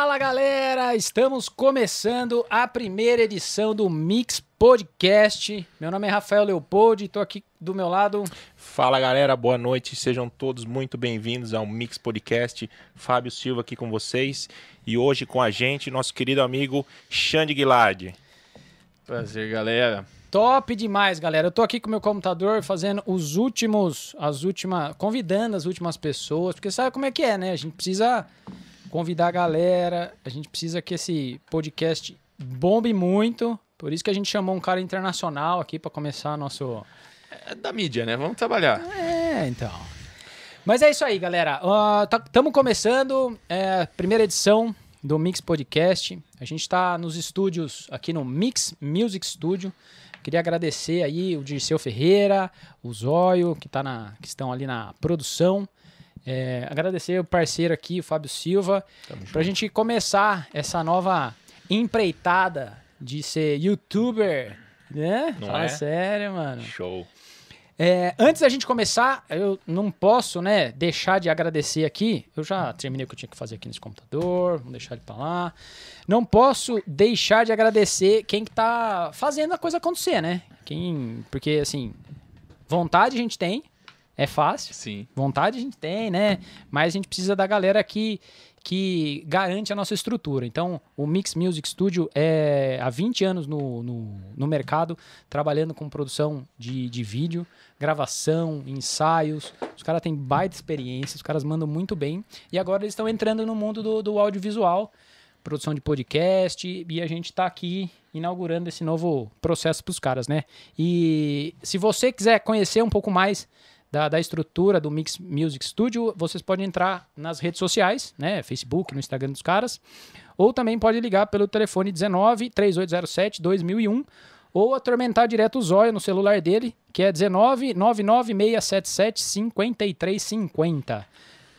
Fala galera, estamos começando a primeira edição do Mix Podcast. Meu nome é Rafael Leopoldi, estou aqui do meu lado. Fala galera, boa noite, sejam todos muito bem-vindos ao Mix Podcast. Fábio Silva aqui com vocês e hoje com a gente nosso querido amigo Xande Guilard. Prazer, galera. Top demais, galera. Eu tô aqui com o meu computador fazendo os últimos, as últimas, convidando as últimas pessoas, porque sabe como é que é, né? A gente precisa convidar a galera, a gente precisa que esse podcast bombe muito. Por isso que a gente chamou um cara internacional aqui para começar nosso. É da mídia, né? Vamos trabalhar. É, então. Mas é isso aí, galera. Estamos uh, começando é, primeira edição do Mix Podcast. A gente está nos estúdios aqui no Mix Music Studio. Queria agradecer aí o Dirceu Ferreira, o Zóio, que, tá na, que estão ali na produção. É, agradecer o parceiro aqui, o Fábio Silva, para a gente começar essa nova empreitada de ser youtuber, né? Não Fala é? sério, mano. Show. É, antes da gente começar, eu não posso, né, deixar de agradecer aqui. Eu já terminei o que eu tinha que fazer aqui nesse computador, vamos deixar ele pra lá. Não posso deixar de agradecer quem que tá fazendo a coisa acontecer, né? Quem, porque assim, vontade a gente tem, é fácil. Sim. Vontade a gente tem, né? Mas a gente precisa da galera que, que garante a nossa estrutura. Então, o Mix Music Studio é há 20 anos no, no, no mercado, trabalhando com produção de, de vídeo, gravação, ensaios. Os caras têm baita experiência, os caras mandam muito bem. E agora eles estão entrando no mundo do, do audiovisual, produção de podcast, e a gente está aqui inaugurando esse novo processo para os caras, né? E se você quiser conhecer um pouco mais da, da, estrutura do Mix Music Studio, vocês podem entrar nas redes sociais, né? Facebook, no Instagram dos caras, ou também pode ligar pelo telefone 19 3807 2001 ou atormentar direto o zóio no celular dele, que é 19 99677 5350.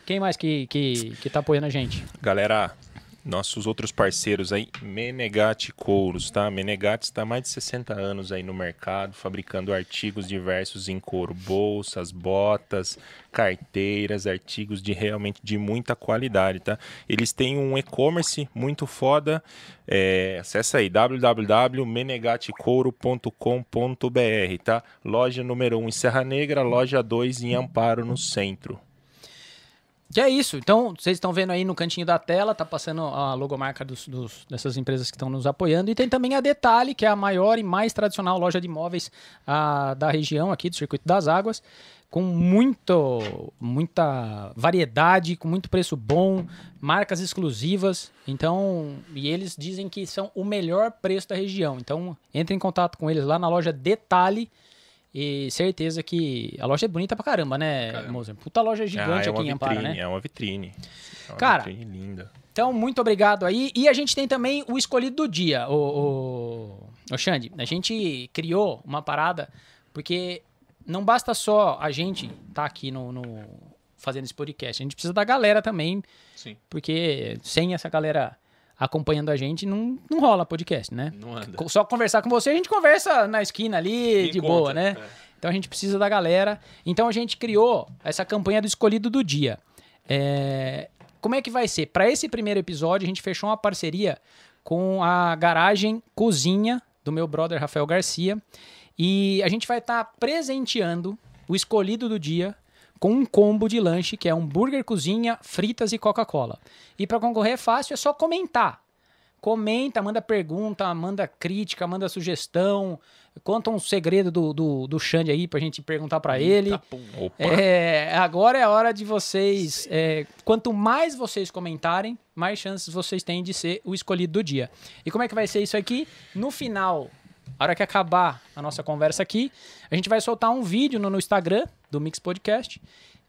Quem mais que, que, que tá apoiando a gente? Galera, nossos outros parceiros aí, Menegatti Couros, tá? Menegatti está há mais de 60 anos aí no mercado, fabricando artigos diversos em couro, bolsas, botas, carteiras, artigos de realmente de muita qualidade, tá? Eles têm um e-commerce muito foda, é, acessa aí www.menegatticouro.com.br, tá? Loja número 1 um em Serra Negra, loja 2 em Amparo, no centro. Que é isso. Então, vocês estão vendo aí no cantinho da tela, tá passando a logomarca dos, dos, dessas empresas que estão nos apoiando. E tem também a Detalhe, que é a maior e mais tradicional loja de imóveis a, da região aqui, do Circuito das Águas, com muito, muita variedade, com muito preço bom, marcas exclusivas. Então, e eles dizem que são o melhor preço da região. Então, entre em contato com eles lá na loja Detalhe. E certeza que a loja é bonita pra caramba, né, caramba. Puta loja gigante ah, é aqui em Amparo, vitrine, né? É uma vitrine. É uma Cara, vitrine linda. Então, muito obrigado aí. E a gente tem também o escolhido do dia, o, o, o Xande. A gente criou uma parada, porque não basta só a gente estar tá aqui no, no, fazendo esse podcast. A gente precisa da galera também. Sim. Porque sem essa galera acompanhando a gente, não, não rola podcast, né? Não anda. Só conversar com você, a gente conversa na esquina ali, de Encontra, boa, né? é. Então a gente precisa da galera. Então a gente criou essa campanha do escolhido do dia. É... Como é que vai ser? Para esse primeiro episódio, a gente fechou uma parceria com a garagem cozinha do meu brother Rafael Garcia. E a gente vai estar tá presenteando o escolhido do dia com um combo de lanche que é um burger cozinha, fritas e Coca-Cola. E para concorrer é fácil, é só comentar. Comenta, manda pergunta, manda crítica, manda sugestão, conta um segredo do, do, do Xande aí pra gente perguntar para ele. É, agora é a hora de vocês. É, quanto mais vocês comentarem, mais chances vocês têm de ser o escolhido do dia. E como é que vai ser isso aqui? No final, a hora que acabar a nossa conversa aqui, a gente vai soltar um vídeo no, no Instagram do Mix Podcast,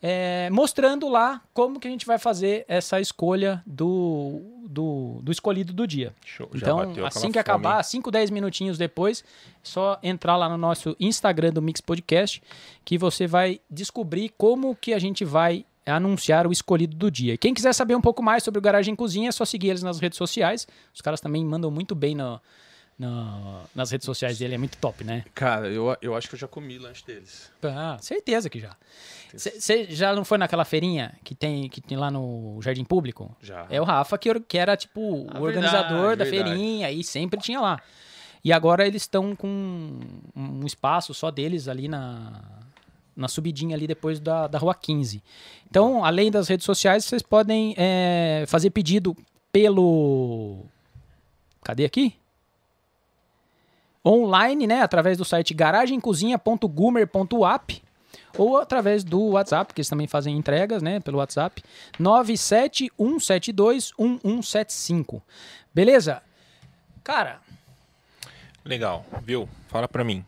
é, mostrando lá como que a gente vai fazer essa escolha do, do, do escolhido do dia. Show, então, assim que acabar, fome. 5, 10 minutinhos depois, só entrar lá no nosso Instagram do Mix Podcast, que você vai descobrir como que a gente vai anunciar o escolhido do dia. Quem quiser saber um pouco mais sobre o Garagem Cozinha, é só seguir eles nas redes sociais. Os caras também mandam muito bem no, no- nas redes sociais dele, é muito top, né? Cara, eu, eu acho que eu já comi lanche deles. Ah, certeza que já. Você já não foi naquela feirinha que tem, que tem lá no Jardim Público? Já. É o Rafa que, que era, tipo, Ah, o organizador verdade, da verdade. feirinha e sempre tinha lá. E agora eles estão com um espaço só deles ali na, na subidinha ali depois da, da Rua 15. Então, além das redes sociais, vocês podem é, fazer pedido pelo... Cadê aqui? Online, né? Através do site garagemcozinha.gumer.app ou através do WhatsApp, que eles também fazem entregas, né, pelo WhatsApp, 971721175. Beleza? Cara, Legal, viu? Fala pra mim.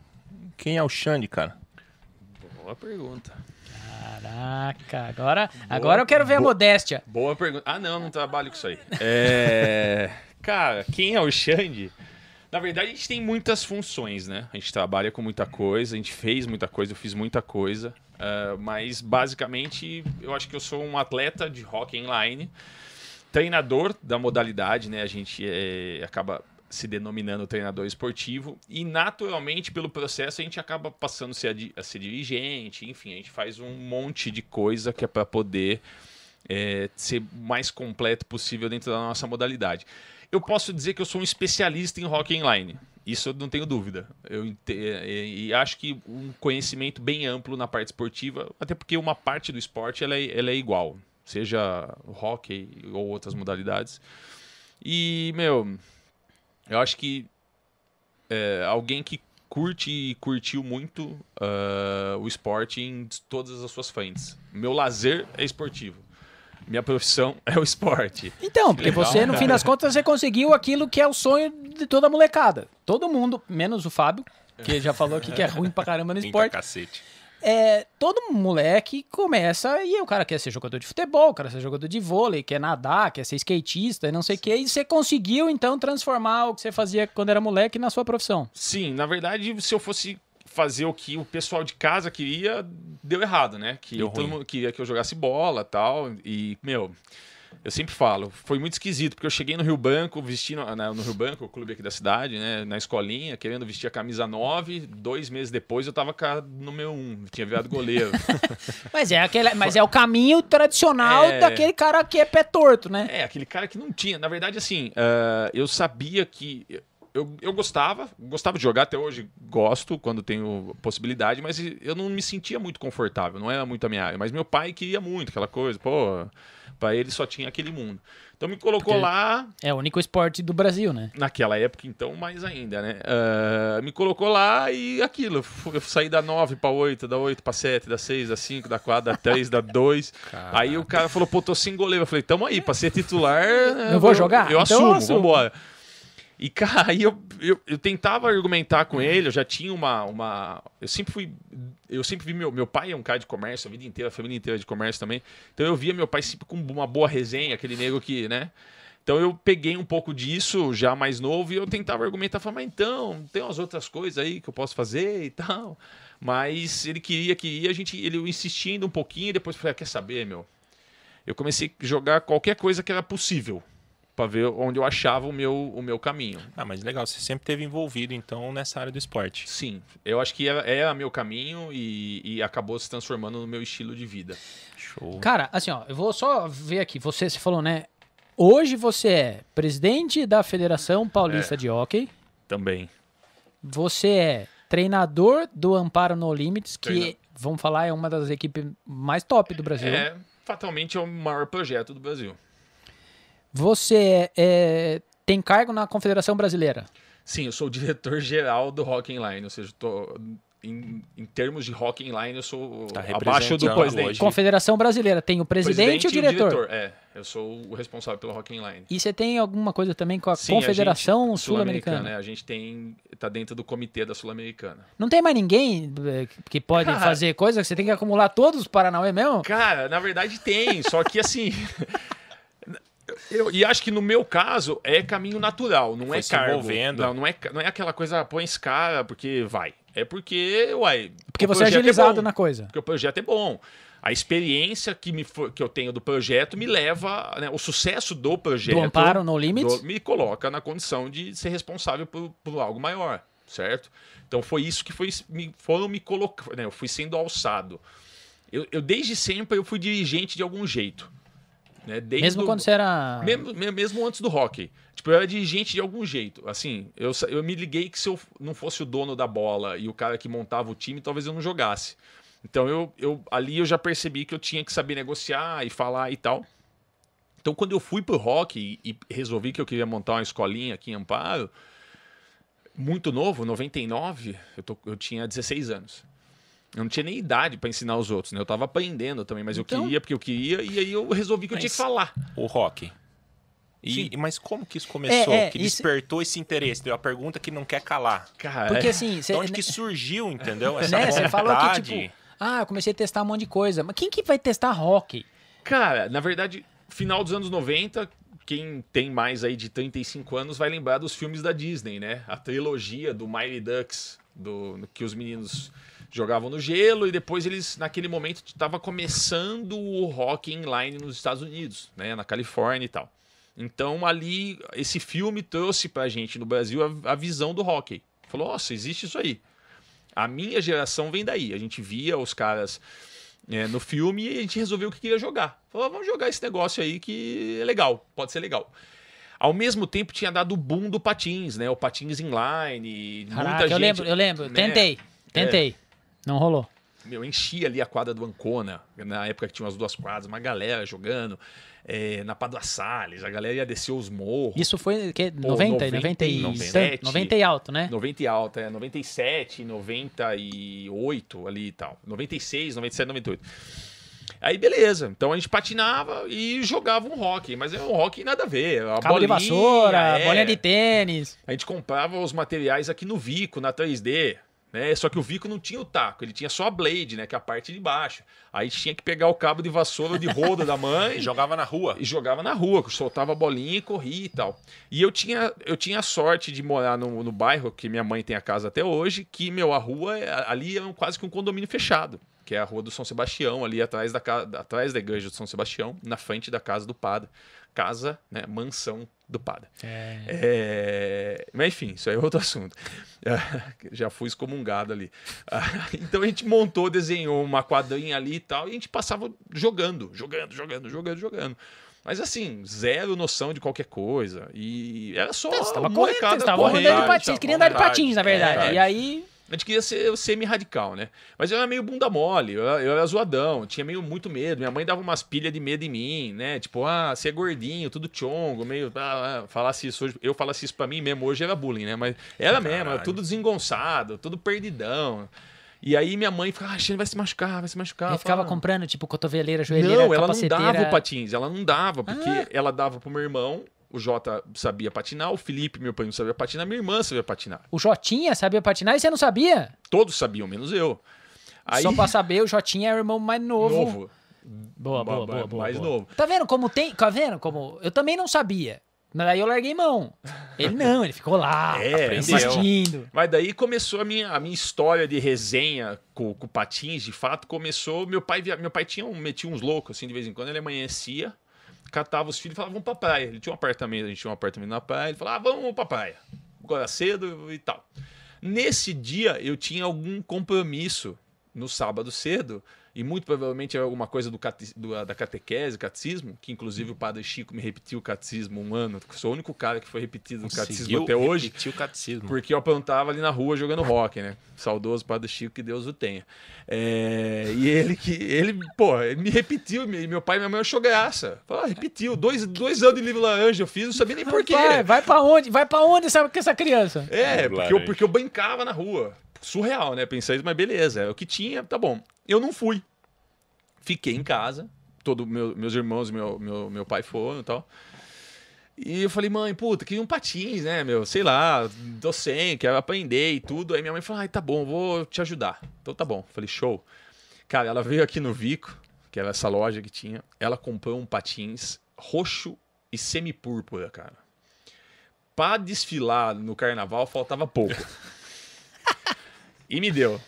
Quem é o Xande, cara? Boa pergunta. caraca, agora, agora eu quero ver a modéstia. Boa pergunta. Ah, não, não trabalho com isso aí. É... Cara, quem é o Xande? Na verdade, a gente tem muitas funções, né? A gente trabalha com muita coisa, a gente fez muita coisa, eu fiz muita coisa. ah, mas, basicamente, eu acho que eu sou um atleta de hockey inline, treinador da modalidade, né? A gente é, acaba se denominando treinador esportivo e naturalmente pelo processo a gente acaba passando a ser, a ser dirigente, enfim, a gente faz um monte de coisa que é para poder é, ser mais completo possível dentro da nossa modalidade. Eu posso dizer que eu sou um especialista em hockey inline. Isso eu não tenho dúvida. Eu ente- e, e acho que um conhecimento bem amplo na parte esportiva, até porque uma parte do esporte ela é, ela é igual, seja hockey ou outras modalidades. E, meu, eu acho que é, alguém que curte e curtiu muito ah, o esporte em todas as suas frentes. Meu lazer é esportivo. Minha profissão é o esporte. Então, porque legal, você, no fim das contas, você conseguiu aquilo que é o sonho de toda a molecada. Todo mundo, menos o Fábio, que já falou aqui que é ruim pra caramba no Pinta esporte. cacete. é, todo moleque começa e o cara quer ser jogador de futebol, o cara quer ser jogador de vôlei, quer nadar, quer ser skatista e não sei o quê. E você conseguiu, então, transformar o que você fazia quando era moleque na sua profissão. Sim, na verdade, se eu fosse fazer o que o pessoal de casa queria, deu errado, né? Que Deu todo ruim. mundo queria que eu jogasse bola tal. E, meu, eu sempre falo, foi muito esquisito, porque eu cheguei no Rio Branco, vestindo na- no Rio Branco, o clube aqui da cidade, né? Na escolinha, querendo vestir a camisa 9. Dois meses depois eu tava a número 1, tinha virado goleiro. Mas é, aquele, mas é o caminho tradicional É. daquele cara que é pé torto, né? É, aquele cara que não tinha. Na verdade, assim, ah, eu sabia que. Eu, eu gostava, gostava de jogar, até hoje gosto quando tenho possibilidade, mas eu não me sentia muito confortável, não era muito a minha área. Mas meu pai queria muito aquela coisa, pô, pra ele só tinha aquele mundo. Então me colocou Porque- lá, É o único esporte do Brasil, né? naquela época, então, mais ainda, né? Ah, me colocou lá e aquilo. Eu saí da 9 pra 8, da 8 pra 7, da 6, da 5, da 4, da 3, da 2. Aí o cara falou, pô, tô sem goleiro. Eu falei, tamo aí, pra ser titular. Eu vou jogar? Eu Então eu assumo, assumo. vambora. E, cara, aí eu, eu, eu tentava argumentar com ele, eu já tinha uma. uma eu sempre fui. Eu sempre vi meu, meu pai é um cara de comércio, a vida inteira, a família inteira de comércio também. Então eu via meu pai sempre com uma boa resenha, aquele nego que, né? Então eu peguei um pouco disso já mais novo e eu tentava argumentar, falar, mas então, tem umas outras coisas aí que eu posso fazer e tal. Mas ele queria, queria, a gente, ele insistia ainda um pouquinho e depois eu falei, ah, quer saber, meu? Eu comecei a jogar qualquer coisa que era possível para ver onde eu achava o meu, o meu caminho. Ah, mas legal, você sempre teve envolvido, então, nessa área do esporte. Sim, eu acho que era, era meu caminho e, e acabou se transformando no meu estilo de vida. Show. Cara, assim, ó, eu vou só ver aqui. Você, você falou, né? Hoje você é presidente da Federação Paulista de Hockey. Também. Você é treinador do Amparo No Limits, que, Treina- vamos falar, é uma das equipes mais top do Brasil. É, fatalmente é o maior projeto do Brasil. Você é, tem cargo na Confederação Brasileira. Sim, eu sou o diretor-geral do Rock Inline, ou seja, tô, em, em termos de Rock Inline, eu sou Tá abaixo do presidente. hoje. Confederação Brasileira tem o presidente, e o diretor. É, eu sou o responsável pelo Rock Inline. E você tem alguma coisa também com a Sim, Confederação Sul-Americana? é, A gente tem. tá dentro do comitê da Sul-Americana. Não tem mais ninguém eh, que pode Cara. fazer coisa que você tem que acumular todos os Paranauê mesmo? Cara, na verdade tem, só que assim. Eu, e acho que no meu caso é caminho natural, não Foi é se cargo. envolvendo. Não, não é, não é aquela coisa, põe esse cara porque vai. É porque, uai. Porque você é projeto agilizado bom, na coisa. Porque o projeto é bom. A experiência que, me que eu tenho do projeto me leva. né, o sucesso do projeto. Do Amparo No Limits? do- me coloca na condição de ser responsável por, por algo maior, certo? Então foi isso que foi, me, foram me colocando. Né, eu fui sendo alçado. Eu, eu, desde sempre eu fui dirigente de algum jeito. Né, Mesmo o- quando você era. mesmo, me- mesmo antes do hockey. Tipo, eu era dirigente de algum jeito. Assim, eu, eu me liguei que se eu não fosse o dono da bola e o cara que montava o time, talvez eu não jogasse. Então, eu, eu ali eu já percebi que eu tinha que saber negociar e falar e tal. Então, quando eu fui pro hockey e, e resolvi que eu queria montar uma escolinha aqui em Amparo, muito novo, 99, eu, tô, eu tinha 16 anos. Eu não tinha nem idade para ensinar os outros, né? Eu tava aprendendo também, mas Então- eu queria porque eu queria, e aí eu resolvi que eu tinha que Mas- falar. O rock. E, Sim. mas como que isso começou? É, é, que isso- despertou esse interesse? Deu a pergunta que não quer calar. Cara, Porque é- assim, você, De onde que surgiu, entendeu? Essa né, você falou que, tipo, ah, eu comecei a testar um monte de coisa. Mas quem que vai testar hockey? Cara, na verdade, final dos anos 90, quem tem mais aí de 35 anos vai lembrar dos filmes da Disney, né? A trilogia do Mighty Ducks, do, que os meninos jogavam no gelo e depois eles, naquele momento, estava começando o hockey inline nos Estados Unidos, né? Na Califórnia e tal. Então ali, esse filme trouxe pra gente no Brasil a, a visão do hockey. Falou, nossa, existe isso aí. A minha geração vem daí. A gente via os caras é, no filme e a gente resolveu que queria jogar. Falou, vamos jogar esse negócio aí que é legal, pode ser legal. Ao mesmo tempo tinha dado o boom do patins, né? O patins inline. Caraca, muita eu gente, lembro, eu lembro. né? Tentei, tentei. Não rolou. Meu, enchia ali a quadra do Ancona, na época que tinha umas duas quadras, uma galera jogando. é, na Padua Salles, a galera ia descer os morros. Isso foi que, Pô, 90, 90, e 97. 90 e alto, né? 90 e alta, é 97, 98 ali e tal. 96, 97, 98. Aí beleza, então a gente patinava e jogava um hockey, mas é um hockey nada a ver. A Cabo de bolinha, vassoura, é. bolinha de tênis. A gente comprava os materiais aqui no Vico, na 3D, né? Só que o Vico não tinha o taco, ele tinha só a blade, né? Que é a parte de baixo. Aí tinha que pegar o cabo de vassoura de roda da mãe E jogava na rua. e jogava na rua, soltava a bolinha e corria e tal. E eu tinha, eu tinha a sorte de morar no, no bairro, que minha mãe tem a casa até hoje, que, meu, a rua é- ali é um- quase que um condomínio fechado, que é a rua do São Sebastião, ali atrás da, atrás da igreja do São Sebastião, na frente da casa do padre. Casa, né, mansão do padre. É, Mas enfim, isso aí é outro assunto. Já fui excomungado ali. Ah, Então a gente montou, desenhou uma quadrinha ali e tal, e a gente passava jogando, jogando, jogando, jogando, jogando. Mas assim, zero noção de qualquer coisa. E era só. Você tava correndo, molecada você tava correndo, andando de patins. queria andar de patins, na verdade. É. E aí, A gente queria ser semi-radical, né? Mas eu era meio bunda mole, eu era, eu era zoadão, tinha meio muito medo. Minha mãe dava umas pilhas de medo em mim, né? Tipo, ah, você é gordinho, tudo chongo, meio. Ah, ah, falasse isso hoje. Eu falasse isso pra mim mesmo, hoje era bullying, né? Mas era mesmo, era Caralho. tudo desengonçado, tudo perdidão. E aí minha mãe ficava, ah, Xane, vai se machucar, vai se machucar. ele ficava comprando, tipo, cotoveleira, joelheira, Não, ela não dava o patins, ela não dava, porque Ah. ela dava pro meu irmão, o Jota sabia patinar, o Felipe, meu pai, não sabia patinar, minha irmã sabia patinar. O Jotinha sabia patinar e você não sabia? Todos sabiam, menos eu. Aí, Só pra saber, o Jotinha é o irmão mais novo. novo. Boa, boa, boa, boa. mais boa. novo. Tá vendo como tem. Tá vendo como. Eu também não sabia. Mas aí eu larguei mão. Ele não, ele ficou lá, É, assistindo. Mas daí começou a minha, a minha história de resenha com, com patins, de fato, começou. Meu pai, via- meu pai tinha um, metia uns loucos, assim, de vez em quando, ele amanhecia, catava os filhos e falava, vamos pra praia. Ele tinha um apartamento, a gente tinha um apartamento na praia, ele falava, ah, vamos pra praia. Agora cedo e tal. Nesse dia, eu tinha algum compromisso no sábado cedo, e muito provavelmente era alguma coisa do, cate- do- da catequese, catecismo, que inclusive o padre Chico me repetiu o catecismo um ano, sou o único cara que foi repetido no catecismo até hoje. repetir o catecismo. Porque eu aprontava ali na rua jogando rock, né? Saudoso Padre Chico, que Deus o tenha. É, e ele que. Ele, pô, ele me repetiu, e meu pai e minha mãe achou graça. Falou, ah, repetiu. Dois, dois anos de livro laranja eu fiz, não sabia nem por quê. Vai, vai pra onde? Vai pra onde sabe com essa criança? É, porque eu, porque eu brincava na rua. Surreal, né? Pensei, mas beleza, é o que tinha, tá bom. Eu não fui. Fiquei em casa. Todo meu, meus irmãos e meu, meu, meu pai foram e tal. E eu falei, mãe, puta, queria um patins, né, meu? Sei lá, tô sem, quero aprender e tudo. Aí minha mãe falou, ai, tá bom, vou te ajudar. Então tá bom. Falei, show. Cara, ela veio aqui no Vico, que era essa loja que tinha. Ela comprou um patins roxo e semi-púrpura, cara. Pra desfilar no carnaval faltava pouco. e me deu.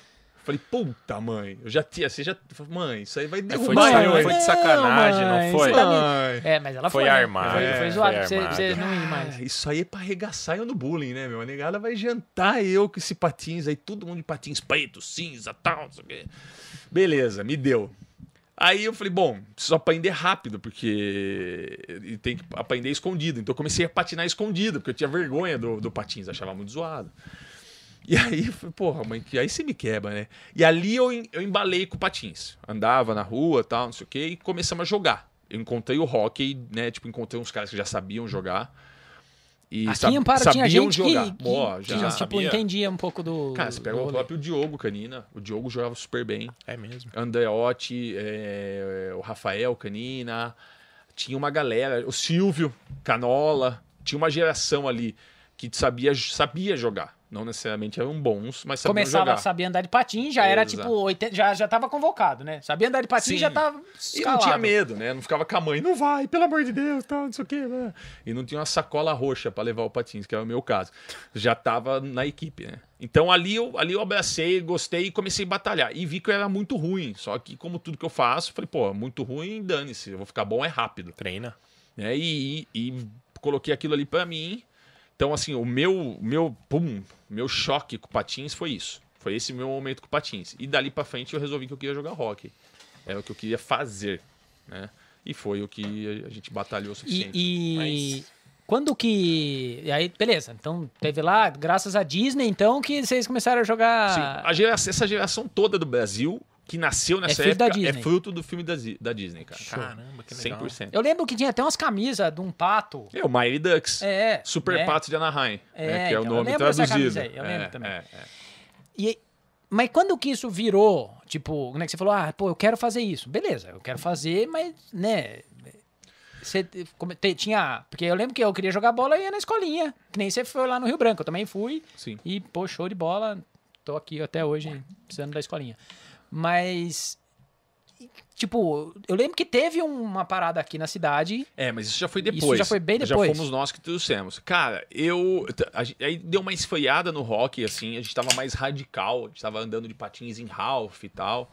Falei, puta, mãe, eu já tinha, você já. Mãe, isso aí vai É, foi, derrubar de, eu, foi de sacanagem, Não, não, mãe, foi? você tá Mãe. É, mas ela Foi foi. né? armado, Foi, é, foi foi zoado pra você, você não ir mais. Ah, Isso aí é pra arregaçar eu no bullying, né, meu? A negada vai jantar eu com esse patins aí, todo mundo de patins preto, cinza, tal, não sei o quê. Beleza, me deu. Aí eu falei, bom, preciso aprender rápido, porque e tem que aprender escondido. Então eu comecei a patinar escondido, porque eu tinha vergonha do, do patins, achava muito zoado. E aí, porra, mãe, que aí você me quebra, né? E ali eu, em- eu embalei com patins. Andava na rua, tal, não sei o quê, e começamos a jogar. Eu encontrei o hockey, né? Tipo, encontrei uns caras que já sabiam jogar. E Aqui sab- em Amparo tinha sabiam gente jogar. que, que, Ó, que, já. tipo, sabia. entendia um pouco do. Cara, você pega o próprio Diogo Canina. O Diogo jogava super bem. É mesmo. Andreotti, é, o Rafael Canina. Tinha uma galera, o Silvio Canola. Tinha uma geração ali que sabia, sabia jogar. Não necessariamente eram bons, mas sabiam Começava jogar. a saber andar de patins, já era Exato. tipo 80, já, já tava convocado, né? Sabia andar de patins, Sim. já tava E não escalado. tinha medo, né? Não ficava com a mãe, não vai, pelo amor de Deus, tal, não sei o quê. né? E não tinha uma sacola roxa pra levar o patins, que era o meu caso. Já tava na equipe, né? Então ali eu, ali eu abracei, gostei e comecei a batalhar. E vi que eu era muito ruim. Só que, como tudo que eu faço, falei, pô, muito ruim, dane-se. Eu vou ficar bom é rápido. Treina. né? E, e- e coloquei aquilo ali pra mim. Então, assim, o meu, meu, pum, meu choque com patins foi isso. Foi esse meu momento com patins. E dali pra frente eu resolvi que eu queria jogar hockey. Era o que eu queria fazer, né? E foi o que a gente batalhou o suficiente. E, e quando que. e Aí, beleza. Então, teve lá, graças à Disney, então, que vocês começaram a jogar. Sim, a geração- essa geração toda do Brasil que nasceu nessa da época é fruto do filme da, da Disney, cara. Caramba, que legal. 100%. Eu lembro que tinha até umas camisas de um pato. É o Mighty Ducks. É. Super né? Patos de Anaheim, É, né, que é o então, eu nome traduzido. camisa aí, eu lembro É, também. é, é. E, mas quando que isso virou? Tipo, né, que você falou, ah, pô, eu quero fazer isso. Beleza, eu quero fazer, mas, né. Você como- te- tinha. Porque eu lembro que eu queria jogar bola e ia na escolinha. Que nem você foi lá no Rio Branco. Eu também fui. Sim. E, pô, show de bola. Tô aqui até hoje precisando da escolinha. Mas. Tipo, eu lembro que teve uma parada aqui na cidade. É, mas isso já foi Isso depois. já foi bem Já depois. fomos nós que trouxemos. Cara, eu. a aí deu uma esfriada no rock, assim, a gente tava mais radical, a gente tava andando de patins em Ralph e tal.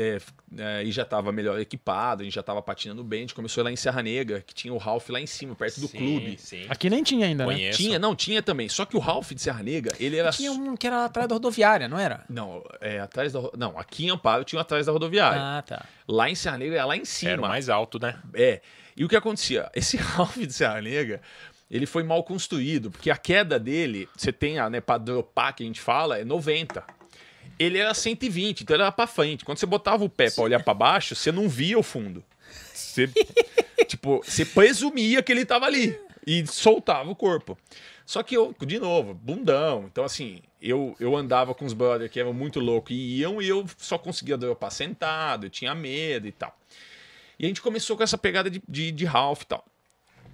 É, é, e já tava melhor equipado, a gente já tava patinando bem. A gente começou lá em Serra Negra, que tinha o Ralph lá em cima, perto do Sim, clube. Sim. Aqui nem tinha ainda, né? Conheço. Tinha, não, tinha também. Só que o Ralph de Serra Negra, ele era. Tinha um que era atrás da rodoviária, não era? Não, é atrás da. Não, aqui em Amparo tinha um atrás da rodoviária. Ah, tá. Lá em Serra Negra era lá em cima. Era mais alto, né? É. E o que acontecia? Esse Ralph de Serra Negra, ele foi mal construído, porque a queda dele, você tem a, né, pra dropar que a gente fala, é 90. Ele era 120, então era pra frente. Quando você botava o pé pra olhar pra baixo, você não via o fundo. Você, tipo, você presumia que ele tava ali e soltava o corpo. Só que eu, de novo, bundão. Então, assim, eu, eu andava com os brothers que eram muito loucos e iam e eu só conseguia dropar sentado, eu tinha medo e tal. E a gente começou com essa pegada de, de, de Ralph e tal.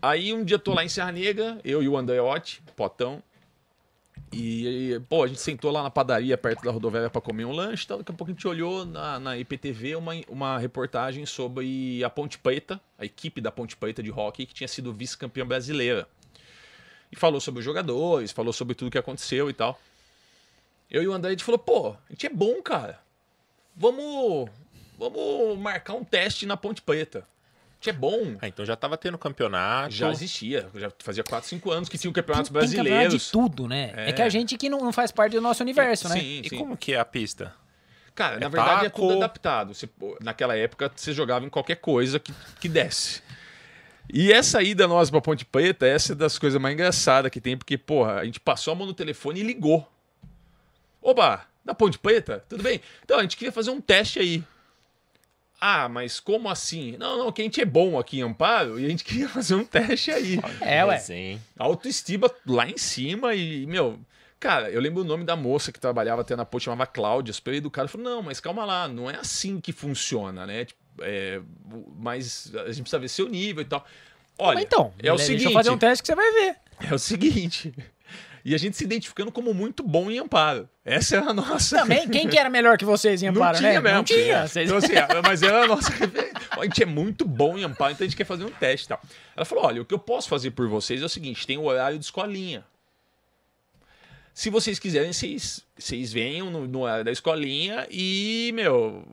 Aí um dia eu tô lá em Serra Negra, eu e o Andreotti, potão. E, pô, a gente sentou lá na padaria perto da rodoviária pra comer um lanche e tal. Daqui a pouco a gente olhou na, na IPTV uma, uma reportagem sobre a Ponte Preta, a equipe da Ponte Preta de hockey, que tinha sido vice-campeã brasileira. E falou sobre os jogadores, falou sobre tudo que aconteceu e tal. Eu e o André, a gente falou, pô, a gente é bom, cara. Vamos, vamos marcar um teste na Ponte Preta. Gente é bom. Ah, então já tava tendo campeonato. Já existia, já fazia 4, 5 anos que tinham campeonatos Tem campeonato brasileiros. de tudo, né? É. É. que a gente que não, faz parte do nosso universo, né? Sim, E sim. como que é a pista? Cara, na É verdade é taco? tudo adaptado. Você- naquela época você jogava em qualquer coisa que, que desse. E essa ida nossa pra Ponte Preta, essa é das coisas mais engraçadas que tem, porque, porra, a gente passou a mão no telefone e ligou. Oba, da Ponte Preta? Tudo bem? Então, a gente queria fazer um teste aí. Ah, mas como assim? Não, não, que a gente é bom aqui em Amparo e a gente queria fazer um teste aí. É, ué. Resenha. Autoestima lá em cima e, meu. Cara, eu lembro o nome da moça que trabalhava até na ponte, chamava Cláudia, super educada. Falou: não, mas calma lá, não é assim que funciona, né? Tipo, é, mas a gente precisa ver seu nível e tal. Olha, então, é o deixa seguinte: eu fazer um teste que você vai ver. é o seguinte. E a gente se identificando como muito bom em amparo. Essa era a nossa. Também, quem que era melhor que vocês em Não Amparo, tinha né? mesmo. Não tinha. Vocês... Então, assim, é, mas era a nossa. A gente é muito bom em amparo, então a gente quer fazer um teste e tal. Ela falou: olha, o que eu posso fazer por vocês é o seguinte: tem o horário de escolinha. Se vocês quiserem, vocês, vocês venham no, no horário da escolinha e, meu,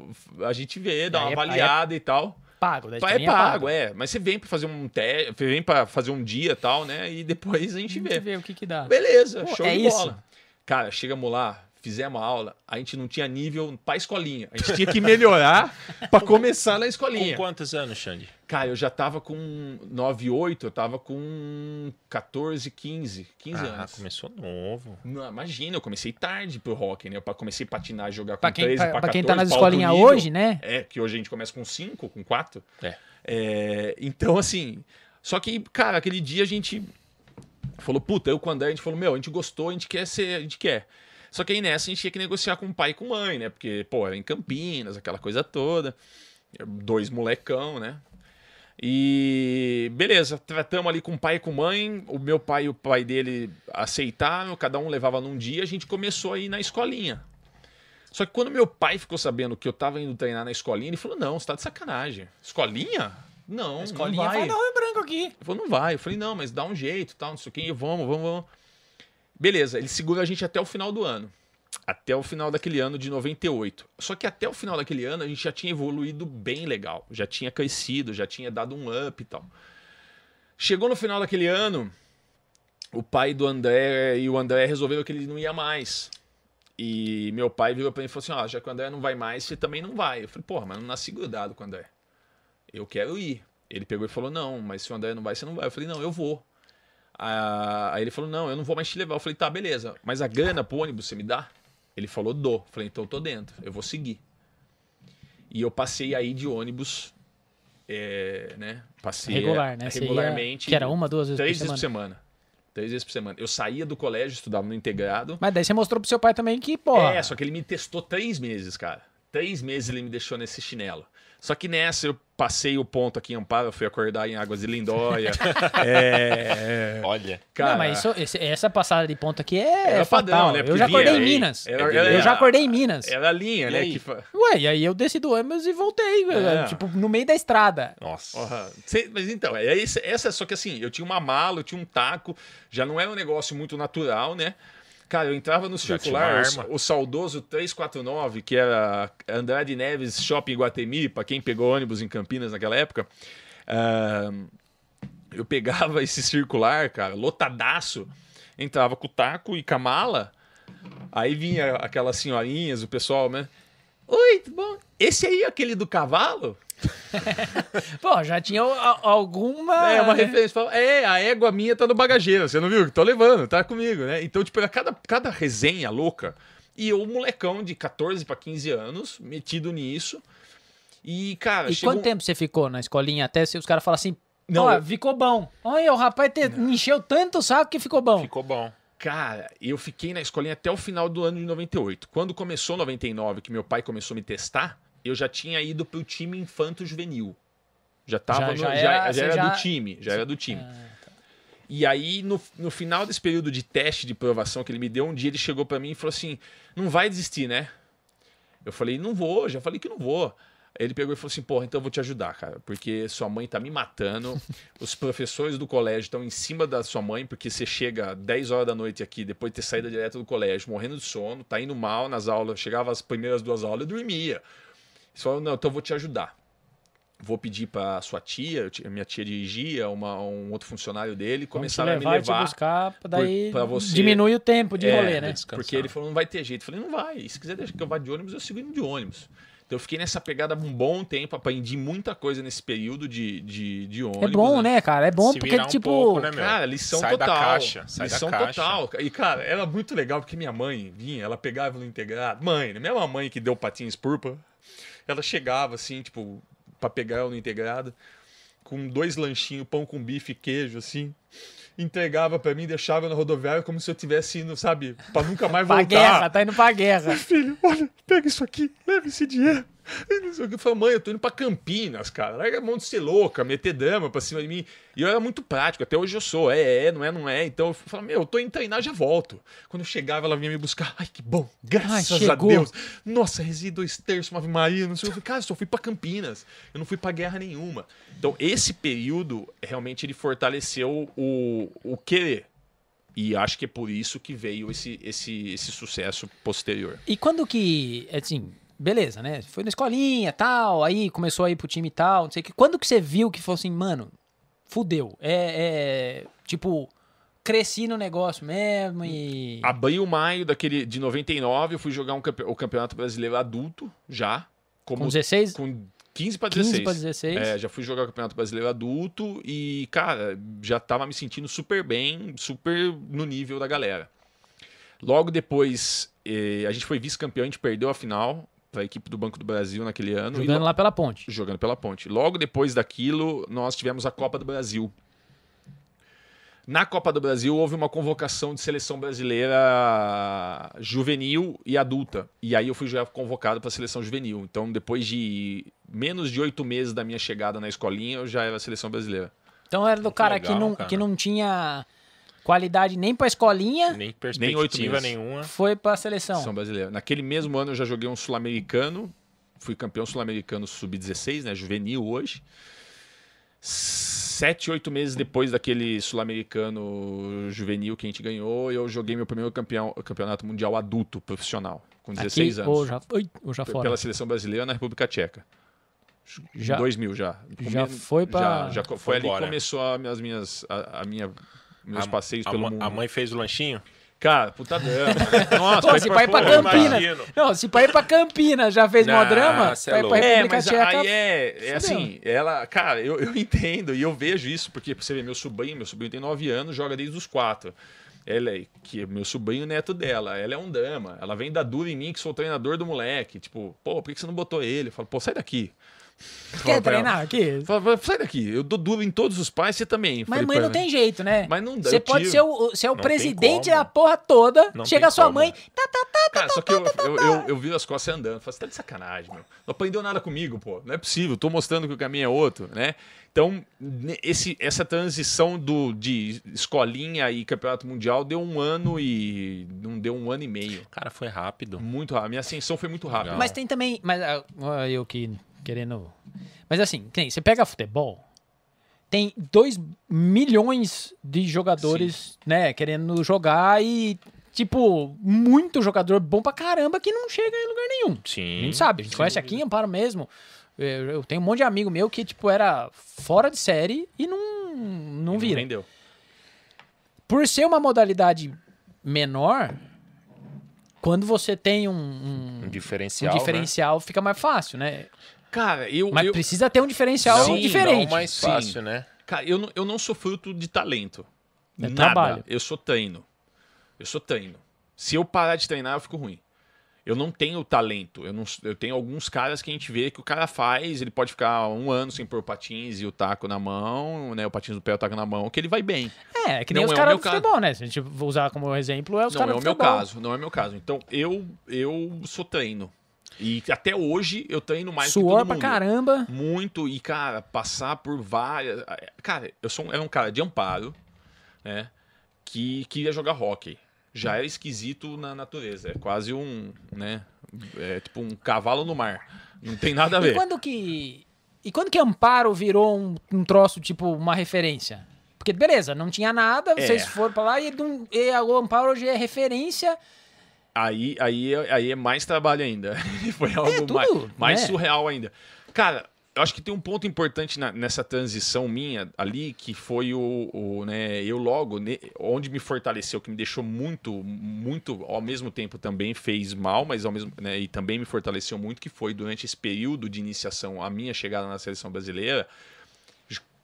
a gente vê, dá Aí uma é- aí é avaliada e tal. Pago, da É escolinha pago, é. Mas você vem pra fazer um teste, vem pra fazer um dia e tal, né? E depois a gente A gente vê. vê o que que dá. Beleza, Pô, show é de isso. bola. Cara, chegamos lá, fizemos a aula, a gente não tinha nível pra escolinha. A gente tinha que melhorar pra começar na Com escolinha. quantos anos, Xande? Cara, eu já tava com 9, 8, eu tava com 14, 15, 15 Ah, anos. começou novo. Não, imagina, eu comecei tarde pro rock, né? Eu comecei a patinar e jogar com Pra quem, 13, pra, pra pra 14, quem tá nas escolinhas hoje, né? É, que hoje a gente começa com 5, com 4. É. É, então, assim. Só que, cara, aquele dia a gente falou, puta, eu com o André, a gente falou, meu, a gente gostou, a gente quer ser, a gente quer. Só que aí nessa a gente tinha que negociar com o pai e com a mãe, né? Porque, pô, era em Campinas, aquela coisa toda. Dois molecão, né? E beleza, tratamos ali com pai e com a mãe. O meu pai e o pai dele aceitaram, cada um levava num dia. A gente começou a ir na escolinha. Só que quando meu pai ficou sabendo que eu tava indo treinar na escolinha, ele falou: Não, você tá de sacanagem. Escolinha? Não, Escolinha não vai. vai no Rio Branco aqui. Ele falou, não vai. Eu falei, não, mas dá um jeito, tal, não sei o que, vamos, vamos, vamos. Beleza, ele segura a gente até o final do ano. Até o final daquele ano de 98. Só que até o final daquele ano a gente já tinha evoluído bem legal. Já tinha crescido, já tinha dado um up e tal. Chegou no final daquele ano, o pai do André e o André resolveram que ele não ia mais. E meu pai virou pra mim e falou assim: Ó, já que o André não vai mais, você também não vai. Eu falei, porra, mas não nasci grudado com o André. Eu quero ir. Ele pegou e falou: Não, mas se o André não vai, você não vai. Eu falei: Não, eu vou. Ah, Aí ele falou: Não, eu não vou mais te levar. Eu falei: Tá, beleza. Mas a grana pro ônibus você me dá? Ele falou: Dou. Eu falei: Então eu tô dentro, eu vou seguir. E eu passei aí de ônibus, é, né? Passei Regular, né? Você ia- regularmente. que era uma, duas vezes três por vezes semana. por semana. Três vezes por semana. Eu saía do colégio, estudava no integrado. Mas daí você mostrou pro seu pai também que, pô. É, só que ele me testou três meses, cara. Três meses ele me deixou nesse chinelo. Só que nessa eu passei o ponto aqui em Amparo, eu fui acordar em Águas de Lindóia. é, é, Olha. cara, não, mas isso- esse- essa passada de ponto aqui é, Era fatal. padrão, né? Eu Porque já acordei vinha em aí. Minas. Era- eu era- já acordei em Minas. era a linha, E né? aí? Que. Ué, e aí eu desci do ônibus e voltei, É. tipo, no meio da estrada. Nossa. Cê- mas então, é esse, essa, só que assim, eu tinha uma mala, eu tinha um taco, já não era um negócio muito natural, né? Cara, eu entrava no Já circular, o, o saudoso 349, que era Andrade Neves Shopping Guatemi, pra quem pegou ônibus em Campinas naquela época. ah, eu pegava esse circular, cara, lotadaço, entrava com o taco e com a mala, aí vinha aquelas senhorinhas, o pessoal, né? Oi, tudo bom? Esse aí é aquele do cavalo? Pô, já tinha alguma. É, uma referência. É, a égua minha tá no bagageiro, você não viu? Tô levando, tá comigo, né? Então, tipo, era cada, cada resenha louca. E eu, molecão de 14 pra 15 anos, metido nisso. E, cara, E chegou... quanto tempo você ficou na escolinha até se os caras falam assim, Não, ó, eu- ficou bom. Olha, o rapaz te, encheu tanto o saco que ficou bom. Ficou bom. Cara, eu fiquei na escolinha até o final do ano de 98. Quando começou 99, que meu pai começou a me testar, eu já tinha ido pro time infanto juvenil. Já tava Já- no- já já, era- já você era já- do time, já era do time. Ah, tá. E aí, no, no final desse período de teste, de provação que ele me deu, um dia ele chegou pra mim e falou assim: Não vai desistir, né? Eu falei: Não vou, já falei que não vou. Ele pegou e falou assim: Porra, então eu vou te ajudar, cara, porque sua mãe tá me matando. Os professores do colégio estão em cima da sua mãe, porque você chega 10 horas da noite aqui, depois de ter saído direto do colégio, morrendo de sono, tá indo mal nas aulas. Chegava as primeiras duas aulas, eu dormia. Ele falou: Não, então eu vou te ajudar. Vou pedir pra sua tia, minha tia dirigia, uma, um outro funcionário dele, começaram a me levar te buscar, daí pra você- diminui o tempo de É, rolê, né? descansar. Porque ele falou, não vai ter jeito. Eu falei, não vai. E se quiser deixar que eu vá de ônibus, eu sigo indo de ônibus. Então eu fiquei nessa pegada um bom tempo, aprendi muita coisa nesse período de, de, de ônibus. É bom, né, cara? É bom Se porque, virar um tipo. pouco, né, meu? Cara, lição Sai da total. caixa, sai da lição caixa. total. E, cara, era muito legal porque minha mãe vinha, ela pegava no integrado. Mãe, né? mesma mãe que deu patins purpa, ela chegava assim, tipo, pra pegar eu no integrado, com dois lanchinhos, pão com bife e queijo, assim. Entregava pra mim, deixava na rodoviária como se eu tivesse indo, sabe, pra nunca mais Pra voltar. guerra, tá indo pra guerra. Filho, olha, pega isso aqui, leva esse dinheiro. Eu falei, mãe, eu tô indo pra Campinas, cara. Larga a mão de ser louca, meter dama pra cima de mim. E eu era muito prático, até hoje eu sou. É, é, não é, não é. Então eu falei, meu, eu tô indo treinar, já volto. Quando eu chegava, ela vinha me buscar. Ai, que bom, graças Ai, a. Deus. Nossa, resi dois terços, uma Ave Maria, não sei. Eu falei, cara, eu só fui pra Campinas. Eu não fui pra guerra nenhuma. Então, esse período, realmente, ele fortaleceu o, o querer. E acho que é por isso que veio esse, esse, esse sucesso posterior. E quando que, assim, beleza, né? Foi na escolinha tal, aí começou a ir pro time e tal, não sei o que. Quando que você viu que falou assim, mano, fudeu. É, é, tipo, cresci no negócio mesmo e. Abril, maio daquele, de 99, eu fui jogar um campe- o Campeonato Brasileiro adulto, já. Como, Com 16? Com 15 para 15 16. pra 16. É, já fui jogar o Campeonato Brasileiro adulto e, cara, já tava me sentindo super bem, super no nível da galera. Logo depois, eh, a gente foi vice-campeão, a gente perdeu a final para a equipe do Banco do Brasil naquele ano. e Jogando lo- lá pela ponte. jogando pela ponte. Logo depois daquilo, nós tivemos a Copa do Brasil. Na Copa do Brasil, houve uma convocação de seleção brasileira juvenil e adulta. E aí eu fui já convocado para a seleção juvenil. Então, depois de menos de oito meses da minha chegada na escolinha, eu já era a seleção brasileira. Então era do cara, que, legal, não, cara. que não tinha qualidade nem pra escolinha, Nem perspectiva meses. nenhuma. foi pra seleção. Seleção brasileira. Naquele mesmo ano eu já joguei um sul-americano. Fui campeão sul-americano sub-16, né? Juvenil hoje. Sete, oito meses depois daquele sul-americano juvenil que a gente ganhou, eu joguei meu primeiro campeão, campeonato mundial adulto profissional, com 16 Aqui, anos. Ou já, ou já Foi fora. Pela seleção brasileira na República Tcheca. Já- Em 2000 já. já foi pra- Já, já foi, Foi ali que começou a- as minhas, a, a minha, meus A- passeios a, pelo ma- mundo. a mãe fez o lanchinho? Cara, puta drama. Nossa, Pô, se pra ir pra Campinas. imagino. Não, se pra ir pra Campinas já fez mó drama, pra é ir pra louco. É, República mas Tcheca. aí é, é assim, ela, cara, eu, eu entendo e eu vejo isso, porque você vê meu sobrinho, meu sobrinho tem 9 anos, joga desde os 4. Ela é, que é meu sobrinho neto dela, ela é um dama, ela vem dar dura em mim que sou o treinador do moleque, tipo, pô, por que que você não botou ele? Eu falo, pô, sai daqui. Quer treinar aqui? Fala, sai daqui, eu dou duro em todos os pais, você também. Mas Falei mãe pra não ela. tem jeito, né? Mas não dá, Você pode tiro. ser o, ser o Não tem presidente da porra toda, Não chega a sua como. mãe, tá, tá, tá, Cara, só que eu, eu, eu, eu vi as costas andando. Falei, você tá de sacanagem, meu. Não aprendeu nada comigo, pô. Não é possível. Tô mostrando que o caminho é outro, né? Então, esse, essa transição do, de escolinha e campeonato mundial deu um ano e. Não deu um ano e meio. Cara, foi rápido. Muito rápido. Minha ascensão foi muito rápida. Mas tem também. Mas ah, eu que querendo. Mas assim, tem, você pega futebol, tem 2 milhões de jogadores, né, querendo jogar e, tipo, muito jogador bom pra caramba que não chega em lugar nenhum. A Sim. gente sabe, a gente conhece aqui em Amparo mesmo. Eu, eu tenho um monte de amigo meu que, tipo, era fora de série e não, não E vira. rendeu. Por ser uma modalidade menor, quando você tem um, um- Um um diferencial. diferencial, fica mais fácil, né? Cara, eu. Mas eu, precisa ter um diferencial Sim, diferente. Não mais Sim. fácil, né? Cara, eu não, eu não sou fruto de talento. É Nada. trabalho. Eu sou treino. Eu sou treino. Se eu parar de treinar, eu fico ruim. Eu não tenho talento. Eu, não, eu tenho alguns caras que a gente vê que o cara faz, ele pode ficar um ano sem pôr o patins e o taco na mão, né? O patins do pé e o taco na mão, que ele vai bem. É, é que nem Não os é o caras do caso. futebol, né? Se a gente for usar como exemplo, é os não caras é do o meu caso, não é o meu caso. Então, eu, eu sou treino. E até hoje eu treino mais que Suor todo pra mundo. caramba. Muito, e, cara, passar por várias. Cara, eu sou um, era um cara de amparo, né? Que queria jogar hockey. Já era esquisito na natureza. É quase um, né? É tipo um cavalo no mar. Não tem nada a E ver. quando que. E quando que Amparo virou um, um troço, tipo, uma referência? Porque, beleza, não tinha nada, É. vocês foram pra lá e, e o Amparo hoje é referência. Aí, aí, aí é mais trabalho ainda. Foi algo tudo, mais, mais né? surreal ainda. Cara, eu acho que tem um ponto importante na- nessa transição minha ali, que foi o, o, né, eu logo, ne- onde me fortaleceu, que me deixou muito, muito, ao mesmo tempo também fez mal, mas ao mesmo, né, e também me fortaleceu muito, que foi durante esse período de iniciação, a minha chegada na seleção brasileira,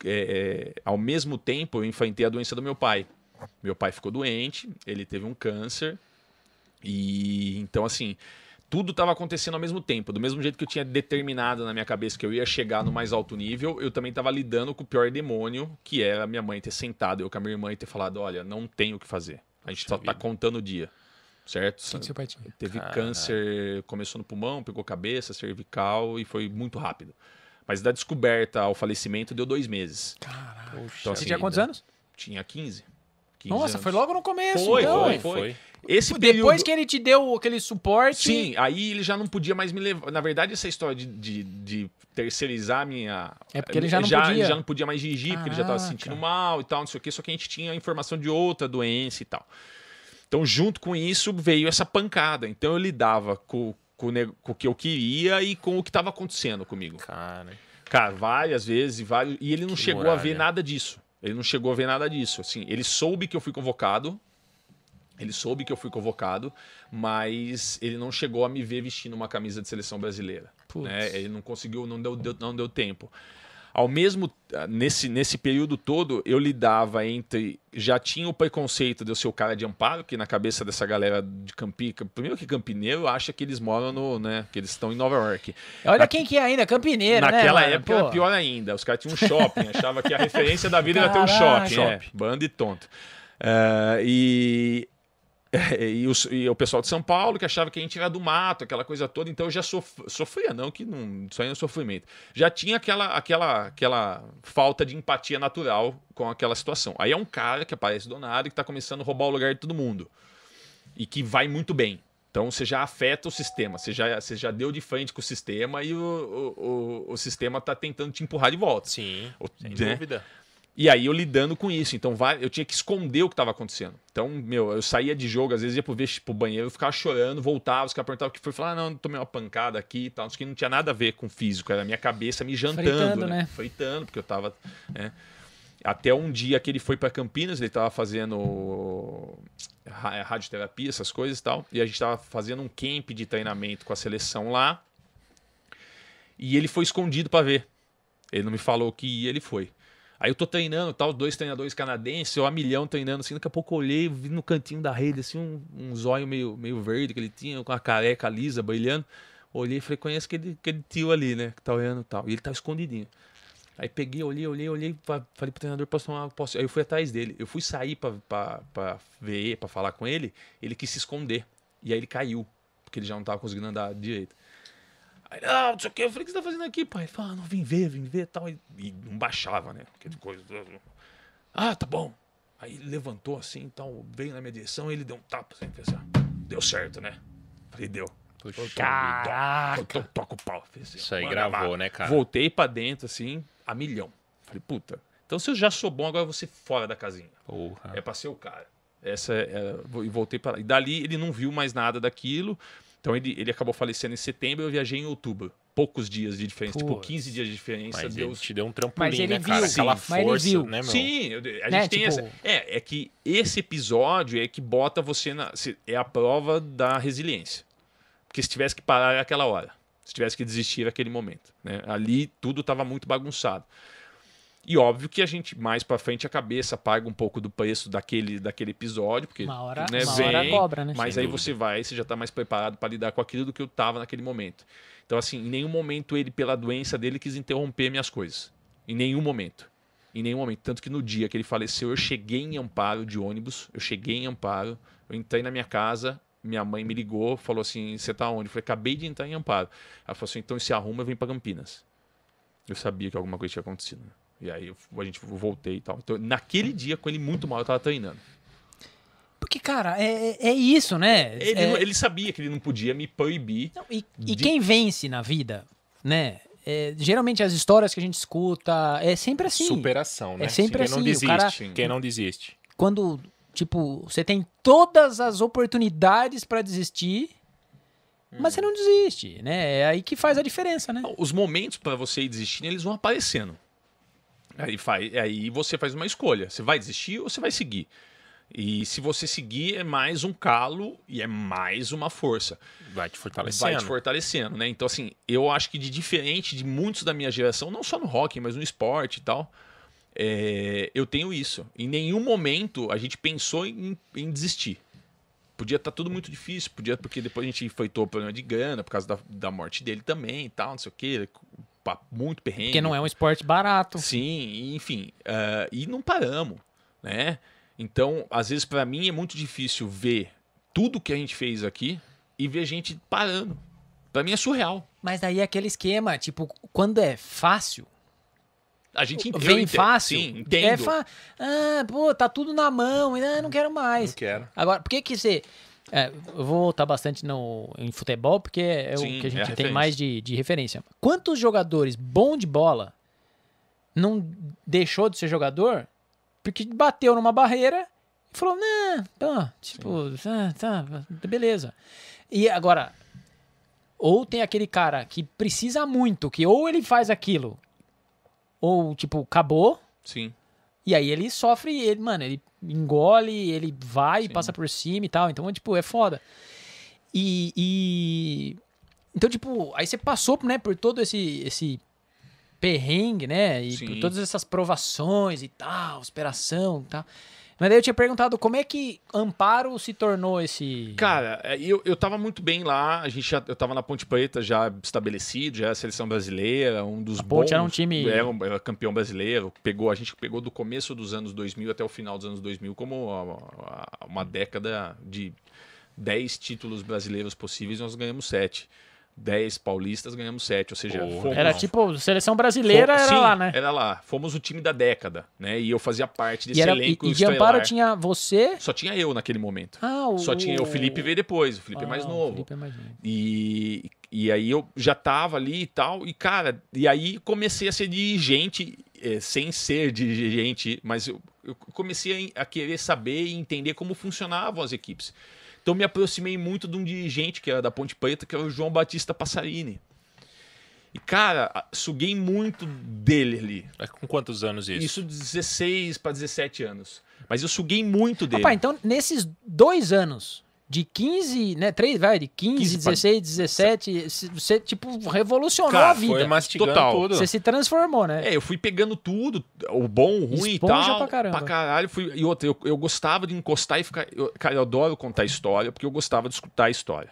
é, é, ao mesmo tempo eu enfrentei a doença do meu pai. Meu pai ficou doente, ele teve um câncer, e então, assim, tudo estava acontecendo ao mesmo tempo. Do mesmo jeito que eu tinha determinado na minha cabeça que eu ia chegar no mais alto nível, eu também estava lidando com o pior demônio, que era minha mãe ter sentado, eu com a minha irmã e ter falado: olha, não tem o que fazer. A gente só está contando o dia. Certo? Que seu pai tinha? Teve Caralho. câncer, começou no pulmão, pegou cabeça, cervical e foi muito rápido. Mas da descoberta ao falecimento deu dois meses. Caralho. Poxa Então, Você assim, tinha quantos anos? Tinha 15. 15 Nossa, anos. foi logo no começo. Foi, então. foi, foi. Esse Depois período- que ele te deu aquele suporte. Sim, aí ele já não podia mais me levar. Na verdade, essa história de, de, de terceirizar a minha. É porque ele já não já, podia. Ele já não podia mais dirigir, porque ele já estava se Caraca. sentindo mal e tal, não sei o quê. Só que a gente tinha informação de outra doença e tal. Então, junto com isso, veio essa pancada. Então, eu lidava com, com, com o que eu queria e com o que estava acontecendo comigo. Cara, Cara, várias vezes, e vários. E ele não Que chegou a muralha. ver nada disso. Ele não chegou a ver nada disso. Assim, ele soube que eu fui convocado. Ele soube que eu fui convocado, mas ele não chegou a me ver vestindo uma camisa de seleção brasileira. Né? Ele não conseguiu, não deu, deu- não deu tempo. Ao mesmo nesse, nesse período todo, eu lidava entre. Já tinha o preconceito de eu ser o cara de amparo, que na cabeça dessa galera de Campica. Primeiro que Campineiro acha que eles moram no. né? Que eles estão em Nova York. Olha Na- quem que é ainda, Campineira, né? Naquela mano? época era pior ainda. Os caras tinham um shopping, achava que a referência da vida era ter um Caraca. shopping. É, bando de tonto. É, e, e, os- e o pessoal de São Paulo que achava que a gente era do mato, aquela coisa toda. Então eu já sof, sofria, não, que não, isso aí é sofrimento. Já tinha aquela, aquela, aquela falta de empatia natural com aquela situação. Aí é um cara que aparece do nada e que tá começando a roubar o lugar de todo mundo. E que vai muito bem. Então você já afeta o sistema, você já, você já deu de frente com o sistema e o, o, o, o sistema tá tentando te empurrar de volta. sim, O- sem né? dúvida. E aí eu lidando com isso. Então eu tinha que esconder o que estava acontecendo. Então, meu, eu saía de jogo, às vezes ia pro, pro banheiro, eu ficava chorando, voltava, os caras perguntavam o que foi. Falar, ah, não, tomei uma pancada aqui e tal. Isso que não tinha nada a ver com físico, era a minha cabeça me jantando, Fritando, né? né? Fritando, porque eu tava. né? Até um dia que ele foi para Campinas, ele tava fazendo ra- radioterapia, essas coisas e tal. E a gente tava fazendo um camp de treinamento com a seleção lá. E ele foi escondido para ver. Ele não me falou que ia, ele foi. Aí eu tô treinando, tal, dois treinadores canadenses, eu a milhão treinando, assim, daqui a pouco eu olhei, vi no cantinho da rede, assim, um, um zóio meio, meio verde que ele tinha, com a careca lisa, brilhando. Olhei e falei, conheço aquele, aquele tio ali, né, que tá olhando e tal. E ele tá escondidinho. Aí peguei, olhei, olhei, olhei, fa- falei pro treinador, posso tomar, posso... Aí eu fui atrás dele. Eu fui sair pra, pra, pra ver, pra falar com ele, ele quis se esconder. E aí ele caiu, porque ele já não tava conseguindo andar direito. Aí, não, não sei o que. Eu falei, o que você tá fazendo aqui, pai? Ele falou, ah, não, vim ver, vim ver e tal. E, e não baixava, né? Aquele coisa. Ah, tá bom. Aí ele levantou assim, então veio na minha direção e ele deu um tapa assim, fez assim. Deu certo, né? Falei, deu. Puxa, Caraca. To- toco o pau. Fiz assim, Isso aí gravou, né, cara? Voltei pra dentro, assim, a milhão. Falei, puta. Então se eu já sou bom, agora eu vou ser fora da casinha. Porra. É pra ser o cara. Essa é, é- e voltei para lá. E dali ele não viu mais nada daquilo. Então ele, ele acabou falecendo em setembro, eu viajei em outubro. Poucos dias de diferença, tipo Putz. 15 dias de diferença. Mas deu ele te deu um trampolim, Mas ele né, cara? viu, Aquela sim, mas ele força, viu. né, meu? Sim, eu- a Né, gente tem tipo- essa. É, é que esse episódio é que bota você na. É a prova da resiliência. Porque se tivesse que parar aquela hora. Se tivesse que desistir é aquele momento. Né? Ali tudo estava muito bagunçado. E óbvio que a gente, mais pra frente, a cabeça paga um pouco do preço daquele, daquele episódio. Porque, Uma hora- né, uma hora vem, cobra, né? Mas Sem aí dúvida. você vai, você já tá mais preparado para lidar com aquilo do que eu tava naquele momento. Então, assim, em nenhum momento ele, pela doença dele, quis interromper minhas coisas. Em nenhum momento. Em nenhum momento. Tanto que no dia que ele faleceu, eu cheguei em Amparo de ônibus. Eu cheguei em Amparo. Eu entrei na minha casa. Minha mãe me ligou, falou assim: Você tá onde? Eu falei: Acabei de entrar em Amparo. Ela falou assim: Então se arruma e vem para Campinas. Eu sabia que alguma coisa tinha acontecido. né? E aí a gente voltei e tal. Então, naquele dia, com ele muito mal, eu tava treinando. Porque, cara, é, é- é isso, né? Ele, É- não- ele sabia que ele não podia me proibir. Não, e, e de- quem vence na vida, né? é, geralmente as histórias que a gente escuta é sempre assim. Superação, né? É sempre Quem não assim, o desiste. cara- Quem não desiste. Quando, tipo, você tem todas as oportunidades pra desistir, mas você não desiste, né? É aí que faz a diferença, né? Os momentos para você ir desistindo, eles vão aparecendo. Aí, faz, aí você faz uma escolha. Você vai desistir ou você vai seguir? E se você seguir, é mais um calo e é mais uma força. Vai te fortalecendo. Vai te fortalecendo, né? Então, assim, eu acho que de diferente de muitos da minha geração, não só no rock, mas no esporte e tal, é, eu tenho isso. Em nenhum momento a gente pensou em, em desistir. Podia estar tudo muito difícil, podia, porque depois a gente enfrentou o problema de grana, por causa da, da morte dele também e tal, não sei o quê. Muito perrengue. Porque não é um esporte barato. Sim, enfim. ah, e não paramos, né? Então, às vezes, para mim é muito difícil ver tudo que a gente fez aqui e ver gente parando. Para mim é surreal. Mas daí é aquele esquema, tipo, quando é fácil, A gente entende. vem fácil. Sim, entendo. É fa... Ah, pô, tá tudo na mão, ah, não quero mais. Não quero. Agora, por que que você... é, eu vou voltar bastante no, em futebol, porque é Sim, o que a é gente a tem referência. mais de, de referência. Quantos jogadores bons de bola não deixou de ser jogador porque bateu numa barreira e falou, tá, tipo, tá, tá, beleza. E agora, ou tem aquele cara que precisa muito, que ou ele faz aquilo, ou, tipo, acabou, Sim. E aí ele sofre, ele, mano, ele engole, ele vai, Sim. passa por cima e tal. Então, tipo, é foda. E, e- Então, tipo, aí você passou, né, por todo esse, esse perrengue, né? E por Sim. todas essas provações e tal, superação e tal. Mas daí eu tinha perguntado como é que Amparo se tornou esse. Cara, é, eu, eu tava muito bem lá. A gente já, eu tava na Ponte Preta já estabelecido, já era a seleção brasileira, um dos A Ponte bons. era um time- Era, um- era campeão brasileiro. Pegou, a gente pegou do começo dos anos 2000 até o final dos anos 2000 como a- a- uma década de 10 títulos brasileiros possíveis, nós ganhamos 7. 10 paulistas, ganhamos 7. Ou seja, fomos, Era tipo, seleção brasileira fomos- era sim, lá, né? Era lá. Fomos o time da década, né? E eu fazia parte desse E, era, e, elenco e de estelar. Amparo tinha você. Só tinha eu naquele momento. Ah, o... Só tinha eu. O Felipe veio depois. O Felipe é mais Ah, o novo. Felipe é mais novo. E, e aí eu já tava ali e tal, e cara, e aí comecei a ser dirigente, eh, sem ser dirigente, mas eu, eu comecei a, a querer saber e entender como funcionavam as equipes. Então me aproximei muito de um dirigente que era da Ponte Preta, que era o João Batista Passarini. E, cara, suguei muito dele ali. É com quantos anos isso? Isso, 16 para 17 anos. Mas eu suguei muito dele. Rapaz, então nesses dois anos, de 15, né? Três, vai, de 15, 15 pra- 16, 17, se- você, tipo, revolucionou Cara, a vida. Foi mastigando Total. tudo. Você se transformou, né? É, eu fui pegando tudo, o bom, o ruim Esponja e tal. pra caramba. caralho. Fui, e outra, eu, eu gostava de encostar e ficar. eu- cara, eu adoro contar história, porque eu gostava de escutar a história.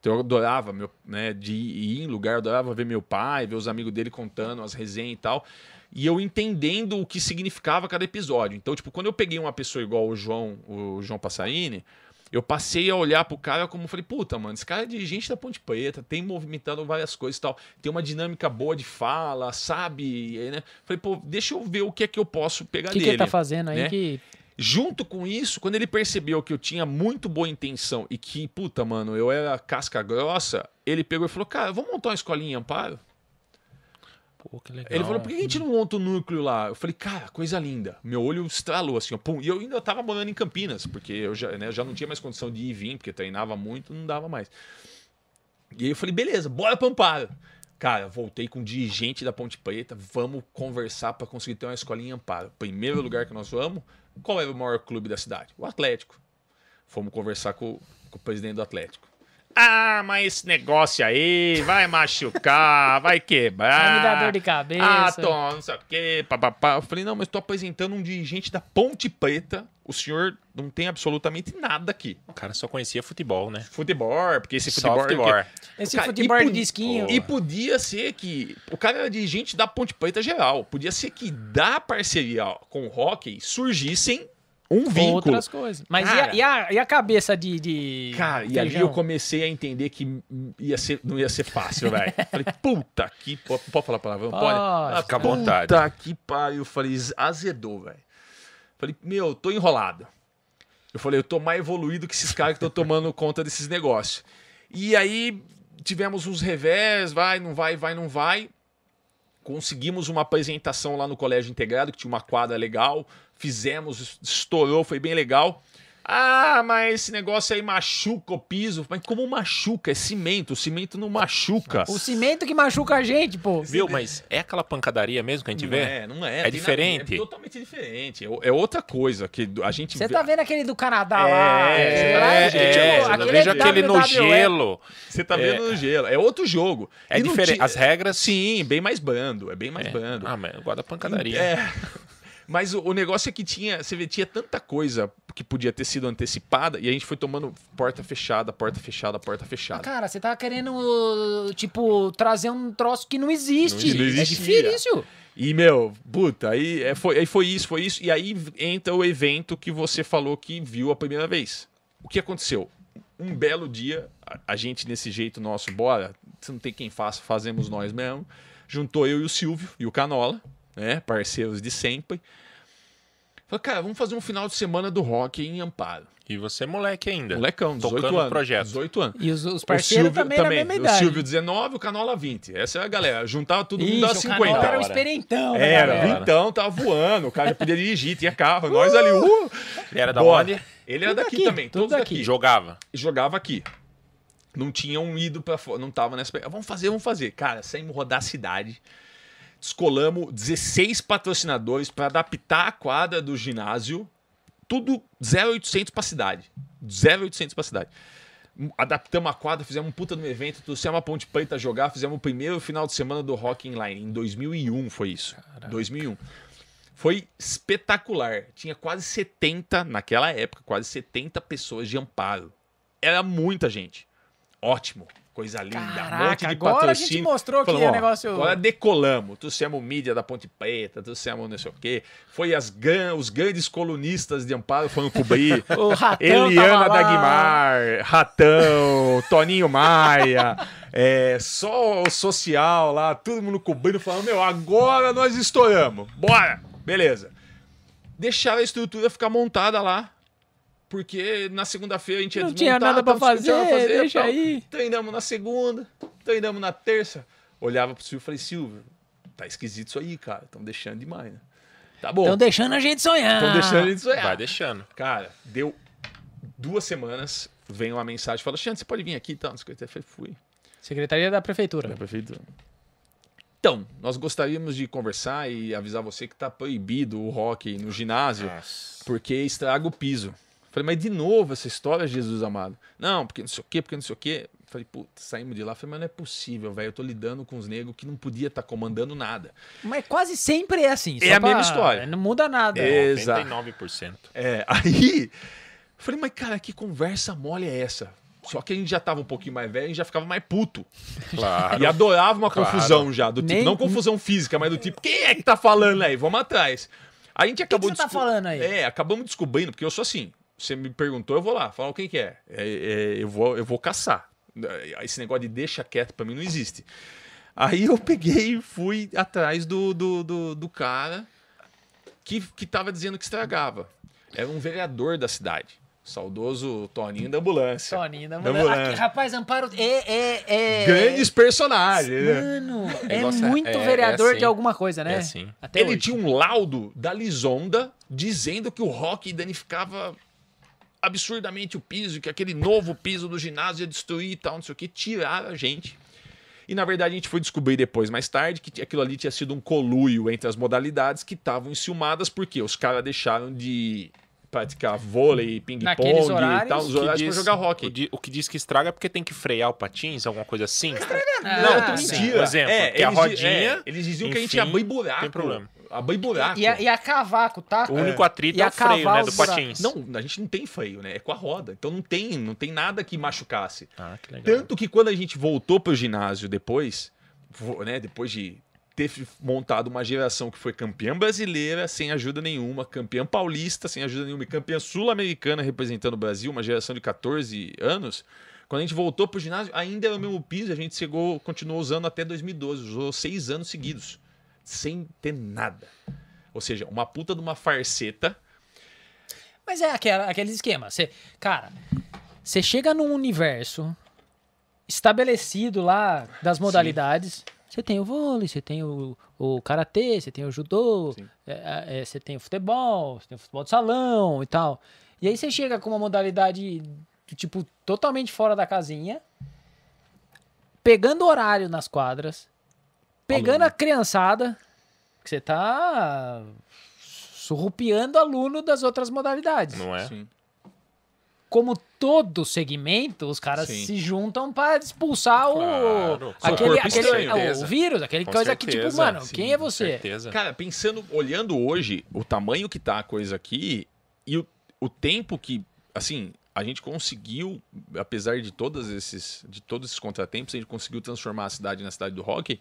Então eu adorava, meu, né, de ir em lugar, eu adorava ver meu pai, ver os amigos dele contando as resenhas e tal. E eu entendendo o que significava cada episódio. Então, tipo, quando eu peguei uma pessoa igual o João, o João Passarini, eu passei a olhar pro cara como falei, puta, mano, esse cara é dirigente da Ponte Preta, tem movimentado várias coisas e tal, tem uma dinâmica boa de fala, sabe? Aí, né? Falei, pô, deixa eu ver o que é que eu posso pegar O que, que dele. ele tá fazendo aí né? que. Junto com isso, quando ele percebeu que eu tinha muito boa intenção e que, puta, mano, eu era casca grossa, ele pegou e falou, cara, vamos montar uma escolinha em Amparo? Pô, que legal. Ele falou, por que a gente não monta um núcleo lá? Eu falei, cara, coisa linda. Meu olho estralou assim, ó, pum. E eu ainda tava morando em Campinas, porque eu já, né, já não tinha mais condição de ir e vir, porque treinava muito, não dava mais. E aí eu falei, beleza, bora pra Amparo. Cara, voltei com o dirigente da Ponte Preta, vamos conversar para conseguir ter uma escolinha em Amparo. Primeiro lugar que nós vamos, qual era o maior clube da cidade? O Atlético. Fomos conversar com, com o presidente do Atlético. Ah, mas esse negócio aí vai machucar, vai quebrar. Vai me dar dor de cabeça. Ah, Tom, não sei o quê, papapá. Eu falei, não, mas tô apresentando um dirigente da Ponte Preta. O senhor não tem absolutamente nada aqui. O cara só conhecia futebol, né? Futebol, porque esse Só futebol... futebol. Esse Cara, futebol e de pod- disquinho. E podia ser que. O cara era dirigente da Ponte Preta geral. Podia ser que da parceria com o hockey surgissem um vínculo. outras coisas. Mas e a, Cara. e, a, e a cabeça de. de Cara, e ali eu comecei a entender que ia ser, não ia ser fácil, velho. Falei, puta que. Pode, pode falar palavrão? Pode. Pode, fica à vontade. Puta que pariu. Falei, azedou, velho. Falei, meu, tô enrolado. Eu falei, eu tô mais evoluído que esses caras que estão tomando conta desses negócios. E aí tivemos uns revés, vai, não vai, vai, não vai. Conseguimos uma apresentação lá no Colégio Integrado, que tinha uma quadra legal. Fizemos, estourou, foi bem legal. Ah, mas esse negócio aí machuca o piso. Mas como machuca? É cimento. O cimento não machuca. O cimento que machuca a gente, pô. Viu? Mas é aquela pancadaria mesmo que a gente não vê? é, não é. É Tem diferente? é totalmente diferente. É, é outra coisa que a gente Você tá vendo aquele do Canadá É, lá? é, lá, É, tipo, é, aquele eu vejo aquele no gelo. Você tá vendo no gelo. É outro jogo. É E diferente. tinha- As regras. Sim, bem mais brando. É bem mais É. brando. Ah, mas eu gosto da pancadaria. É. Mas o, o negócio é que tinha, você vê, tinha tanta coisa que podia ter sido antecipada e a gente foi tomando porta fechada, porta fechada, porta Ah, fechada. Cara, você tá querendo, tipo, trazer um troço que não existe. Não É existia. difícil. E, meu, puta, aí, é, foi, aí foi isso, foi isso. E aí entra o evento que você falou que viu a primeira vez. O que aconteceu? Um belo dia, a, a gente nesse jeito nosso, bora, se não tem quem faça, fazemos nós mesmo. Juntou eu e o Silvio e o Canola, né? Parceiros de sempre. Falei, cara, vamos fazer um final de semana do rock em Amparo. E você é moleque ainda. Molecão, 18 Tocando anos. o projeto. 18 anos. E os, os O parceiros Silvio também, da mesma O idade. Silvio 19, o Canola 20. Essa é a galera. Juntava todo mundo Ixi, dava o 50. Canola era o hora. experientão, né, Era, galera? vintão, tava voando. O cara já podia dirigir, tinha carro. Nós ali, uh! Ele era da onde? Ele era Tudo daqui daqui, também, tudo todos daqui. daqui. Jogava. Jogava aqui. Não tinham ido pra fora, não tava nessa. Vamos fazer, vamos fazer. Cara, saímos rodar a cidade. Descolamos 16 patrocinadores para adaptar a quadra do ginásio. Tudo 0,800 pra cidade. 0,800 pra cidade. Adaptamos a quadra, fizemos um puta no evento, trouxemos a Ponte Preta jogar, fizemos o primeiro final de semana do Rock Inline. Em 2001 foi isso. 2001. Foi espetacular. Tinha quase 70, naquela época, quase 70 pessoas de amparo. Era muita gente. Ótimo. Coisa linda. Caraca, um monte de agora a patrocínio. gente mostrou que Falamos, o ó, negócio- Agora decolamos. Trouxemos mídia da Ponte Preta, trouxemos não sei o quê. Foi as gran- os grandes colunistas de amparo foram cobrir. O Ratão Eliana. Dagmar, Ratão, Toninho Maia, é, só o social lá, todo mundo cobrindo, falando: Meu, agora nós estouramos, bora, beleza. Deixaram a estrutura ficar montada lá, porque na segunda-feira a gente ia Não tinha nada o que fazer, deixa tal. aí. Treinamos na segunda, treinamos na terça. Olhava pro Silvio e falei: Silvio, tá esquisito isso aí, cara, estão deixando demais, né? Tá bom, Estão deixando a gente sonhar. estão deixando a gente sonhar. Vai deixando. Cara, deu duas semanas, vem uma mensagem, fala, Xande, você pode vir aqui e tal. Eu falei, fui, Secretaria da Prefeitura. da prefeitura. Então, nós gostaríamos de conversar e avisar você que tá proibido o rock no ginásio, Nossa. porque estraga o piso. Falei, mas de novo essa história, Jesus amado? Não, porque não sei o quê, porque não sei o quê. Falei, puta, saímos de lá. Falei, mas não é possível, velho. Eu tô lidando com os negros que não podia estar comandando nada. Mas quase sempre é assim. É a mesma história. Não muda nada. É. Exato. 99%. É, aí. Falei, mas cara, que conversa mole é essa? Só que a gente já tava um pouquinho mais velho e já ficava mais puto. Claro. E adorava uma Claro. confusão já. Do tipo, Nem- não confusão física, mas do tipo, quem é que tá falando aí? Vamos atrás. A gente acabou que você tá desco- falando aí? É, acabamos descobrindo, porque eu sou assim. Você me perguntou, eu vou lá. Falar quem que é. É, é, eu, vou, eu vou caçar. Esse negócio de deixa quieto pra mim não existe. Aí eu peguei e fui atrás do, do, do, do cara que, que tava dizendo que estragava. Era um vereador da cidade. Saudoso Toninho da ambulância. Toninho da ambulância. Aqui, rapaz, Amparo é. é, é Grandes personagens, né? Mano, é negócio é- muito é- é vereador assim. de alguma coisa, né? É assim. Até Ele hoje. tinha um laudo da Lisonda dizendo que o rock danificava absurdamente o piso, que aquele novo piso do ginásio ia destruir e tal, não sei o que. Tiraram a gente. E na verdade a gente foi descobrir depois, mais tarde, que aquilo ali tinha sido um coluio entre as modalidades que estavam enciumadas, porque os caras deixaram de praticar vôlei, ping-pong e tal, os horários pra diz- jogar O, hockey. di- o que diz que estraga é porque tem que frear o patins, alguma coisa assim? Ah, Não, tu sim. mentira. Um exemplo, que a eles, di- rodinha, é, eles diziam que a gente ia enfim, abrir buraco. tem problema. Abrir buraco. E a, e a cavaco, tá? O único atrito E é a o freio, né, do patins. Não, a gente não tem freio, né? É com a roda. Então não tem, não tem nada que machucasse. Ah, que legal. Tanto que quando a gente voltou pro ginásio depois, né, depois de ter montado uma geração que foi campeã brasileira sem ajuda nenhuma, campeã paulista sem ajuda nenhuma e campeã sul-americana representando o Brasil, uma geração de 14 anos. Quando a gente voltou pro ginásio, ainda era o mesmo piso, a gente chegou, continuou usando até 2012, usou seis anos seguidos, sem ter nada. Ou seja, uma puta de uma farceta. Mas é aquela, aquele esquema. Você, cara, você chega num universo estabelecido lá das modalidades. Você tem o vôlei, você tem o, o karatê, você tem o judô, Sim. é, é, você tem o futebol, você tem o futebol de salão e tal. E aí você chega com uma modalidade, tipo, totalmente fora da casinha, pegando horário nas quadras, pegando a criançada, que você tá surrupiando aluno das outras modalidades Não é? Sim. como todo segmento, os caras Sim. se juntam para expulsar o Claro, aquele, corpo aquele estranho. o Certeza. vírus, aquele Com coisa que tipo, certeza, mano, sim, quem é você? certeza. Cara, pensando, olhando hoje o tamanho que tá a coisa aqui e o, o tempo que, assim, a gente conseguiu, apesar de todos esses, de todos esses contratempos, a gente conseguiu transformar a cidade na cidade do rock.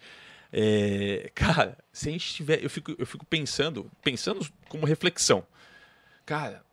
É, cara, se a gente tiver, eu fico, eu fico pensando, pensando como reflexão, cara,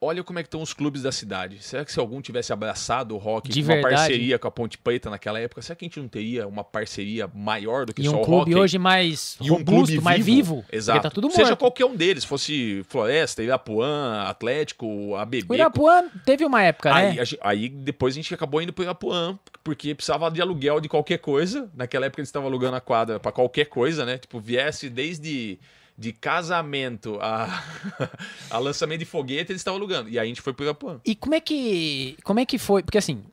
olha como é que estão os clubes da cidade. Será que se algum tivesse abraçado o rock De uma verdade? parceria com a Ponte Preta naquela época, será que a gente não teria uma parceria maior do que E só um o clube rock? hoje mais E um robusto, clube mais vivo. Exato. Tá tudo Seja morto. qualquer um deles, fosse Floresta, Irapuã, Atlético, ABB. O Irapuã teve uma época, Aí, né? aí depois a gente acabou indo pro Irapuã, porque precisava de aluguel de qualquer coisa. Naquela época eles estavam alugando a quadra pra qualquer coisa, né? Tipo, viesse desde de casamento a, a lançamento de foguete, eles estavam alugando. E aí a gente foi pro Irapuã. E como é que como é que foi? Porque assim,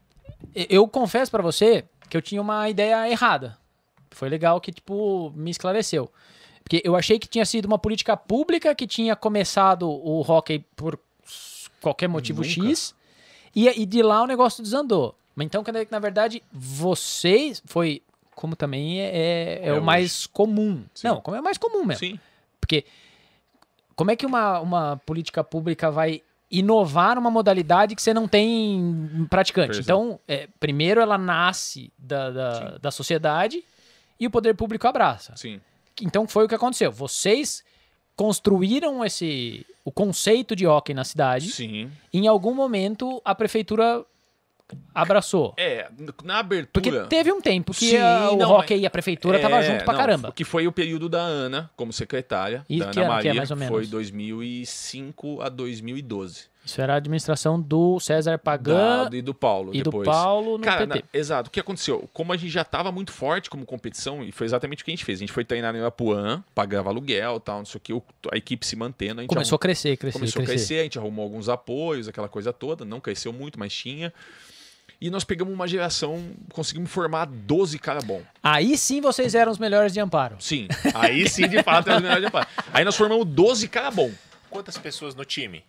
eu- confesso pra você que eu tinha uma ideia errada. Foi legal que tipo me esclareceu. Porque eu achei que tinha sido uma política pública que tinha começado o hockey por qualquer motivo Nunca. X e, e de lá o negócio desandou. Mas então, que, na verdade, vocês foi como também é, é- é É o mais comum. Sim. Não, como é o mais comum mesmo. Sim. Porque como é que uma, uma política pública vai inovar uma modalidade que você não tem praticante? É. Então, é, primeiro ela nasce da, da, da sociedade e o poder público abraça. Sim. Então foi o que aconteceu. Vocês construíram esse o conceito de hockey na cidade. Sim. Em algum momento a prefeitura abraçou. É, na abertura. Porque teve um tempo que Sim, a- o não, hockey e a prefeitura tava É, junto pra não, caramba. Que foi o período da Ana como secretária. E da Ana ano que é, Maria. mais ou menos? Foi 2005 a 2012. Isso era a administração do César Pagan Da, e do Paulo e depois. do Paulo no Cara, PT. na- exato. O que aconteceu? Como a gente já estava muito forte como competição, e foi exatamente o que a gente fez. A gente foi treinar no Irapuã, pagava aluguel tal, não sei o que, a equipe se mantendo. A Começou a crescer, crescer, começou a crescer. crescer, a gente arrumou alguns apoios, aquela coisa toda. Não cresceu muito, mas tinha. E nós pegamos uma geração, conseguimos formar 12 cara bom. Aí sim vocês eram os melhores de amparo. Sim, aí sim, de fato, é o melhor de fato. Aí nós formamos 12 cara bom. Quantas pessoas no time?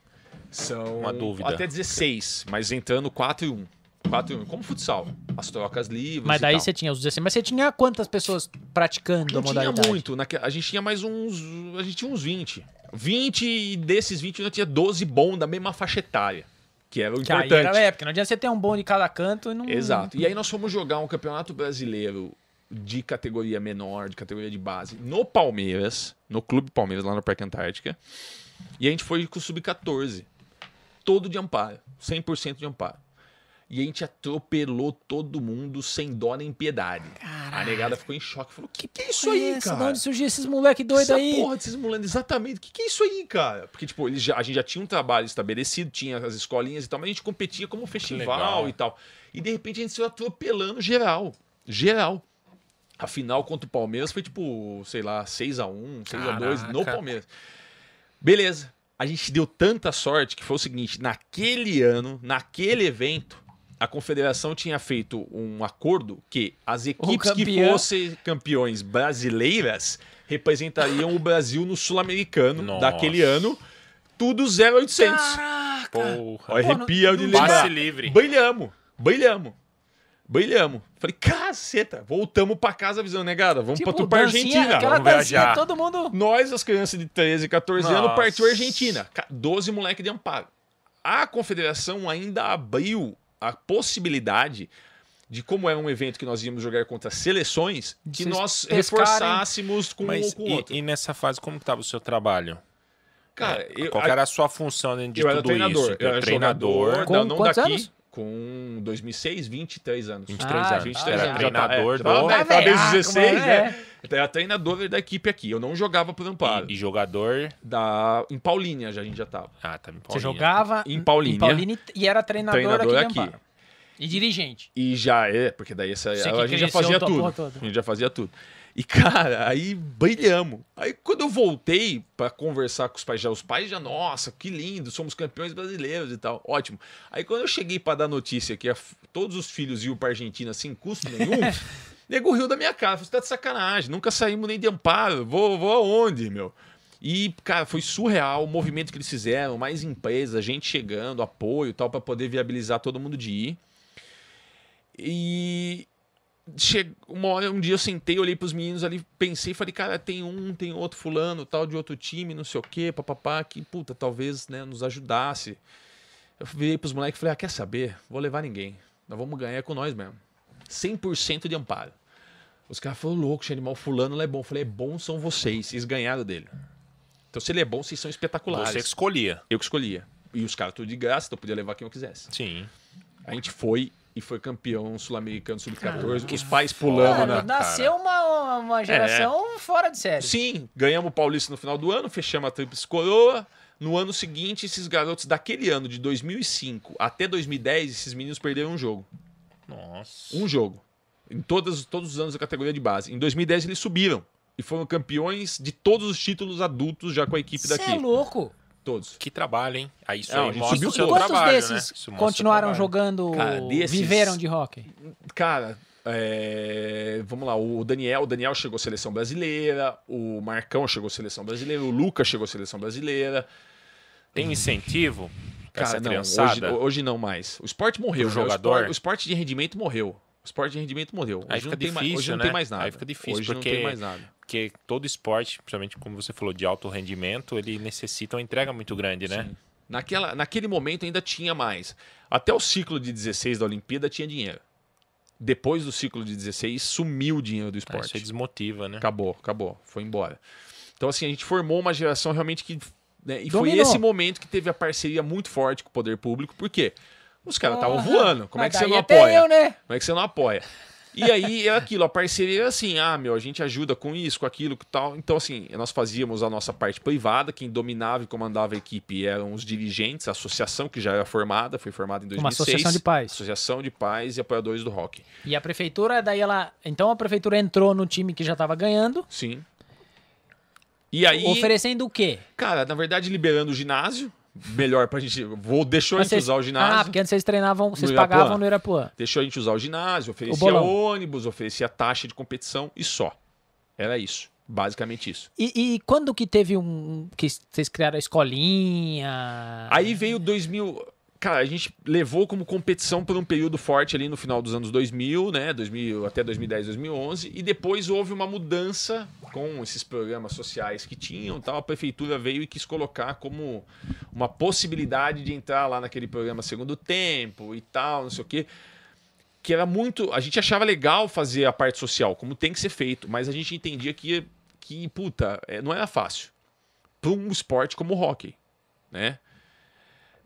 São Uma dúvida. até 16, mas entrando 4 e 1. 4 e 1, como futsal. As trocas livres Mas e daí tal. você tinha os 16. Mas você tinha quantas pessoas praticando Não a tinha modalidade? muito. naque- A gente tinha mais uns. A gente tinha uns 20. 20 e desses 20 nós tinha 12 bons da mesma faixa etária. Que era o Que aí importante. era, é, porque não adianta você ter um bom de cada canto e não. Exato. E aí nós fomos jogar um campeonato brasileiro de categoria menor, de categoria de base, no Palmeiras, no Clube Palmeiras, lá no Parque Antártica. E a gente foi com o Sub-14. Todo de amparo. 100% de amparo. E a gente atropelou todo mundo sem dó nem piedade. A negada ficou em choque. Falou, que que é isso aí, cara? De onde surgiu esses moleque doido Essa aí? porra desses moleques, exatamente. O que, que é isso aí, cara? Porque, tipo, eles já- a gente já tinha um trabalho estabelecido, tinha as escolinhas e tal, mas a gente competia como festival e tal. E de repente a gente saiu atropelando geral. Geral. A final contra o Palmeiras foi tipo, sei lá, 6x1, 6x2 no Caraca. Palmeiras. Beleza. A gente deu tanta sorte que foi o seguinte: naquele ano, naquele evento, a confederação tinha feito um acordo que as equipes que fossem campeões brasileiras representariam o Brasil no sul-americano daquele ano, tudo 0800. Caraca! Porra. Arrepia de não lembrar. Passe livre. Brilhamos, brilhamos. Brilhamos. Falei, caceta, voltamos pra casa avisando, negada, vamos Tipo, pra, pra dancinha, Argentina. Vamos viajar. todo mundo. Nós, as crianças de 13, 14 anos, Nossa. partiu a Argentina. Ca- 12 moleque de amparo. A confederação ainda abriu a possibilidade de, como era um evento que nós íamos jogar contra seleções, que Vocês nós pescarem. reforçássemos com um Mas ou com o e, outro. e nessa fase, como que tava o seu trabalho? Cara, eu, Qual era a sua função dentro de eu era tudo treinador. isso? Eu era treinador. jogador, não quantos daqui, anos? Com 2006, 23 anos. 23 Ah, anos. 23 era anos. já tá- treinador é, do... tava desde Ah, 16, como é? né? Era treinador da equipe aqui. Eu não jogava por amparo. E, e jogador... Da, em Paulínia já a gente já tava. Ah, tá me Você jogava Em Paulínia. em Paulínia e era treinador, Treinador aqui. E dirigente. E já é, porque daí essa, a gente já fazia tudo. A gente já fazia tudo. E, cara, aí brilhamos. Aí quando eu voltei pra conversar com os pais, já os pais já, nossa, que lindo, somos campeões brasileiros e tal. Ótimo. Aí quando eu cheguei pra dar notícia que a- todos os filhos iam pra Argentina sem custo nenhum, nego riu da minha cara. Falei, você tá de sacanagem, nunca saímos nem de amparo. Vou, vou aonde, meu? E, cara, foi surreal o movimento que eles fizeram, mais empresas, gente chegando, apoio e tal, pra poder viabilizar todo mundo de ir. E che... uma hora, um dia eu sentei, olhei pros meninos ali, pensei, falei, cara, tem um, tem outro fulano, tal, de outro time, não sei o quê, papapá, que, puta, talvez, né, nos ajudasse. Eu virei pros moleques e falei, ah, quer saber? Vou levar ninguém. Nós vamos ganhar com nós mesmo. 100% de amparo. Os caras falaram, louco, animal, fulano não é bom. Eu falei, é bom são vocês, vocês ganharam dele. Então se ele é bom, vocês são espetaculares. Você que escolhia. Eu que escolhia. E os caras tudo de graça, então eu podia levar quem eu quisesse. Sim. A gente foi e foi campeão sul-americano sub-14, os pais pulando Mano, na. nasceu uma, uma geração fora de série. Sim, ganhamos o Paulista no final do ano, fechamos a Tríplice Coroa. No ano seguinte, esses garotos daquele ano, de 2005 até 2010, esses meninos perderam um jogo. Nossa. Um jogo. Em todos, todos os anos da categoria de base. Em 2010 eles subiram. E foram campeões de todos os títulos adultos já com a equipe Você daqui. é louco. Todos. Que trabalho, hein? Aí isso Não, aí gente mostra subiu o seu Quantos trabalho, desses né? Continuaram trabalho. jogando, Cara, desses- viveram de hockey? Cara, é, vamos lá, o Daniel, o Daniel chegou à seleção brasileira, o Marcão chegou à seleção brasileira, o Lucas chegou à seleção brasileira. Tem incentivo? Cara, essa não, hoje, criançada? hoje não mais. O esporte morreu. Né? O jogador? esporte, o esporte de rendimento morreu. O esporte de rendimento morreu. Hoje Aí não fica tem mais, difícil, hoje não né? tem mais nada. Aí fica difícil, hoje porque não tem mais nada. Porque todo esporte, principalmente como você falou, de alto rendimento, ele necessita uma entrega muito grande, né? Sim. Naquela, naquele momento ainda tinha mais. Até o ciclo de 16 da Olimpíada tinha dinheiro. Depois do ciclo de 16, sumiu o dinheiro do Ah, Isso esporte. aí desmotiva, né? Acabou, acabou. Foi embora. Então, assim, a gente formou uma geração realmente que. né, e foi Dominou. esse momento que teve a parceria muito forte com o poder público, por quê? Os caras estavam Porra, voando. Como é que você não até apoia? eu, né? Como é que você não apoia? E aí é aquilo, a parceria era assim, ah, meu, a gente ajuda com isso, com aquilo, com tal. Então, assim, nós fazíamos a nossa parte privada, quem dominava e comandava a equipe eram os dirigentes, a associação que já era formada, foi formada em 2006. Uma associação de pais. Associação de pais e apoiadores do rock. E a prefeitura, daí ela. Então a prefeitura entrou no time que já tava ganhando, Sim. E aí, oferecendo o quê? cara, na verdade, liberando o ginásio, melhor pra gente. Vou, deixou a gente Vocês- usar o ginásio. Ah, porque antes vocês treinavam, vocês Irapuã. pagavam no Irapuã. Deixou a gente usar o ginásio, oferecia bolão. ônibus, oferecia taxa de competição e só. Era isso. Basicamente isso. E, e quando que teve um. que vocês criaram a escolinha? Aí veio 2000. Cara, a gente levou como competição por um período forte ali no final dos anos 2000, né? 2000 até 2010, 2011. E depois houve uma mudança com esses programas sociais que tinham tal. A prefeitura veio e quis colocar como uma possibilidade de entrar lá naquele programa segundo tempo e tal, não sei o quê. Que era muito. A gente achava legal fazer a parte social, como tem que ser feito, mas a gente entendia que, que puta, é, não era fácil. Para um esporte como o hockey, né?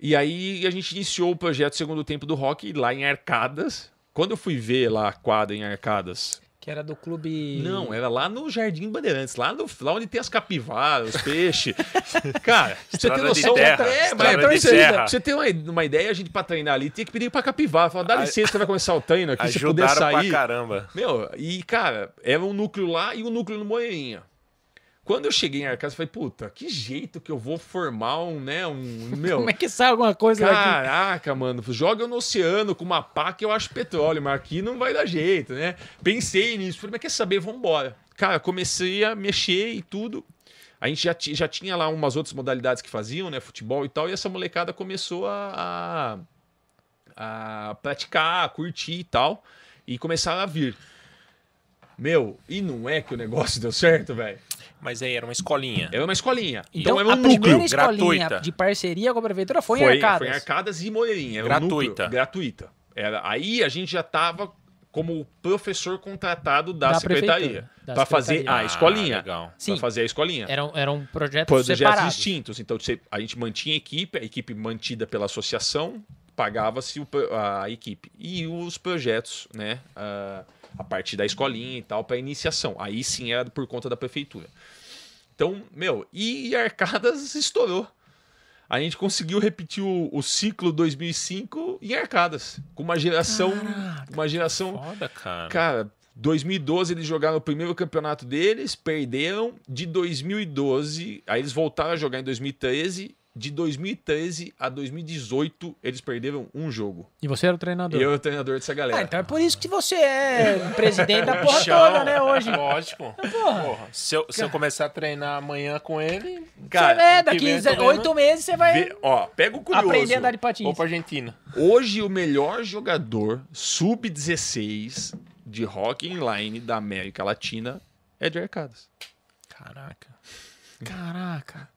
E aí a gente iniciou o projeto Segundo Tempo do Rock lá em Arcadas. Quando eu fui ver lá a quadra em Arcadas. Que era do clube. Não, era lá no Jardim Bandeirantes, lá, no, lá onde tem as capivaras, os peixes. Cara, pra você ter Estrada de noção. terra, é, mas pra de você, terra. você ter uma, uma ideia, a gente pra treinar ali tinha que pedir pra capivara. Falar, dá A- licença, você vai começar o treino aqui, se puder sair. pra caramba. Meu, e cara, era um núcleo lá e um núcleo no Moreirinha. Quando eu cheguei em Arcadas, eu falei, puta, que jeito que eu vou formar um, né, um, meu... Como é que sai alguma coisa daqui? Caraca, mano, joga no oceano com uma pá que eu acho petróleo, mas aqui não vai dar jeito, né? Pensei nisso, falei, mas quer saber, vambora. Cara, comecei a mexer e tudo. A gente já, já tinha lá umas outras modalidades que faziam, né? Futebol e tal, e essa molecada começou a, a, a praticar, a curtir e tal, e começaram a vir. Meu, e não é que o negócio deu certo, velho? Mas aí era uma escolinha. Era uma escolinha. Então, Então, era um a núcleo. primeira escolinha gratuita. de parceria com a prefeitura foi, Foi, em Arcadas. foi em Arcadas e Moreirinha. Era um Gratuita. gratuita. Era, aí a gente já estava como professor contratado da, Da secretaria para fazer secretaria. a escolinha. Ah, legal. Sim. Para fazer a escolinha. Eram, eram projetos Projetos separados. distintos. Então a gente mantinha a equipe, a equipe mantida pela associação, pagava-se a equipe. E os projetos, né? A, a parte da escolinha e tal, para iniciação. Aí sim era por conta da prefeitura. Então, meu, e Arcadas estourou. A gente conseguiu repetir o, o ciclo 2005 em Arcadas. Com uma geração. Uma geração. Foda, cara. Cara, 2012 eles jogaram o primeiro campeonato deles, perderam. De 2012, aí eles voltaram a jogar em 2013. De 2013 a 2018, eles perderam um jogo. E você era o treinador. E eu, o treinador dessa galera. Ah, então é por isso que você é presidente da porra Bichão, toda, né, hoje. Lógico. Porra. Se, eu, se eu começar a treinar amanhã com ele, Cara, é, daqui oito meses você vai vê- ó, pega o curioso. aprender a andar de patins. vou pra Argentina. Hoje, o melhor jogador sub-16 de hockey inline da América Latina é de Arcadas. Caraca. Caraca.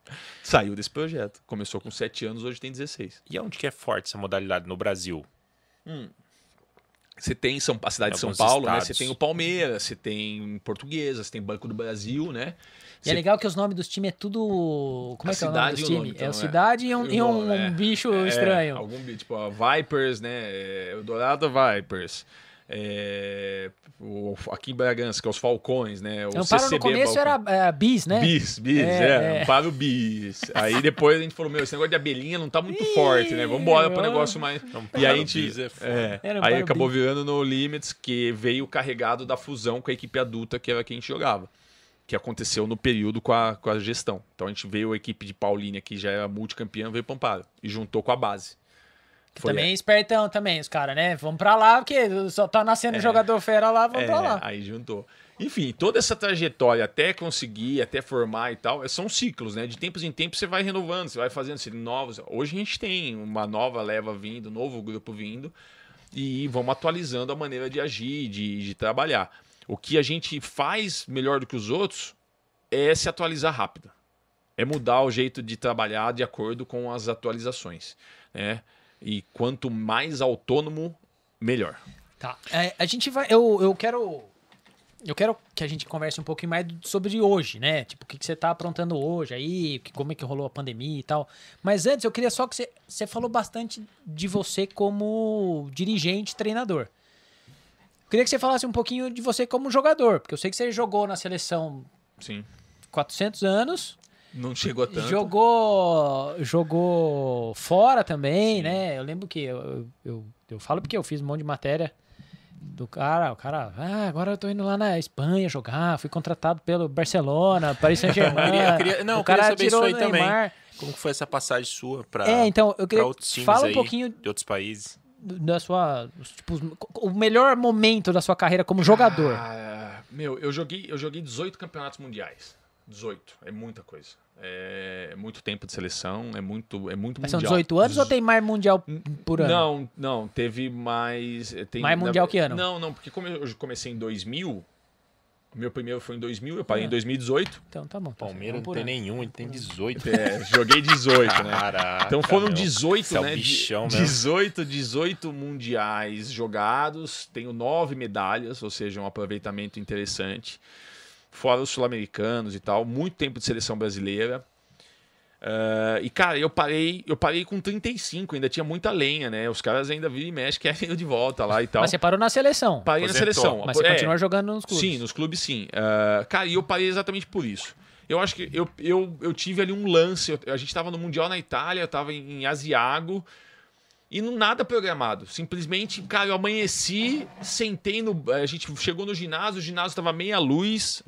Saiu desse projeto. Começou com 7 anos, hoje tem 16. E onde que é forte essa modalidade no Brasil? Você tem São, a cidade de São Paulo, né? estados. Você tem o Palmeiras, você tem Portuguesa, você tem Banco do Brasil, né? E é legal que os nomes dos times é tudo. Como A é que é o nome cidade dos o times? então, é o é. cidade e um, e um, É, bicho é, estranho. Algum bicho, tipo, a Vipers, né? É, Eldorado Vipers. É, o, aqui em Bragança, que é os Falcões, né? O Amparo CCB no começo Balcão. era é, bis, né? Bis, bis, É, é, é. Amparo bis. Aí depois a gente falou, meu, esse negócio de abelhinha não tá muito forte, né? Vambora pro mano. negócio mais... Amparo E aí a gente... bis é é, aí acabou bis. virando no Limits, que veio carregado da fusão com a equipe adulta, que era quem a gente jogava. Que aconteceu no período com a, com a gestão. Então a gente veio a equipe de Paulínia, que já era multicampeã, veio pro Amparo. E juntou com a base. Que Foi- também é espertão também, os caras, né? Vamos pra lá, porque só tá nascendo jogador fera lá, vamos É, pra lá. aí juntou. Enfim, toda essa trajetória até conseguir, até formar e tal, são ciclos, né? De tempos em tempos você vai renovando, você vai fazendo assim, novos. Hoje a gente tem uma nova leva vindo, um novo grupo vindo, e vamos atualizando a maneira de agir, de, de trabalhar. O que a gente faz melhor do que os outros é se atualizar rápido. É mudar o jeito de trabalhar de acordo com as atualizações, né? E quanto mais autônomo, melhor. Tá. É, a gente vai. Eu, eu quero. Eu quero que a gente converse um pouquinho mais sobre hoje, né? Tipo, o que, que você tá aprontando hoje aí, como é que rolou a pandemia e tal. Mas antes, eu queria só que você. Você falou bastante de você como dirigente, treinador. Eu queria que você falasse um pouquinho de você como jogador, porque eu sei que você jogou na seleção Sim. 400 anos, Não chegou a tanto. jogou jogou fora também, né? Eu lembro que eu, eu, eu falo porque eu fiz um monte de matéria do cara, o cara, ah, agora eu tô indo lá na Espanha jogar, fui contratado pelo Barcelona, Paris Saint-Germain. Não, o eu queria cara saber isso aí também. Como foi essa passagem sua pra, É, então, eu queria outros times fala um aí pouquinho de outros países? da sua, tipo, o melhor momento da sua carreira como jogador. Ah, meu, eu joguei, eu joguei 18 campeonatos mundiais. 18. É muita coisa. É muito tempo de seleção, é muito, é muito Mas são mundial. 18 anos ou tem mais mundial por ano? Não, não, teve mais. eh, Tem, Mais mundial que ano? Não, não, porque como eu comecei em 2000, o meu primeiro foi em 2000, eu parei Ah. em 2018. Então tá bom. tá Palmeiras não tem nenhum, ele tem 18. É, joguei 18, né? Caraca, Então foram meu. 18, Você é um né? de- bichão mesmo. 18, 18 mundiais jogados, tenho nove medalhas, ou seja, um aproveitamento interessante. Fora os sul-americanos e tal, muito tempo de seleção brasileira. Ah, e, cara, eu parei, eu parei com 35, ainda tinha muita lenha, né? Os caras ainda viram e mexem, querem eu de volta lá e tal. Mas você parou na seleção. Parei na Aposentou. seleção. Mas você É, continua jogando nos clubes. Sim, nos clubes sim. Ah, cara, e eu parei exatamente por isso. Eu acho que eu, eu, eu tive ali um lance. eu- a gente tava no Mundial na Itália, eu tava em, em Asiago. E não nada programado. Simplesmente, cara, eu amanheci, sentei no. A gente chegou no ginásio, o ginásio tava meia luz.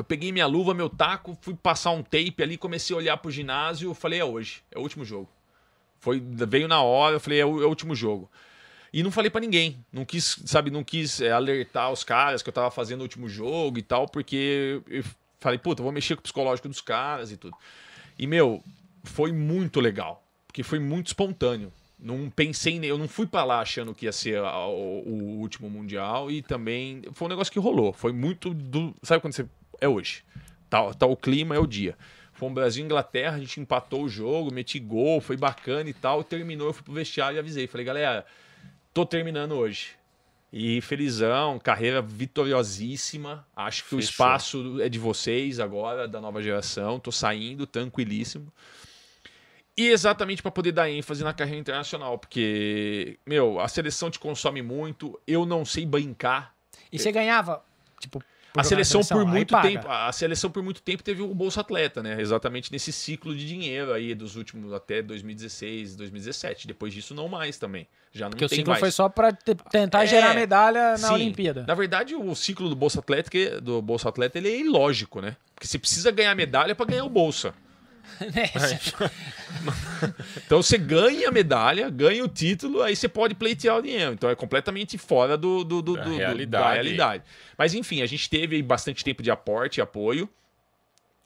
Eu peguei minha luva, meu taco, fui passar um tape ali, comecei a olhar pro ginásio. Falei, é hoje, é o último jogo. Foi, veio na hora, eu falei, é o, é o último jogo. E não falei pra ninguém. Não quis, sabe, não quis é, alertar os caras que eu tava fazendo o último jogo e tal, porque eu falei, puta, vou mexer com o psicológico dos caras e tudo. E, meu, foi muito legal. Porque foi muito espontâneo. Não pensei, eu não fui pra lá achando que ia ser a- o, o último mundial e também foi um negócio que rolou. Foi muito do, sabe quando você é hoje. Tá, tá o clima, é o dia. Foi um Brasil e Inglaterra, a gente empatou o jogo, meti gol, foi bacana e tal. Terminou, eu fui pro vestiário e avisei. Falei, galera, tô terminando hoje. E felizão, carreira vitoriosíssima. Acho que o Fechou. espaço é de vocês agora, da nova geração. Tô saindo, tranquilíssimo. E exatamente para poder dar ênfase na carreira internacional, porque, meu, a seleção te consome muito, eu não sei brincar. E você ganhava, tipo, A seleção, por muito tempo, a seleção por muito tempo teve o Bolsa Atleta, né? Exatamente nesse ciclo de dinheiro aí dos últimos até 2016, 2017. Depois disso não mais também. Já não Porque o tem ciclo mais. foi só te- tentar É, gerar medalha na Sim. Olimpíada. Na verdade, o ciclo do Bolsa Atleta, do Bolsa Atleta, ele é ilógico, né? Porque você precisa ganhar medalha para ganhar o Bolsa. Né? Então você ganha a medalha, ganha o título, aí você pode pleitear o dinheiro. Então é completamente fora do, do, do- Da do- realidade. da realidade. Mas enfim, a gente teve bastante tempo de aporte e apoio.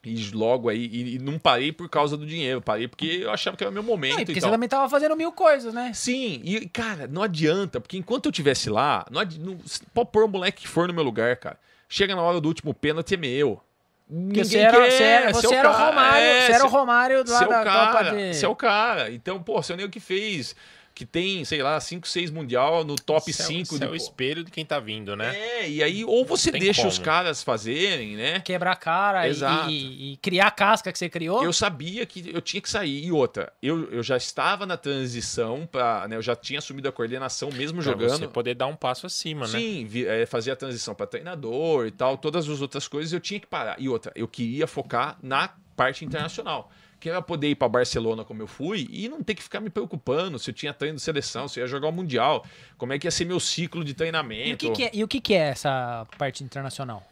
E logo aí, e, e não parei por causa do dinheiro, parei porque eu achava que era o meu momento e porque você também tava fazendo mil coisas, né? Sim, e cara, não adianta, porque enquanto eu tivesse lá, não adi- não, pode pôr o moleque que for no meu lugar, cara. Chega na hora do último pênalti, é meu. Ninguém você era, quer, você era, você o era o Romário, é, você era o Romário lá da cara, Copa de... você é o cara. Então, pô, você é o nego que fez. Que tem, sei lá, 5, 6 mundial no top Isso é o- 5 é o espelho de quem tá vindo, né? É, e aí ou você deixa os como. caras fazerem, né? Quebrar a cara e- Exato. e, e criar a casca que você criou. Eu sabia que eu tinha que sair. E outra, eu, eu já estava na transição para, né, eu já tinha assumido a coordenação mesmo Pra jogando. você poder dar um passo acima, né? Sim, vi- é, fazer a transição para treinador e tal, todas as outras coisas eu tinha que parar. E outra, eu queria focar na parte internacional. Que era poder ir para Barcelona como eu fui e não ter que ficar me preocupando se eu tinha treino de seleção, se eu ia jogar o Mundial, como é que ia ser meu ciclo de E o, treinamento. que, que é, e o que, que é essa parte internacional?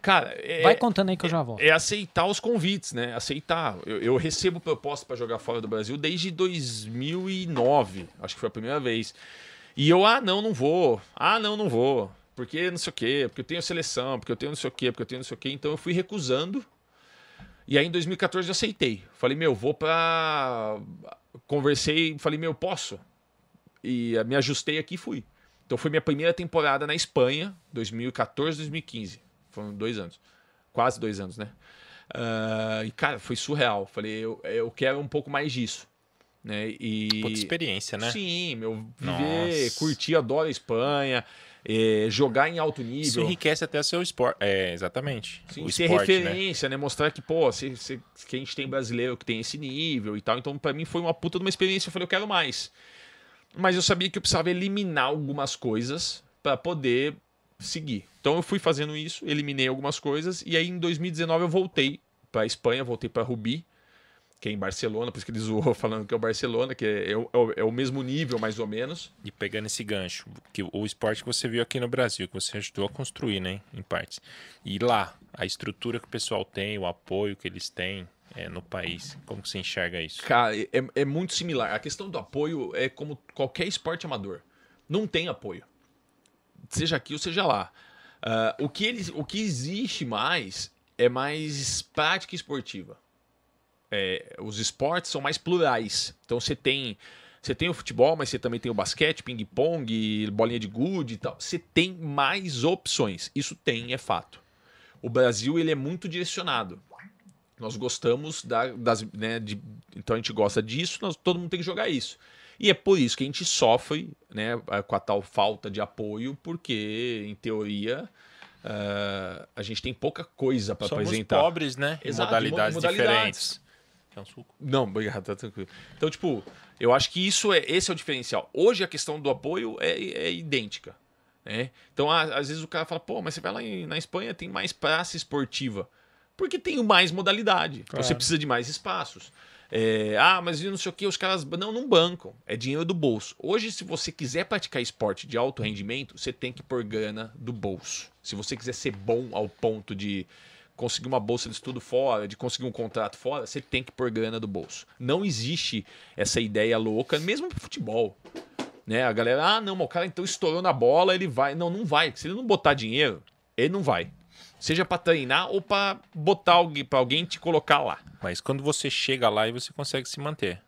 Cara, é, Vai contando aí que eu já volto. é aceitar os convites, né? Aceitar. Eu, eu recebo proposta para jogar fora do Brasil desde 2009. Acho que foi a primeira vez. E eu, ah, não, não vou. Ah, não, não vou. Porque não sei o quê, porque eu tenho seleção, porque eu tenho não sei o quê, porque eu tenho não sei o quê. Então eu fui recusando. E aí em 2014 eu aceitei. Falei, meu, vou pra. Conversei, falei, meu, posso? E me ajustei aqui e fui. Então foi minha primeira temporada na Espanha, 2014, 2015. Foram dois anos. Quase dois anos, né? Ah, e, cara, foi surreal. Falei, eu, eu quero um pouco mais disso. Né? E... Puta experiência, né? Sim, meu, viver, Nossa. curtir, adoro a Espanha, eh, jogar em alto nível. Isso enriquece até o seu esporte. É, exatamente. Sim, o ser esporte, né? referência, né? Mostrar que, pô, se, se- que a gente tem brasileiro que tem esse nível e tal. Então, pra mim, foi uma puta de uma experiência. Eu falei, eu quero mais. Mas eu sabia que eu precisava eliminar algumas coisas pra poder seguir. Então, eu fui fazendo isso, eliminei algumas coisas. E aí, em 2019, eu voltei pra Espanha, voltei pra Rubi, que é em Barcelona. Por isso que ele zoou falando que é o Barcelona, que é, é o- é o- é o mesmo nível, mais ou menos. E pegando esse gancho, que o esporte que você viu aqui no Brasil, que você ajudou a construir, né, em partes. E lá, a estrutura que o pessoal tem, o apoio que eles têm é, no país, como que você enxerga isso? Cara, é, é muito similar. A questão do apoio é como qualquer esporte amador. Não tem apoio. Seja aqui ou seja lá. Ah, o, que eles, o que existe mais é mais prática esportiva. É, os esportes são mais plurais. Então você tem. Você tem o futebol, mas você também tem o basquete, ping-pong, bolinha de gude e tal. Você tem mais opções. Isso tem, é fato. O Brasil ele é muito direcionado. Nós gostamos da- das. Né, de- então a gente gosta disso, nós, todo mundo tem que jogar isso. E é por isso que a gente sofre né, com a tal falta de apoio, porque, em teoria, ah, a gente tem pouca coisa para apresentar. pobres, né? Exato, modalidades, mo- modalidades. diferentes. Quer um suco? Não, obrigado, tá tranquilo. Então, tipo, eu acho que isso é esse é o diferencial. Hoje a questão do apoio é, é idêntica. Né? Então, às vezes o cara fala, pô, mas você vai lá em- na Espanha, tem mais praça esportiva. Porque tem mais modalidade. Então, Você Claro. precisa de mais espaços. É, ah, mas e não sei o que, os caras. Não, não bancam. É dinheiro do bolso. Hoje, se você quiser praticar esporte de alto rendimento, você tem que pôr grana do bolso. Se você quiser ser bom ao ponto de conseguir uma bolsa de estudo fora, de conseguir um contrato fora, você tem que pôr grana do bolso. Não existe essa ideia louca, mesmo pro futebol. Né? A galera, ah, não, mas o cara então estourou na bola, ele vai. Não, não vai. Se ele não botar dinheiro, ele não vai. Seja pra treinar ou pra botar alguém, pra alguém te colocar lá. Mas quando você chega lá e você consegue se manter.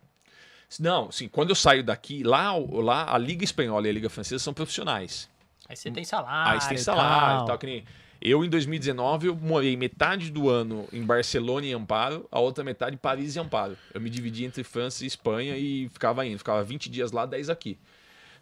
Não, sim, quando eu saio daqui, lá, lá a Liga Espanhola e a Liga Francesa são profissionais. Aí você tem salário. Aí você tem salário tal. e tal. Que nem... Eu, em 2019, eu morei metade do ano em Barcelona e Amparo, a outra metade em Paris e Amparo. Eu me dividi entre França e Espanha e ficava indo. Ficava 20 dias lá, 10 aqui.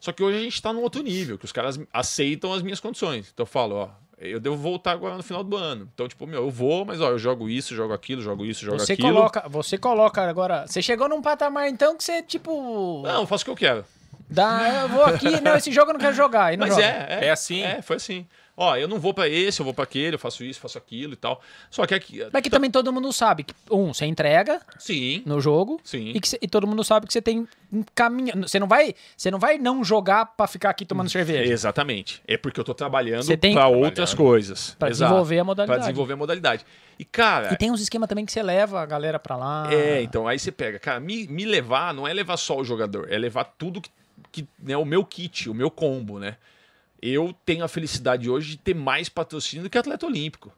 Só que hoje a gente tá num outro nível, que os caras aceitam as minhas condições. Então eu falo, ó, eu devo voltar agora no final do ano. Então, tipo, meu, eu vou, mas ó, eu jogo isso, jogo aquilo, jogo isso, jogo Você aquilo. coloca, você coloca agora. Você chegou num patamar então que você, tipo. Não, eu faço o que eu quero. Dá, eu vou aqui, não, esse jogo eu não quero jogar. E não Mas joga. é, é. É assim? É, foi assim. Ó, eu não vou pra esse, eu vou pra aquele, eu faço isso, faço aquilo e tal. Só que aqui. Mas que também todo mundo sabe que, um, você entrega Sim. no jogo Sim. e, que cê- e todo mundo sabe que você tem um caminho. Você não vai, você não vai não jogar pra ficar aqui tomando cerveja. Exatamente. É porque eu tô trabalhando pra outras coisas. Pra Exato. desenvolver a modalidade. Pra desenvolver a modalidade. E, cara. E tem uns esquemas também que você leva a galera pra lá. É, então aí você pega. Cara, me, me levar não é levar só o jogador, é levar tudo que. que né, o meu kit, o meu combo, né? Eu tenho a felicidade hoje de ter mais patrocínio do que atleta olímpico.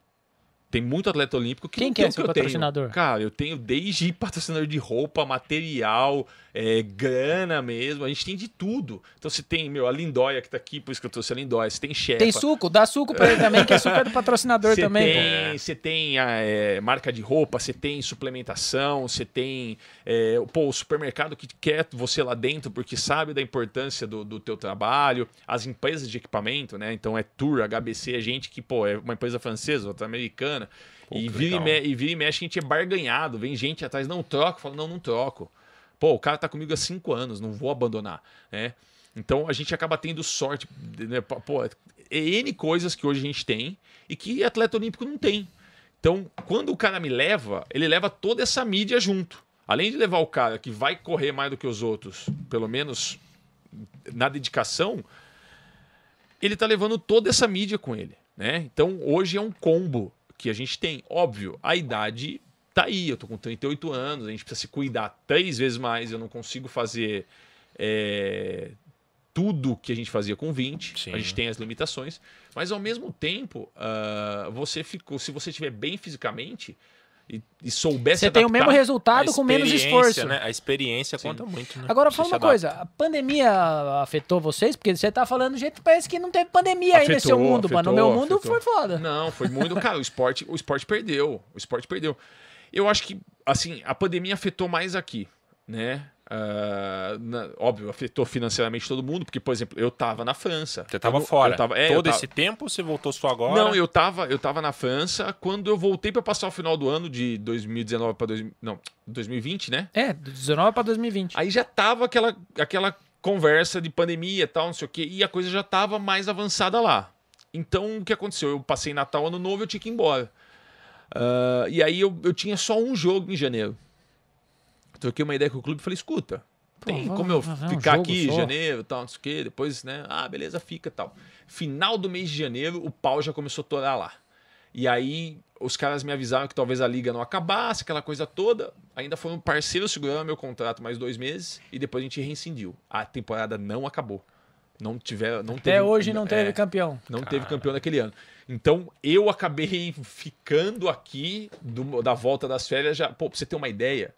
Tem muito atleta olímpico que Quem que é o seu eu tenho. patrocinador? Cara, eu tenho desde patrocinador de roupa, material, é, grana mesmo. A gente tem de tudo. Então você tem, meu, a Lindóia que tá aqui, por isso que eu trouxe a Lindóia. Você tem chefe. Tem suco, dá suco pra ele também, que é suco é do patrocinador Você também. tem, você tem a, é, marca de roupa, você tem suplementação, você tem é, pô, o supermercado que quer você lá dentro porque sabe da importância do, do teu trabalho, as empresas de equipamento, né? Então é Tour, HBC, é gente que, pô, é uma empresa francesa, outra americana. Pô, e, que vira e, me, e vira e mexe, a gente é barganhado, vem gente atrás, não troca, fala, não, não troco. Pô, o cara tá comigo há cinco anos, não vou abandonar, né? Então a gente acaba tendo sorte, né? Pô, é N coisas que hoje a gente tem e que atleta olímpico não tem. Então, quando o cara me leva, ele leva toda essa mídia junto. Além de levar o cara que vai correr mais do que os outros, pelo menos na dedicação, ele tá levando toda essa mídia com ele, né? Então, hoje é um combo que a gente tem. Óbvio, a idade tá aí, eu tô com 38 anos, a gente precisa se cuidar três vezes mais, eu não consigo fazer é, tudo que a gente fazia com 20, Sim. a gente tem as limitações, mas ao mesmo tempo, ah, você ficou, se você estiver bem fisicamente e, e souber se Você tem o mesmo resultado com menos esforço. Né? A experiência conta muito, né? Agora, fala uma coisa, a pandemia afetou vocês? Porque você tá falando do jeito que parece que não teve pandemia aí nesse seu Afetou, mundo, mano. No afetou, meu mundo afetou. foi foda. Não, foi muito. Cara, o esporte, o esporte perdeu. O esporte perdeu. Eu acho que, assim, a pandemia afetou mais aqui, né? Ah, na- óbvio, afetou financeiramente todo mundo, porque, por exemplo, eu tava na França. Você tava Eu- fora. Eu tava, é, eu Todo tava- esse tempo você voltou só agora? Não, eu tava, eu tava na França quando eu voltei para passar o final do ano de 2019 para não, 2020, né? É, 19 pra 2020. Aí já tava aquela, aquela conversa de pandemia e tal, não sei o quê, e a coisa já tava mais avançada lá. Então, o que aconteceu? Eu passei Natal, Ano Novo, eu tinha que ir embora. Ah, e aí eu, eu tinha só um jogo em janeiro. Troquei uma ideia com o clube e falei, escuta, tem como eu um ficar jogo aqui em janeiro, tal, não sei o quê, depois, né? Ah, beleza, fica tal. Final do mês de janeiro, o pau já começou a torar lá. E aí os caras me avisaram que talvez a liga não acabasse, aquela coisa toda. Ainda foram parceiros segurando meu contrato mais dois meses e depois a gente rescindiu. A temporada não acabou. Não tiver, não Até teve- hoje não teve é, campeão. não teve campeão naquele ano. Então eu acabei ficando aqui do- da volta das férias já. Pô, pra você ter uma ideia,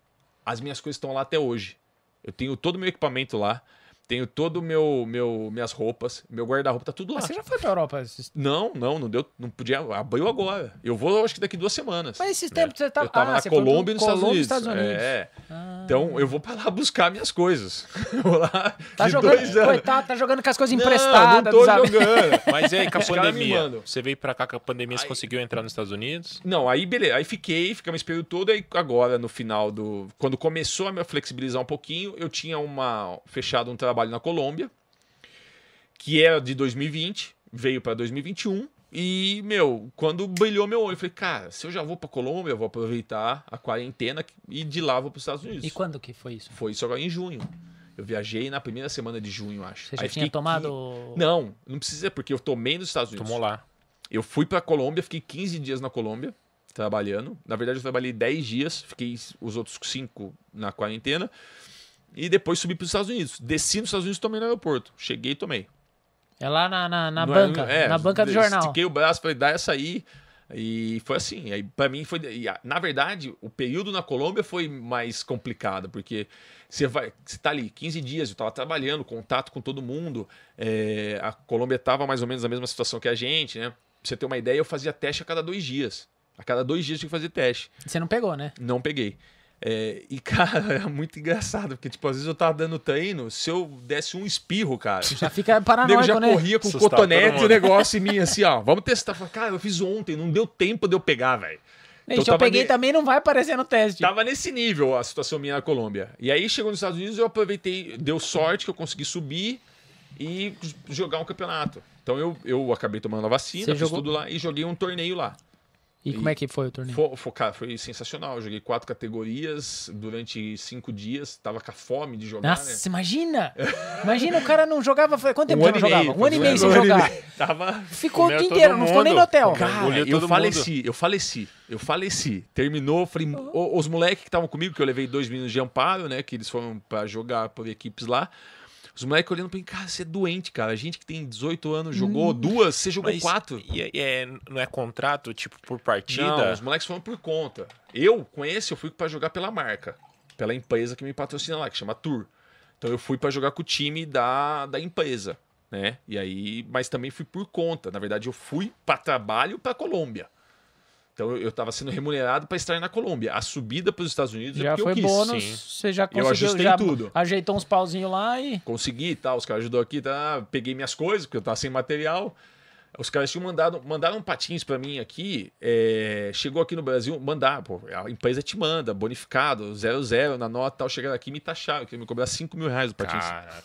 as minhas coisas estão lá até hoje. Eu tenho todo o meu equipamento lá, tenho todo o meu, meu minhas roupas, meu guarda-roupa tá tudo lá. Mas você já foi pra Europa? esses- Não, não, não deu, não podia, abriu agora. Eu vou acho que daqui duas semanas. Mas esses tempos você tá Eu tava ah, na você Colômbia e nos Estados Colômbia Unidos. Estados Unidos. É. Ah. Então eu vou pra lá buscar minhas coisas. Vou lá Tá de jogando, dois anos. coitado, tá jogando com as coisas Não, emprestadas. não tô jogando. Mas aí, com a pandemia? Você veio pra cá com a pandemia, você Aí- conseguiu entrar nos Estados Unidos? Não, aí beleza. Aí fiquei, ficamos esse período todo. Aí agora, no final do. Quando começou a me flexibilizar um pouquinho, eu tinha uma fechado um trabalho na Colômbia, que era de 2020, veio para 2021. E, meu, quando brilhou meu olho, eu falei, cara, se eu já vou pra Colômbia, eu vou aproveitar a quarentena e de lá vou pros Estados Unidos. E quando que foi isso? Foi isso agora em junho. Eu viajei na primeira semana de junho, acho. Você já Aí tinha tomado. Não, não precisa, porque eu tomei nos Estados Unidos. Tomou lá. Eu fui pra Colômbia, fiquei 15 dias na Colômbia, trabalhando. Na verdade, eu trabalhei 10 dias, fiquei os outros 5 na quarentena. E depois subi pros Estados Unidos. Desci nos Estados Unidos e tomei no aeroporto. Cheguei e tomei. É lá na, na, na banca. é, na banca do jornal. Estiquei o braço, falei, dá essa aí. E foi assim. Aí, pra mim, foi. e, Na verdade, o período na Colômbia foi mais complicado, porque você vai. Você tá ali 15 dias, eu tava trabalhando, contato com todo mundo. é, a Colômbia tava mais ou menos na mesma situação que a gente, né? Pra você ter uma ideia, eu fazia teste a cada dois dias. A cada dois dias eu tinha que fazer teste. Você não pegou, né? Não peguei. É, e, cara, era muito engraçado, porque, tipo, às vezes eu tava dando treino, se eu desse um espirro, cara. Já fica O nego paranoico, já né? corria com cotonete e o negócio em mim, assim, ó. Vamos testar. Falei, Cara, eu fiz ontem, não deu tempo de eu pegar, velho. Então se eu peguei ne- também, não vai aparecer no teste. Tava nesse nível a situação minha na Colômbia. E aí chegou nos Estados Unidos, eu aproveitei, deu sorte que eu consegui subir e jogar um campeonato. Então eu, eu acabei tomando a vacina, Você fiz jogou- tudo lá e joguei um torneio lá. E como é que foi o torneio? Foi, foi, cara, foi sensacional. Eu joguei quatro categorias durante cinco dias. Tava com a fome de jogar, Nossa, né? imagina! Imagina o cara não jogava. foi- Quanto tempo Um você ano não e jogava? meio. Um ano e meio sem e jogar. Tava Ficou o dia inteiro, não ficou nem no hotel. Cara, eu mundo. faleci, eu faleci, eu faleci. Terminou, falei, o- os moleques que estavam comigo, que eu levei dois meninos de amparo, né? Que eles foram pra jogar por equipes lá. Os moleques olhando pra mim, cara, você é doente, cara. A gente que tem 18 anos jogou duas, você jogou Mas quatro. E, e é, não é contrato, tipo, por partida? Não, os moleques foram por conta. Eu, com esse, eu fui pra jogar pela marca. Pela empresa que me patrocina lá, que chama Tour. Então eu fui pra jogar com o time da, da empresa, né? E aí, mas também fui por conta. Na verdade, eu fui pra trabalho pra Colômbia. Então eu, eu tava sendo remunerado pra estar na Colômbia. A subida pros Estados Unidos é Já porque foi eu quis. bônus, sim. você já Eu conseguiu, ajustei já tudo. ajeitou uns pauzinhos lá e... consegui e tal, os caras ajudou aqui, tá? Peguei minhas coisas, porque eu tava sem material. Os caras tinham mandado, mandaram patins pra mim aqui, é, chegou aqui no Brasil, mandar, pô, a empresa te manda, bonificado, 00 na nota tal, chegaram aqui e me taxaram, que me cobrar 5 mil reais o patins. Caraca.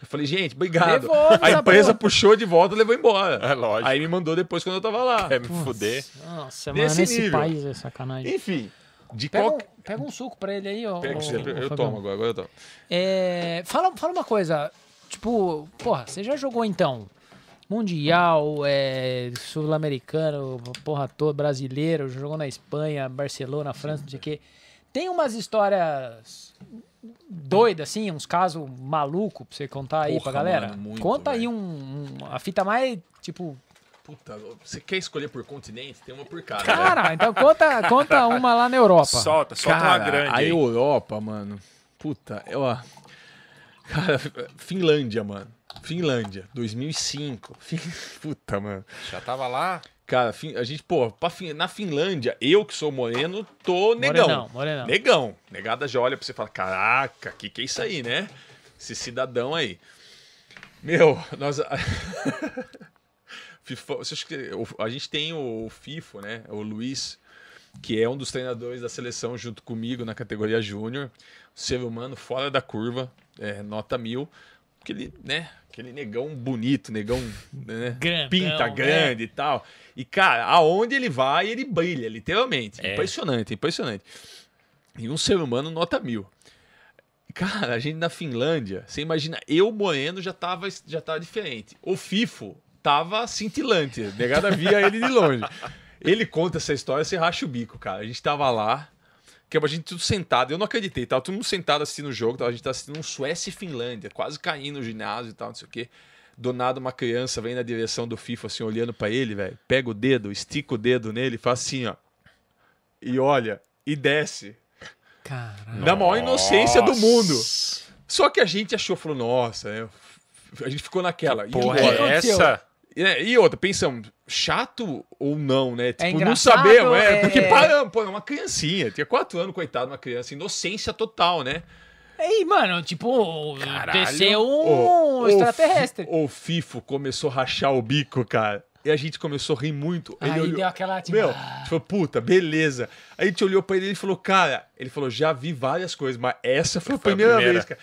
Eu falei, gente, obrigado. Devolve a empresa porra. puxou de volta e levou embora. É lógico. Aí me mandou depois quando eu tava lá. Quer me fuder? Nossa, Nesse mano, esse nível. país é sacanagem. Enfim, de Pega um, qualquer... pega um suco pra ele aí, ó. Pega, ó, eu Fabião. tomo agora, agora eu tomo. É, fala, fala uma coisa, tipo, porra, você já jogou então Mundial, é, Sul-Americano, porra toda, brasileiro, jogou na Espanha, Barcelona, França, não sei o quê. Tem umas histórias doidas, assim, uns casos malucos pra você contar aí Porra, pra galera? mano, muito, Conta aí velho. um, um- a fita mais, tipo, Puta, você quer escolher por continente? Tem uma por cada. né? cara, então conta, conta uma lá na Europa. Solta, solta uma grande a aí. Europa, mano. Puta, eu, ó. Cara, Finlândia, mano. Finlândia, 2005. Fin- Puta, mano. Já tava lá? Cara, a gente, pô, Fin- na Finlândia, eu que sou moreno, tô negão. Morenão, morenão. Negão. Negada já olha pra você e fala: caraca, que que é isso aí, né? Esse cidadão aí. Meu, nós. FIFA, a gente tem o FIFO, né? O Luiz, que é um dos treinadores da seleção junto comigo na categoria júnior. Ser humano fora da curva, é, nota mil. Aquele, né? Aquele negão bonito, negão né? Grandão, pinta né? grande e tal. E, cara, aonde ele vai, ele brilha, literalmente. É. Impressionante, impressionante. E um ser humano nota mil. Cara, a gente na Finlândia, você imagina, eu moreno já tava, já tava diferente. O FIFO tava cintilante, negada via ele de longe. Ele conta essa história, você racha o bico, cara. A gente tava lá, que a gente tudo sentado, eu não acreditei, tava todo mundo sentado assistindo o jogo, tava- a gente tava assistindo um Suécia e Finlândia, quase caindo no ginásio e tal, não sei o quê. Do nada uma criança vem na direção do FIFA, assim, olhando pra ele, velho, pega o dedo, estica o dedo nele e faz assim, ó. E olha, e desce. Caralho. Na maior inocência do mundo. Só que a gente achou, falou, nossa, é, a gente ficou naquela. E Porra, agora? é essa? E, né, e outra, pensamos, chato ou não, né? Tipo, não engraçado, sabemos, é, é- porque paramos, pô, é uma criancinha, tinha quatro anos, coitado, uma criança, inocência total, né? Aí, mano, tipo, Caralho. desceu O- um o extraterrestre. Fi- O Fifo começou a rachar o bico, cara. E a gente começou a rir muito. Ele Aí olhou, deu aquela, tipo, Meu, tipo, puta, beleza. Aí a gente olhou pra ele e falou, cara, ele falou, já vi várias coisas, mas essa foi a Foi a primeira, primeira. vez, cara.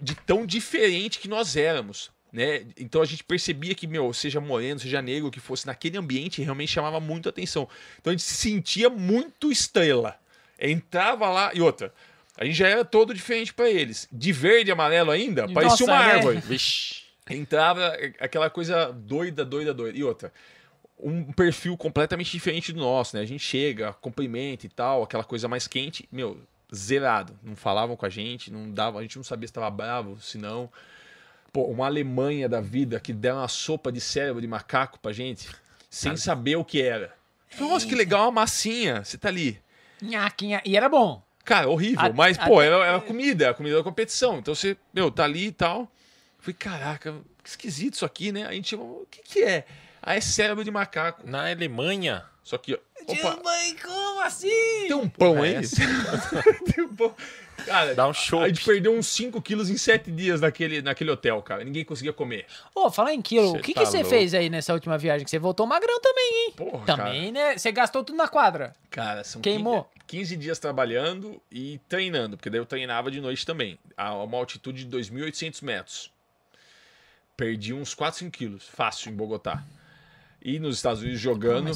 De tão diferente que nós éramos, né? Então a gente percebia que, meu, seja moreno, seja negro, que fosse, naquele ambiente realmente chamava muito atenção. Então a gente se sentia muito estrela. Entrava lá, e outra, a gente já era todo diferente pra eles. De verde e amarelo ainda, Nossa, parecia uma né? árvore. Vixe. Entrava aquela coisa doida, doida, doida. E outra, um perfil completamente diferente do nosso, né? A gente chega, cumprimenta e tal, aquela coisa mais quente, meu, zerado. Não falavam com a gente, não dava, a gente não sabia se estava bravo, se não. Pô, uma Alemanha da vida que deram uma sopa de cérebro de macaco pra gente, sem saber o que era. Nossa, que legal, uma massinha, você tá ali. Nhaquinha. E era bom. Cara, horrível. A- mas, pô, até- era, era comida, era comida da competição. Então você, meu, tá ali e tal. Eu falei, caraca, que esquisito isso aqui, né? A gente chamou, o que que é? Ah, é cérebro de macaco. Na Alemanha? Só que, ó, opa, Mãe, como assim? tem um pão aí? é tem um pão. Cara, Dá um show. a gente perdeu uns 5 quilos em 7 dias naquele, naquele hotel, cara. Ninguém conseguia comer. Ô, falar em quilo, Cê o que, tá que você fez aí nessa última viagem? Que você voltou magrão também, hein? Porra, também, né? Você gastou tudo na quadra. cara. Cara, são Queimou. 15, 15 dias trabalhando e treinando, porque daí eu treinava de noite também. A uma altitude de 2.800 metros. Perdi uns 4, 5 quilos, fácil, em Bogotá. E nos Estados Unidos jogando.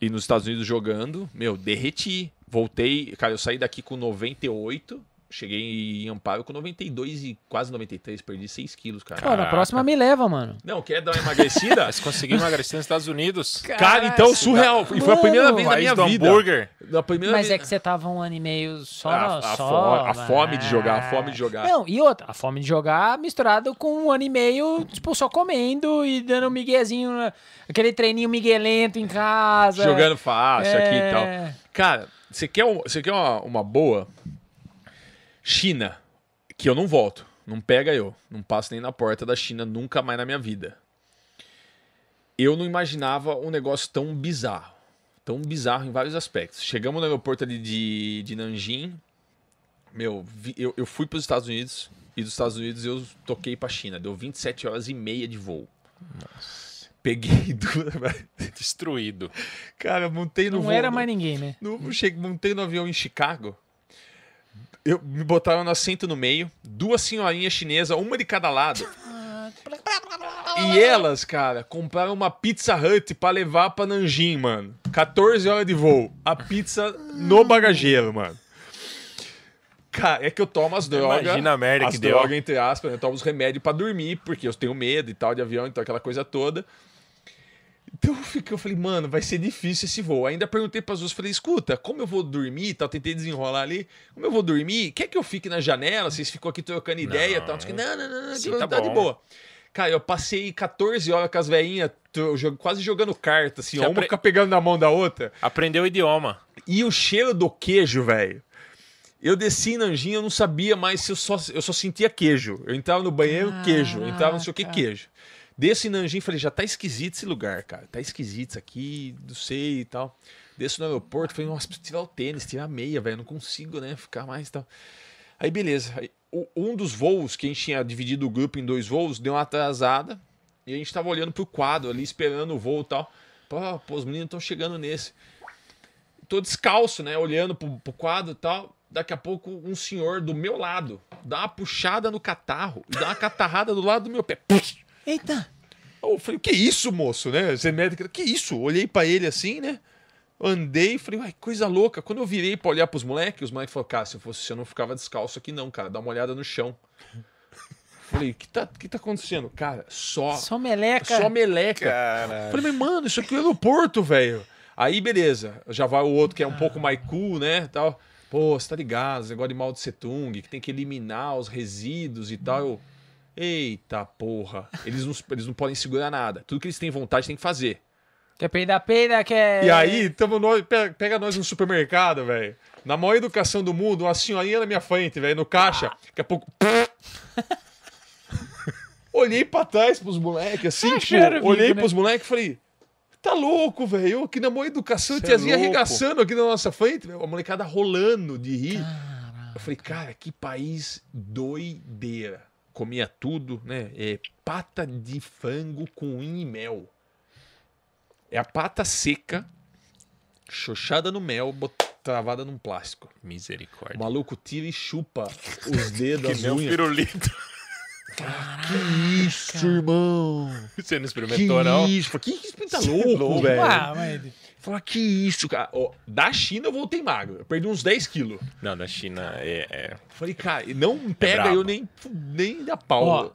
E nos Estados Unidos jogando, meu, derreti. Voltei, cara, eu saí daqui com 98 Cheguei em Amparo com 92 e quase 93, perdi 6 quilos, cara. Pô, na próxima me leva, mano. Não, quer dar uma emagrecida? Mas conseguiu emagrecer nos Estados Unidos. cara, então surreal. E foi a primeira vez na minha do vida. hambúrguer. Na primeira Mas vez... é que você tava um ano e meio só. A- a só fo- a fome de jogar, a mas- fome de jogar. Não, e outra, a fome de jogar misturado com um ano e meio, tipo, só comendo e dando um miguezinho, aquele treininho miguelento em casa. Jogando fácil aqui e tal. É. Cara, você quer, um- você quer uma, uma boa? China, que eu não volto. Não pega eu. Não passo nem na porta da China nunca mais na minha vida. Eu não imaginava um negócio tão bizarro. Tão bizarro em vários aspectos. Chegamos no aeroporto ali de, de Nanjing. Meu, vi- eu, eu fui para os Estados Unidos. E dos Estados Unidos eu toquei para China. Deu 27 horas e meia de voo. Peguei duas. Destruído. Cara, eu montei no Não voo. era mais ninguém, né? No, cheguei, montei no avião em Chicago. Eu, me botaram no assento no meio, duas senhorinhas chinesas, uma de cada lado. E elas, cara, compraram uma Pizza Hut pra levar pra Nanjing, mano. 14 horas de voo. A pizza no bagageiro, mano. Cara, é que eu tomo as drogas. Imagina a merda as que deu. drogas, entre aspas, né? eu tomo os remédios pra dormir, porque eu tenho medo e tal de avião, então aquela coisa toda. Então eu, fiquei, eu falei, mano, vai ser difícil esse voo. Ainda perguntei para as duas, falei, escuta, como eu vou dormir e tal? Tentei desenrolar ali. Como eu vou dormir? Quer que eu fique na janela? Vocês ficam aqui trocando ideia e tal? Eu falei, Não, não, não, não, Sim, não tá tá de boa. Cara, eu passei 14 horas com as velhinhas, quase jogando carta, assim, Você uma apre- fica pegando na mão da outra. Aprendeu o idioma. E o cheiro do queijo, velho. Eu desci em Nanjing, eu não sabia mais se eu só, eu só sentia queijo. Eu entrava no banheiro, queijo. Eu entrava não sei o que, queijo. Desço em Nanjing, falei, já tá esquisito esse lugar, cara. Tá esquisito isso aqui, não sei e tal. Desço no aeroporto, falei, nossa, preciso tirar o tênis, tirar a meia, velho. Não consigo, né, ficar mais e tal. Aí, beleza. Aí, um dos voos, que a gente tinha dividido o grupo em dois voos, deu uma atrasada. E a gente tava olhando pro quadro ali, esperando o voo e tal. Pô, pô os meninos estão chegando nesse tô descalço, né? Olhando pro, pro quadro e tal. Daqui a pouco, um senhor do meu lado dá uma puxada no catarro e dá uma catarrada do lado do meu pé. Eita! Eu falei, que isso, moço, né? Você médico, que isso? Olhei pra ele assim, né? Andei, falei, uai, coisa louca. Quando eu virei pra olhar pros moleques, os moleques falaram, cara, se eu fosse você, eu não ficava descalço aqui não, cara. Dá uma olhada no chão. Falei, o que tá, que tá acontecendo? Cara, só, Só meleca. só meleca. Caralho. Falei, mas mano, isso aqui é aeroporto, velho. Aí, beleza. Já vai o outro que é um pouco mais cool, né? Tal. Pô, você tá ligado? Esse negócio de Mao Tse Tung, que tem que eliminar os resíduos e tal. Eu, Eita porra. Eles não, eles não podem segurar nada. Tudo que eles têm vontade tem que fazer. Quer peidar, peida, quer. E aí, tamo nós, pega, pega nós no supermercado, velho. Na maior educação do mundo, uma senhorinha na minha frente, velho, no caixa. Daqui a pouco. Olhei pra trás pros moleques, assim, tipo, Achando o bico, olhei né? pros moleques e falei. Tá louco, velho. Eu Aqui na maior educação, Cê é tiazinha louco. arregaçando aqui na nossa frente, velho. A molecada rolando de rir. Eu falei, cara, que país doideira. Comia tudo, né? É pata de frango com unha e mel. É a pata seca, xoxada no mel, travada num plástico. O Misericórdia. maluco tira e chupa os dedos, Que as unhas. pirulito. Que isso, irmão? Você não Que experimentou, não? isso? Que isso? Tá é louco, louco. velho. Ah, mas... Fala, que isso, cara. Ó, da China eu voltei magro. Eu perdi uns 10 quilos. Não, da China é. é- Falei, cara, e não pega brabo. eu nem, nem da pau. Ó,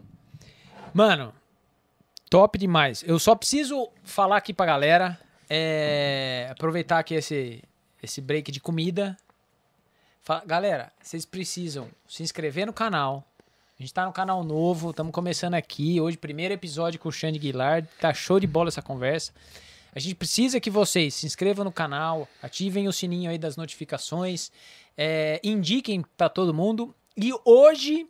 Mano, top demais. Eu só preciso falar aqui pra galera, é, aproveitar aqui esse, esse break de comida. Fa- galera, vocês precisam se inscrever no canal. A gente tá no canal novo, estamos começando aqui. Hoje, primeiro episódio com o Xande Guilherme. Tá show de bola essa conversa. A gente precisa que vocês se inscrevam no canal, ativem o sininho aí das notificações, é, indiquem pra todo mundo. E hoje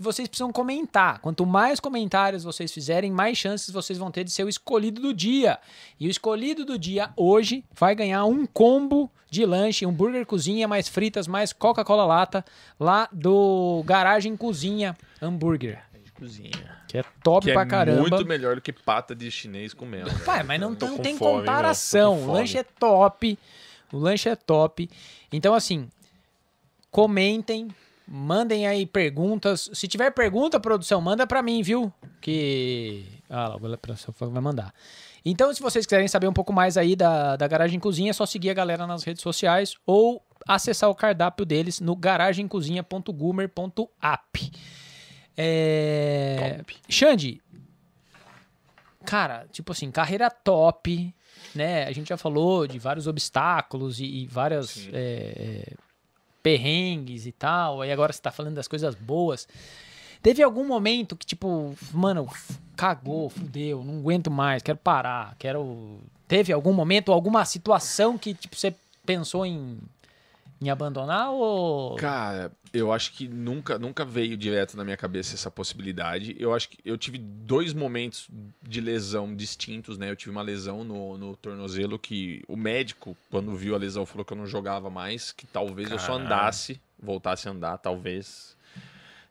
vocês precisam comentar. Quanto mais comentários vocês fizerem, mais chances vocês vão ter de ser o escolhido do dia. E o escolhido do dia hoje vai ganhar um combo de lanche, um burger cozinha, mais fritas, mais Coca-Cola lata, lá do Garagem Cozinha Hambúrguer. Cozinha. Que é top Que pra é caramba. muito melhor do que pata de chinês com mel. velho. Pai, mas não, não com tem fome, comparação. meu. O lanche é top. O lanche é top. Então, assim, comentem, mandem aí perguntas. Se tiver pergunta, produção, manda pra mim, viu? Que. Ah, lá, a produção vai mandar. Então, se vocês quiserem saber um pouco mais aí da, da Garagem Cozinha, é só seguir a galera nas redes sociais ou acessar o cardápio deles no garagemcozinha.gumer.app. É... Top. Xande, cara, tipo assim, carreira top, né? A gente já falou de vários obstáculos e, e várias é, é, perrengues e tal. Aí agora você tá falando das coisas boas. Teve algum momento que, tipo, mano, cagou, fudeu, não aguento mais, quero parar, quero. Teve algum momento, alguma situação que, tipo, você pensou em, em abandonar ou. Cara, eu acho que nunca, nunca veio direto na minha cabeça essa possibilidade. Eu acho que eu tive dois momentos de lesão distintos, né? Eu tive uma lesão no, no tornozelo que o médico, quando viu a lesão, falou que eu não jogava mais, que talvez eu só andasse, voltasse a andar, talvez.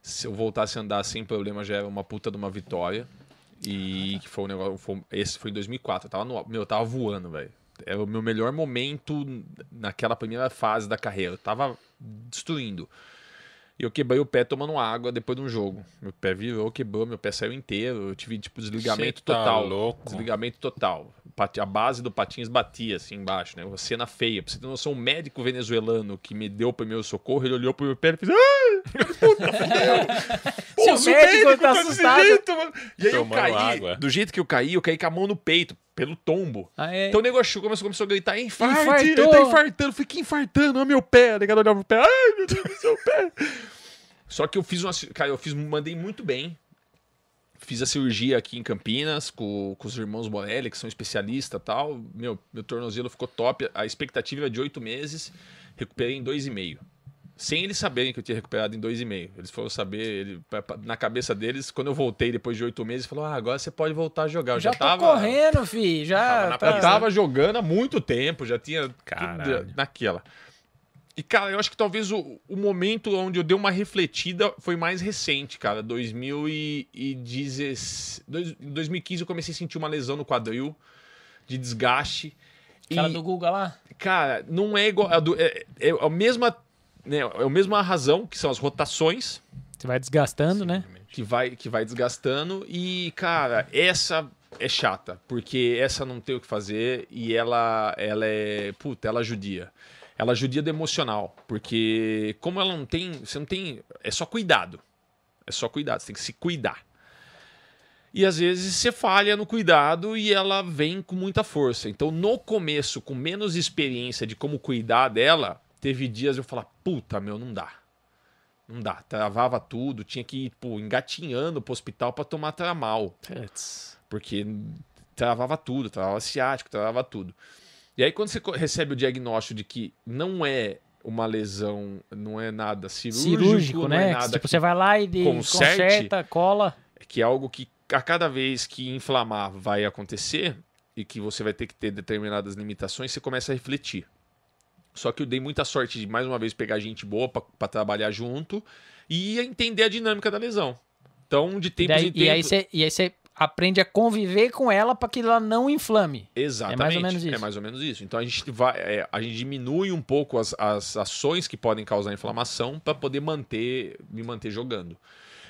Se eu voltasse a andar sem problema, já era uma puta de uma vitória. E que foi um negócio. foi- esse foi em 2004. Eu tava, no, meu, eu tava voando, velho. Era o meu melhor momento naquela primeira fase da carreira. Eu tava destruindo. E eu quebrei o pé tomando água depois de um jogo. Meu pé virou, quebrou, meu pé saiu inteiro. Eu tive, tipo, desligamento tá total. louco? Desligamento total. A base do patins batia assim embaixo, né? Uma cena feia. Pra você ter noção, um médico venezuelano que me deu o primeiro socorro, ele olhou pro meu pé e fez. "Ai, puta, fudeu." Pô, Seu se o médico tá desse assustado. jeito, mano. E aí eu Tomando caí. água. Do jeito que eu caí, eu caí com a mão no peito, pelo tombo. Ah, é? Então o negócio começou, começou a gritar, infarte, Infartou. ele tá infartando. Eu falei, que infartando? Olha meu pé. Negado olhava pro pé, ai meu Deus do seu pé. Só que eu fiz uma. Cara, eu fiz, mandei muito bem. Fiz a cirurgia aqui em Campinas com, com os irmãos Borelli, que são especialistas e tal. Meu, meu tornozelo ficou top. A expectativa era de oito meses. Recuperei em dois e meio. Sem eles saberem que eu tinha recuperado em dois e meio. Eles foram saber, ele, na cabeça deles, quando eu voltei depois de oito meses, falou: Ah, agora você pode voltar a jogar. Eu já já, tô tava. correndo, fi. Já. Tava na tá- Eu tava jogando há muito tempo, já tinha tudo Caralho. naquela. E, cara, eu acho que talvez o, o momento onde eu dei uma refletida foi mais recente, cara. 2016, dois- em 2015 eu comecei a sentir uma lesão no quadril, de desgaste. Aquela e, do Guga lá? cara, não é igual. do- é, é a mesma. Né, é a mesma razão, que são as rotações, Você vai desgastando, né? que vai, que vai desgastando. E, cara, essa é chata, porque essa não tem o que fazer e ela, ela é. Puta, ela judia. Ela judia do emocional, porque como ela não tem. Você não tem. É só cuidado. É só cuidado, você tem que se cuidar. E às vezes você falha no cuidado e ela vem com muita força. Então, no começo, com menos experiência de como cuidar dela, teve dias eu falar, puta, meu, não dá. Não dá. Travava tudo, tinha que ir, pô, engatinhando pro hospital pra tomar tramal. Porque travava tudo, travava ciático, travava tudo. E aí, quando você recebe o diagnóstico de que não é uma lesão, não é nada cirúrgico, Cirúrgico, não né? é nada tipo, você vai lá e conserte. conserta, cola. que é algo que a cada vez que inflamar vai acontecer e que você vai ter que ter determinadas limitações, você começa a refletir. Só que eu dei muita sorte de mais uma vez pegar gente boa para trabalhar junto e entender a dinâmica da lesão. Então, de tempos daí- em tempos. e aí você aprende a conviver com ela pra que ela não inflame. Exatamente. É mais ou menos isso. É mais ou menos isso. Então a gente vai, é, a gente diminui um pouco as, as ações que podem causar inflamação para poder manter, me manter jogando.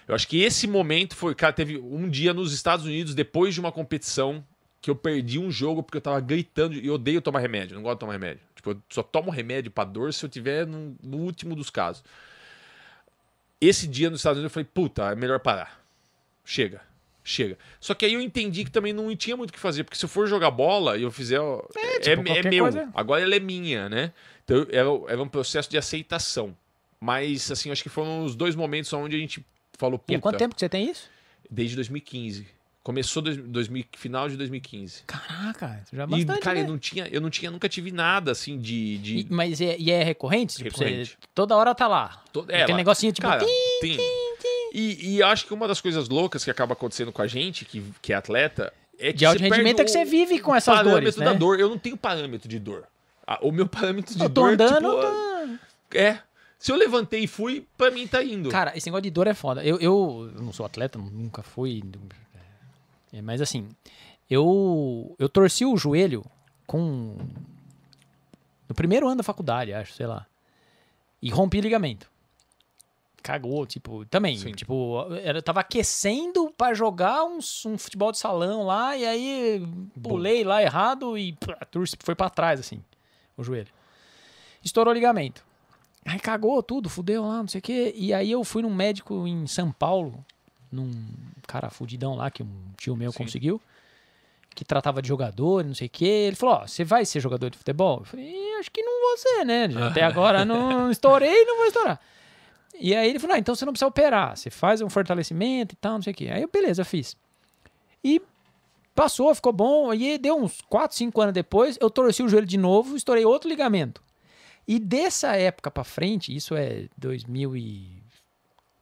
Eu acho que esse momento foi, cara, teve um dia nos Estados Unidos depois de uma competição que eu perdi um jogo porque eu tava gritando e odeio tomar remédio, não gosto de tomar remédio. Tipo, eu só tomo remédio para dor se eu tiver no, no último dos casos. Esse dia nos Estados Unidos eu falei, puta, é melhor parar. Chega. Chega. Só que aí eu entendi que também não tinha muito o que fazer, porque se eu for jogar bola e eu fizer. É, tipo, é qualquer meu. coisa. Agora ela é minha, né? Então era, era um processo de aceitação. Mas, assim, acho que foram os dois momentos onde a gente falou, E puta, há quanto tempo que você tem isso? desde 2015. Começou dois, 2000, final de 2015. Caraca, já é E, bastante, cara, né? eu não tinha, eu não tinha, nunca tive nada assim de. de E- mas é, e é recorrente? Tipo, você- Recorrente. toda hora tá lá. to- Aquele ela- negocinho tipo... Cara, tim, tem. E, e acho que uma das coisas loucas que acaba acontecendo com a gente, que, que é atleta, é que De alto rendimento é que você vive com essas parâmetro dores, né? da dor. Eu não tenho parâmetro de dor. Ah, O meu parâmetro de Eu tô dor, andando, tipo, tá... é. Se eu levantei e fui, pra mim tá indo. Cara, esse negócio de dor é foda. Eu, eu, eu não sou atleta, nunca fui. É, mas assim, eu, eu torci o joelho com. No primeiro ano da faculdade, acho, sei lá. E rompi ligamento. Cagou, tipo, também. Sim. Tipo, era, tava aquecendo pra jogar um, um futebol de salão lá, e aí pulei lá errado e pá, torci- foi pra trás, assim, o joelho. Estourou o ligamento. Aí cagou tudo, fudeu lá, não sei o quê. E aí eu fui num médico em São Paulo, num cara fudidão lá que um tio meu Sim. conseguiu, que tratava de jogador, não sei o quê. Ele falou: Ó, você vai ser jogador de futebol? Eu falei: "Ih, Acho que não vou ser, né? Até agora não estourei, não vou estourar. E aí ele falou: ah, então você não precisa operar, você faz um fortalecimento e tal, não sei o quê. Aí eu, beleza, fiz. E passou, ficou bom. E aí deu uns 4, 5 anos depois, eu torci o joelho de novo, estourei outro ligamento. E dessa época pra frente, isso é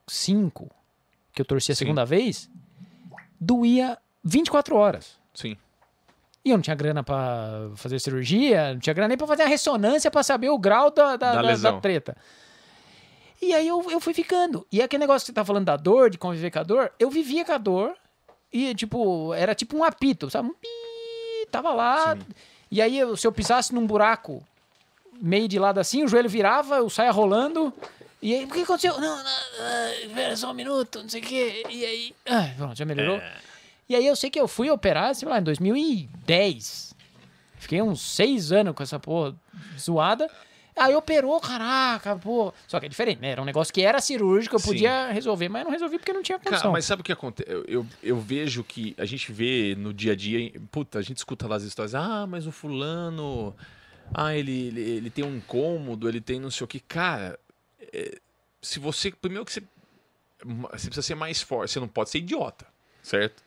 2005, que eu torci a Sim. segunda vez, doía 24 horas. Sim. E eu não tinha grana pra fazer cirurgia, não tinha grana nem pra fazer a ressonância pra saber o grau da, da, Da da- lesão. da treta. E aí eu, eu fui ficando. E aquele negócio que você tá falando da dor, de conviver com a dor, eu vivia com a dor e, tipo, era tipo um apito, sabe? Um pi, tava lá. E aí, eu- se eu pisasse num buraco meio de lado assim, o joelho virava, eu saia rolando. E aí, o que aconteceu? Não, não, espera só um minuto, não sei o quê. E aí, ah, pronto, já melhorou. E aí eu sei que eu fui operar, sei lá, em 2010. Fiquei uns seis anos com essa porra zoada. Aí operou, caraca, pô. Só que é diferente, né? Era um negócio que era cirúrgico, eu Sim. podia resolver, mas não resolvi porque não tinha condição. Cara, mas sabe o que acontece? Eu, eu, eu vejo que a gente vê no dia a dia. Puta, a gente escuta lá as histórias. Ah, mas o fulano. Ah, ele, ele, ele tem um incômodo, ele tem não sei o que. Cara, é, se você. Primeiro que você. Você precisa ser mais forte. Você não pode ser idiota, certo?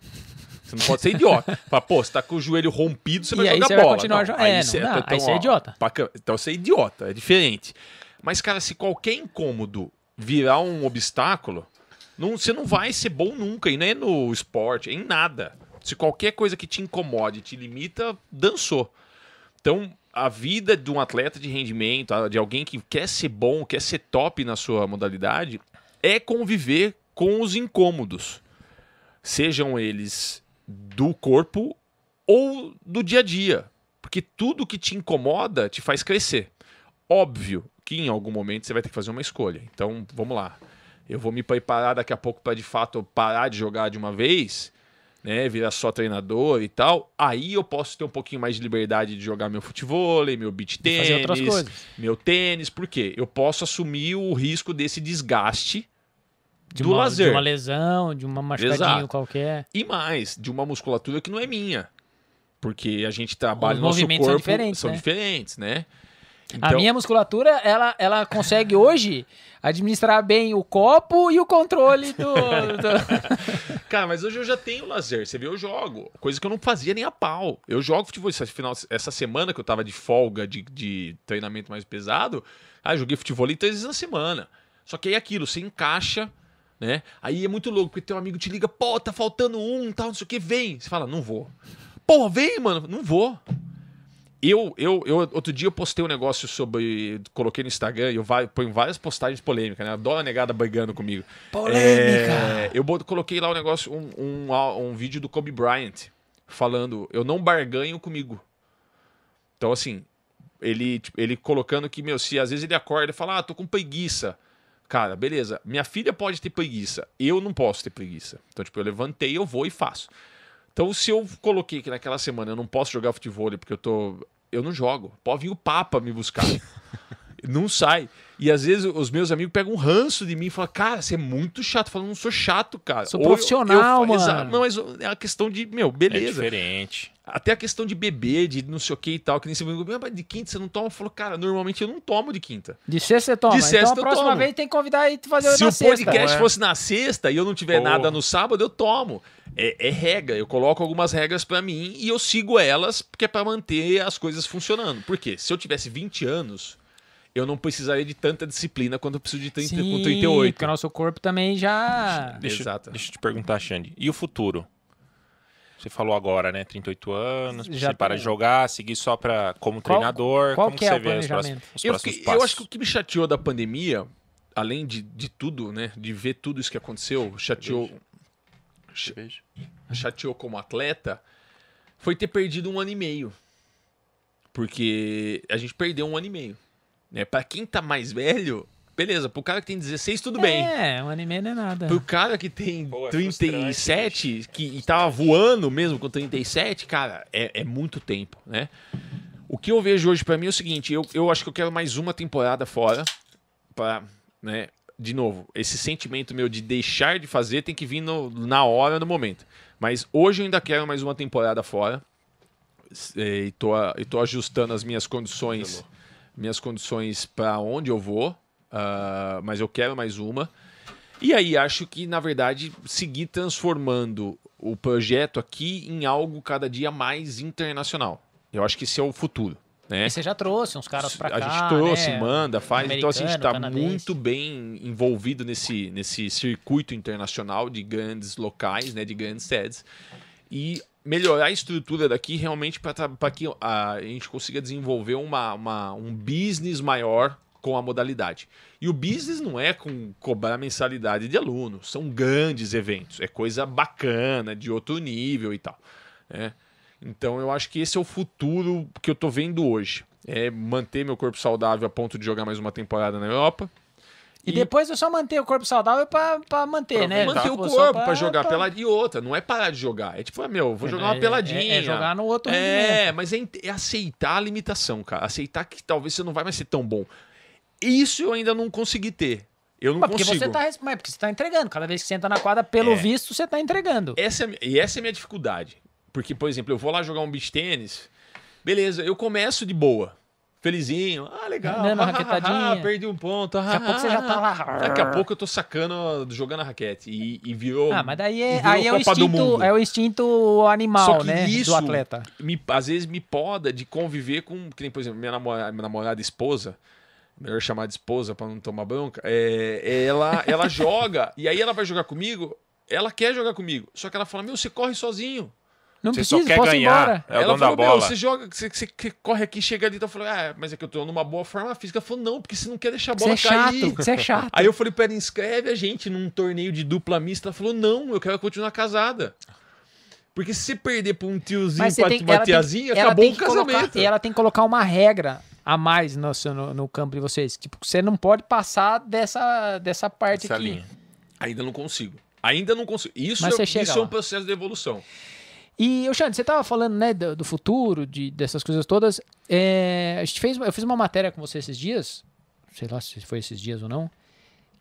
Você não pode ser idiota. Fala, pô, você tá com o joelho rompido, você E vai aí jogar você vai bola. continuar Não, jogando. É, não você- dá. Aí você é ó, idiota. paca- Então você é idiota, é diferente. Mas, cara, se qualquer incômodo virar um obstáculo, não, você não vai ser bom nunca, e nem é no esporte, em nada. Se qualquer coisa que te incomode, te limita, dançou. Então, a vida de um atleta de rendimento, de alguém que quer ser bom, quer ser top na sua modalidade, é conviver com os incômodos. Sejam eles do corpo ou do dia a dia. Porque tudo que te incomoda te faz crescer. Óbvio que em algum momento você vai ter que fazer uma escolha. Então, vamos lá. Eu vou me preparar daqui a pouco para de fato parar de jogar de uma vez, né, virar só treinador e tal. Aí eu posso ter um pouquinho mais de liberdade de jogar meu futebol, meu beach De fazer outras tênis, coisas. meu tênis, por quê? Eu posso assumir o risco desse desgaste De do uma, lazer. De uma lesão, de uma machucadinho Exato. qualquer. E mais, de uma musculatura que não é minha. Porque a gente trabalha Os no nosso movimentos são corpo. diferentes, são né? diferentes, né? a minha musculatura, ela, ela consegue hoje administrar bem o copo e o controle do. do- Cara, mas hoje eu já tenho lazer. Você vê, eu jogo. Coisa que eu não fazia nem a pau. Eu jogo futebol. Essa, final, essa semana que eu tava de folga de, de treinamento mais pesado, ah, eu joguei futebol três vezes na semana. Só que aí é aquilo, você encaixa, né? Aí é muito louco, porque teu amigo te liga, pô, tá faltando um, tal, não sei o que, vem. Você fala, não vou. Pô, vem, mano. Não vou. Eu, eu, eu, outro dia eu postei um negócio sobre. Coloquei no Instagram e eu vai, ponho várias postagens polêmicas, né? Adoro a negada brigando comigo. Polêmica! É, eu coloquei lá um negócio, um, um, um vídeo do Kobe Bryant falando: eu não barganho comigo. Então, assim, ele, tipo, ele colocando que, meu, se às vezes ele acorda e fala, ah, tô com preguiça. Cara, beleza. Minha filha pode ter preguiça. Eu não posso ter preguiça. Então, tipo, eu levantei, eu vou e faço. Então, se eu coloquei que naquela semana eu não posso jogar futebol porque eu tô. Eu não jogo. Pode vir o Papa me buscar. não sai. E às vezes os meus amigos pegam um ranço de mim e falam, cara, você é muito chato. Falando, não sou chato, cara. Sou Ou eu- eu profissional, fa- mano. Exato. Não, mas é uma questão de, meu, É beleza. diferente. Até a questão de beber, de não sei o que e tal, que nem você "Mas de quinta você não toma? Eu falo, cara, normalmente eu não tomo de quinta. De sexta você toma. De sexta então a eu próxima tomo. vez tem que convidar e fazer Se o podcast É. fosse na sexta e eu não tiver Porra. nada no sábado, eu tomo. É, é regra. Eu coloco algumas regras pra mim e eu sigo elas, porque é pra manter as coisas funcionando. Por quê? Se eu tivesse 20 anos, eu não precisaria de tanta disciplina quanto eu preciso de 30, Sim, com 38. porque o nosso corpo também já... Deixa, Exato. deixa eu te perguntar, Xande. E o futuro? Você falou agora, né? 38 anos, Já você para de jogar, seguir só pra, como Qual- treinador. qual como que é você o vê os planejamento? próximos, os Eu, próximos fiquei- passos? eu acho que o que me chateou da pandemia, além de, de tudo, né? De ver tudo isso que aconteceu, chateou, chateou como atleta, foi ter perdido um ano e meio. Porque a gente perdeu um ano e meio. Né? Pra quem tá mais velho, beleza. Pro cara que tem 16, tudo bem. É, um anime não é nada. Pro cara que tem Pô, é 37, que e tava voando mesmo com 37, cara, é, é muito tempo, né? O que eu vejo hoje pra mim é o seguinte, eu, eu acho que eu quero mais uma temporada fora pra, né, de novo, esse sentimento meu de deixar de fazer tem que vir no- na hora, no momento. Mas hoje eu ainda quero mais uma temporada fora. É, E tô, e tô ajustando as minhas condições, minhas condições para onde eu vou. ah, mas eu quero mais uma. E aí acho que, na verdade, seguir transformando o projeto aqui em algo cada dia mais internacional. Eu acho que esse é o futuro. Né? E você já trouxe uns caras pra cá. a gente trouxe, né? manda, faz. Então assim, a gente está muito bem envolvido nesse, nesse circuito internacional de grandes locais, né, de grandes sedes. E melhorar a estrutura daqui realmente para que a, gente consiga desenvolver uma, uma- um business maior com a modalidade. E o business não é com cobrar mensalidade de aluno, são grandes eventos, é coisa bacana, de outro nível e tal. né? Então eu acho que esse é o futuro que eu tô vendo hoje. É manter meu corpo saudável a ponto de jogar mais uma temporada na Europa. E, depois eu só manter o corpo saudável pra, pra manter, né? manter o Tipo, corpo pra, jogar peladinha e outra. Não é parar de jogar. É tipo, ah, meu, vou jogar uma É- peladinha. é- é jogar no outro É, mas é, é aceitar a limitação, cara. Aceitar que talvez você não vai mais ser tão bom. Isso eu ainda não consegui ter. Eu não Mas porque consigo. você tá, mas porque você tá entregando. Cada vez que você entra na quadra, pelo É. visto, você tá entregando. Essa é, e essa é a minha dificuldade. Porque, por exemplo, eu vou lá jogar um beach tênis. Beleza, eu começo de boa. Felizinho. Ah, legal. Dando uma ah, ah, raquetadinha. ah, perdi um ponto. Daqui a pouco você já tá lá. Daqui a pouco eu tô sacando, jogando a raquete. E, e virou. Ah, mas daí é, aí é o, instinto, é o instinto animal, né? do atleta. Me, às vezes me poda de conviver com. Que nem, por exemplo, minha namorada, minha namorada esposa. Melhor chamar de esposa pra não tomar bronca. É, ela, ela joga, e aí ela vai jogar comigo. Ela quer jogar comigo. Só que ela fala: Meu, você corre sozinho. Não Você só precisa, quer posso ir ganhar. É o ela dono falou, da bola. você joga, você, você corre aqui, chega ali, então eu falei, ah, mas é que eu tô numa boa forma física. Ela falou, não, porque você não quer deixar a Você bola é chato, você é chato. Aí eu falei pra ela, inscreve a gente num torneio de dupla mista. Ela falou, não, eu quero continuar casada. Porque se você perder pra um tiozinho, você pra tem, uma tem- tiazinha, ela acabou tem o colocar- casamento. E ela tem que colocar uma regra a mais no, no, no campo de vocês. Tipo, você não pode passar dessa, dessa parte Essa aqui. linha. Ainda não consigo. Ainda não consigo. Isso, é, você isso é um processo de evolução. E, Xande, você tava falando, né, do, do futuro, de, dessas coisas todas. É, a gente fez, eu fiz uma matéria com você esses dias, sei lá se foi esses dias ou não,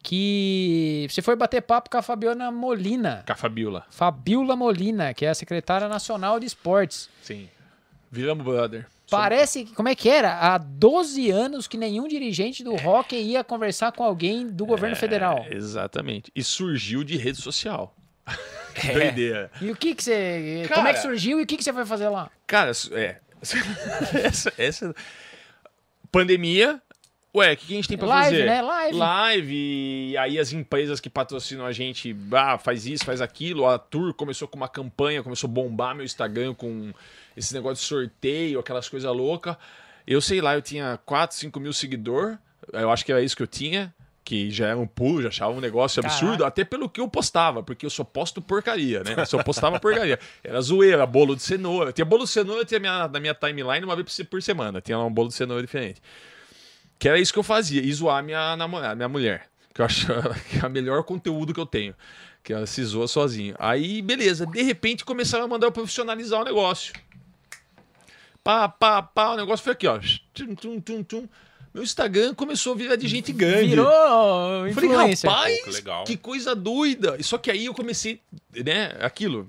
que você foi bater papo com a Fabiana Molina. Com a Fabiola. Fabiola Molina, que é a secretária nacional de esportes. Sim. Viramos brother. Parece, que- como é que era? Há 12 anos que nenhum dirigente do hockey ia conversar com alguém do governo federal. É, exatamente. E surgiu de rede social. que doideira. E o que que você... Cara- como é que surgiu e o que que você foi fazer lá? Cara, é. essa, essa- Pandemia. Ué, o que, que a gente tem pra Live, fazer? né? Live. Live. E aí as empresas que patrocinam a gente, ah, faz isso, faz aquilo. A Tour começou com uma campanha, começou a bombar meu Instagram com esse negócio de sorteio, aquelas coisas loucas. Eu sei lá, eu tinha 4, 5 mil seguidores. Eu acho que era isso que eu tinha. Que já era um pulo, já achava um negócio absurdo, Caraca. até pelo que eu postava, porque eu só posto porcaria, né? Eu só postava porcaria. Era zoeira, bolo de cenoura. Tinha bolo de cenoura tinha minha, na minha timeline uma vez por se- por semana. Tinha um bolo de cenoura diferente. Que era isso que eu fazia, e zoar minha namorada, minha mulher. Que eu acho que é o melhor conteúdo que eu tenho. Que ela se zoa sozinha. Aí, beleza. De repente começaram a mandar eu profissionalizar o negócio. Pá, pá, pá. O negócio foi aqui, ó. Tum, tum, tum, tum. Meu Instagram começou a virar de gente grande. Virou Eu Falei, influencer. rapaz, Pô, que legal. que coisa doida. Só que aí eu comecei, né, aquilo.